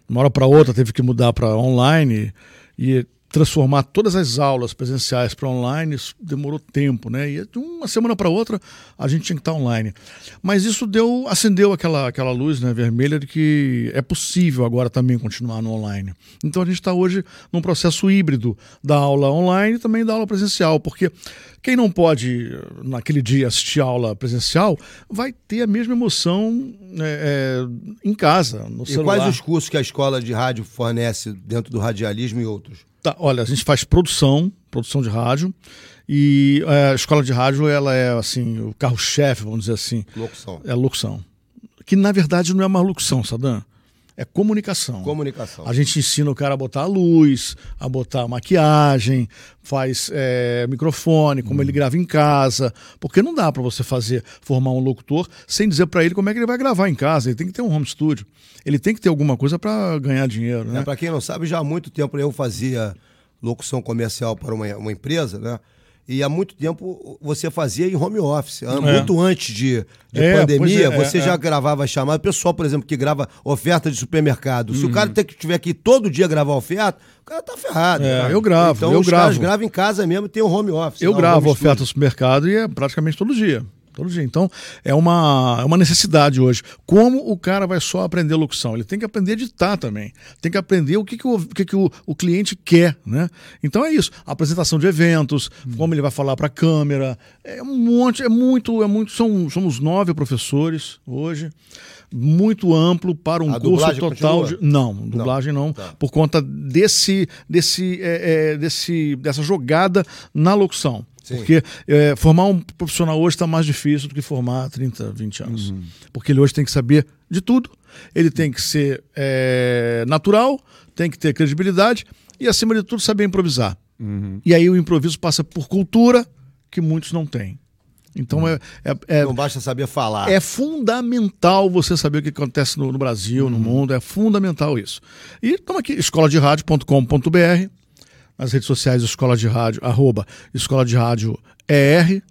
Uma hora para outra teve que mudar para online. E transformar todas as aulas presenciais para online, isso demorou tempo, né? E de uma semana para outra a gente tinha que estar online. Mas isso deu, acendeu aquela, aquela luz né, vermelha de que é possível agora também continuar no online. Então a gente está hoje num processo híbrido da aula online e também da aula presencial, porque quem não pode naquele dia assistir a aula presencial vai ter a mesma emoção é, é, em casa, no e celular. E quais os cursos que a escola de rádio fornece dentro do radialismo e outros? Tá, olha, a gente faz produção, produção de rádio. E é, a escola de rádio, ela é assim, o carro-chefe, vamos dizer assim. Locução. É locução. Que na verdade não é uma locução, Sadam. É comunicação. Comunicação. A gente ensina o cara a botar a luz, a botar maquiagem, faz é, microfone, como hum. ele grava em casa. Porque não dá para você fazer, formar um locutor sem dizer para ele como é que ele vai gravar em casa. Ele tem que ter um home studio ele tem que ter alguma coisa para ganhar dinheiro, né? É, para quem não sabe, já há muito tempo eu fazia locução comercial para uma, uma empresa, né? E há muito tempo você fazia em home office. É. Muito antes de, de é, pandemia, é, você é, já é. gravava chamada. O pessoal, por exemplo, que grava oferta de supermercado. Uhum. Se o cara tem que tiver que todo dia gravar oferta, o cara tá ferrado. É, eu gravo, então, eu os gravo. caras gravam em casa mesmo e tem o home office. Eu gravo oferta do supermercado e é praticamente todo dia. Todo dia. Então, é uma, é uma necessidade hoje. Como o cara vai só aprender locução? Ele tem que aprender a editar também. Tem que aprender o que, que, o, que, que o, o cliente quer, né? Então é isso. A apresentação de eventos, hum. como ele vai falar para a câmera. É um monte, é muito, é muito. São, somos nove professores hoje muito amplo para um a curso total de. Não, dublagem não, não tá. por conta desse, desse, é, é, desse, dessa jogada na locução. Sim. Porque é, formar um profissional hoje está mais difícil do que formar há 30, 20 anos. Uhum. Porque ele hoje tem que saber de tudo, ele tem que ser é, natural, tem que ter credibilidade e, acima de tudo, saber improvisar. Uhum. E aí o improviso passa por cultura que muitos não têm. Então é, é, é, Não basta saber falar. É fundamental você saber o que acontece no, no Brasil, no mundo. É fundamental isso. E estamos aqui, escoladeradio.com.br, nas redes sociais Escola de Rádio, arroba Escola de Rádio ER,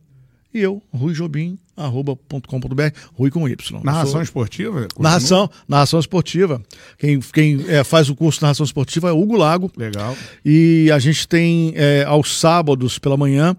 e eu, Rui Jobim, arroba.com.br, Rui com Y. Narração sou... esportiva? Continua? Narração, narração esportiva. Quem, quem é, faz o curso de narração esportiva é Hugo Lago. Legal. E a gente tem é, aos sábados pela manhã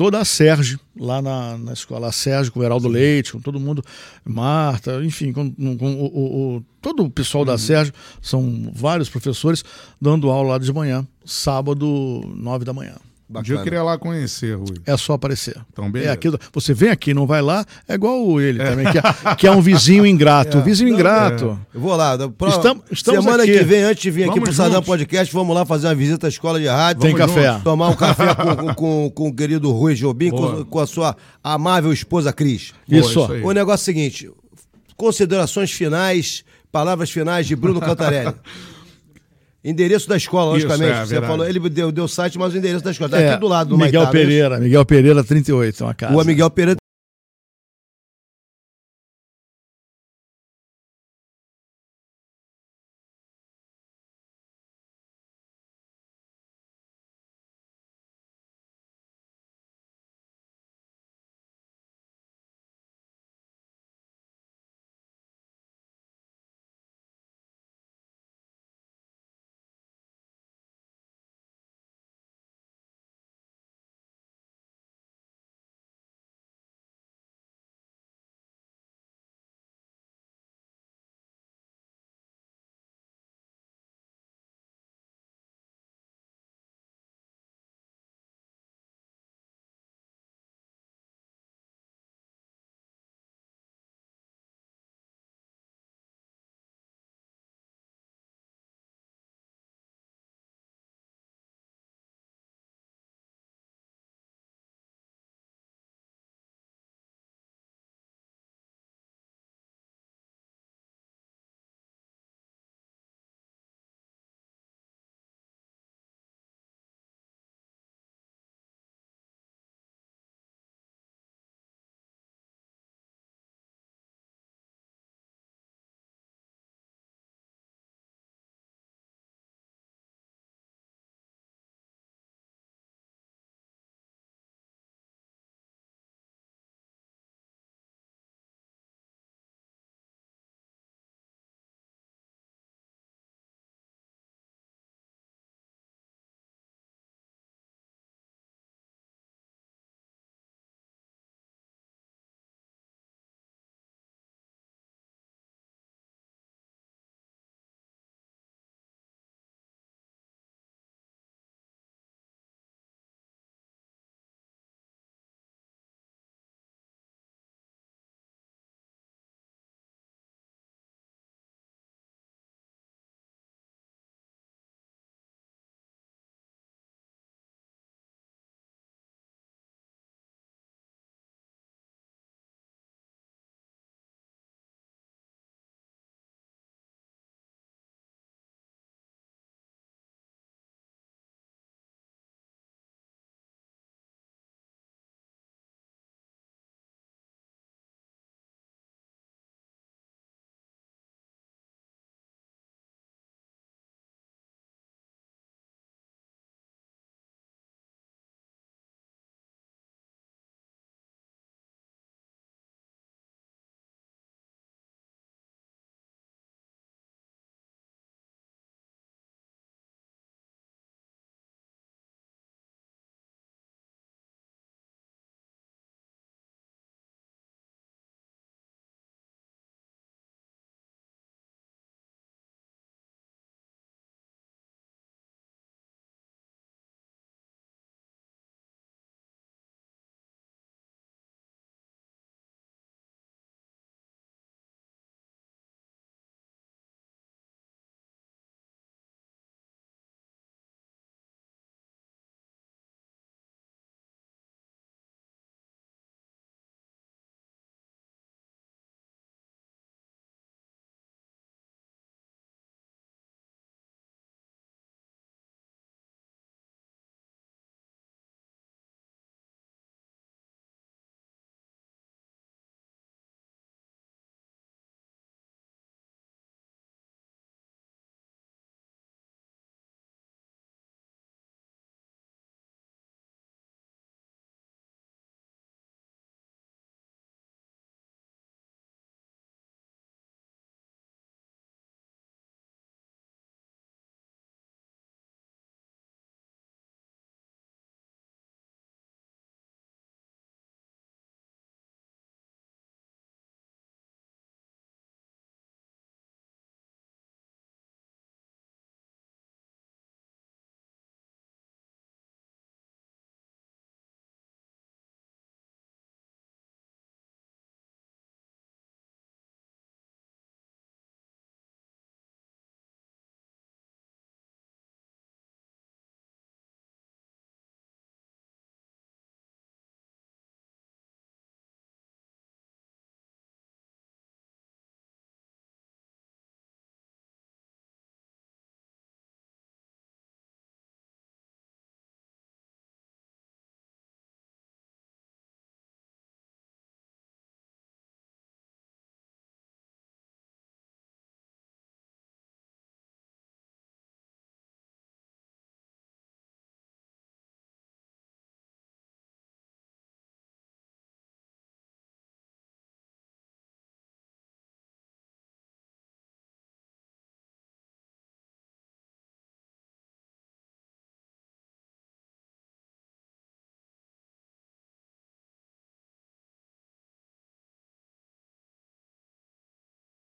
toda a Sérgio, lá na, na escola, a Sérgio, com o Heraldo Leite, com todo mundo, Marta, enfim, com, com o, o, o, todo o pessoal da uhum. Sérgio, são vários professores dando aula lá de manhã, sábado, nove da manhã. Um dia eu queria lá conhecer, Rui. É só aparecer. Então, beleza. É aquilo, você vem aqui, não vai lá, é igual ele é. também, que é, que é, um vizinho ingrato. É. Vizinho ingrato. É. Eu vou lá. Pro... Estamos, estamos Semana aqui. que vem, antes de vir vamos aqui pro Sadam Podcast, vamos lá fazer uma visita à escola de rádio. Tem vamos café. Juntos, tomar um café com, com, com, o querido Rui Jobim, com, com, a sua amável esposa Cris. Isso. isso o negócio é o seguinte: considerações finais, palavras finais de Bruno Cantarelli. Endereço da escola, logicamente. Isso, é, você falou, ele deu, deu site, mas o endereço da escola. Tá é, aqui do lado do Miguel Maitá, Pereira, Miguel Pereira 38, uma casa. Rua Miguel Pereira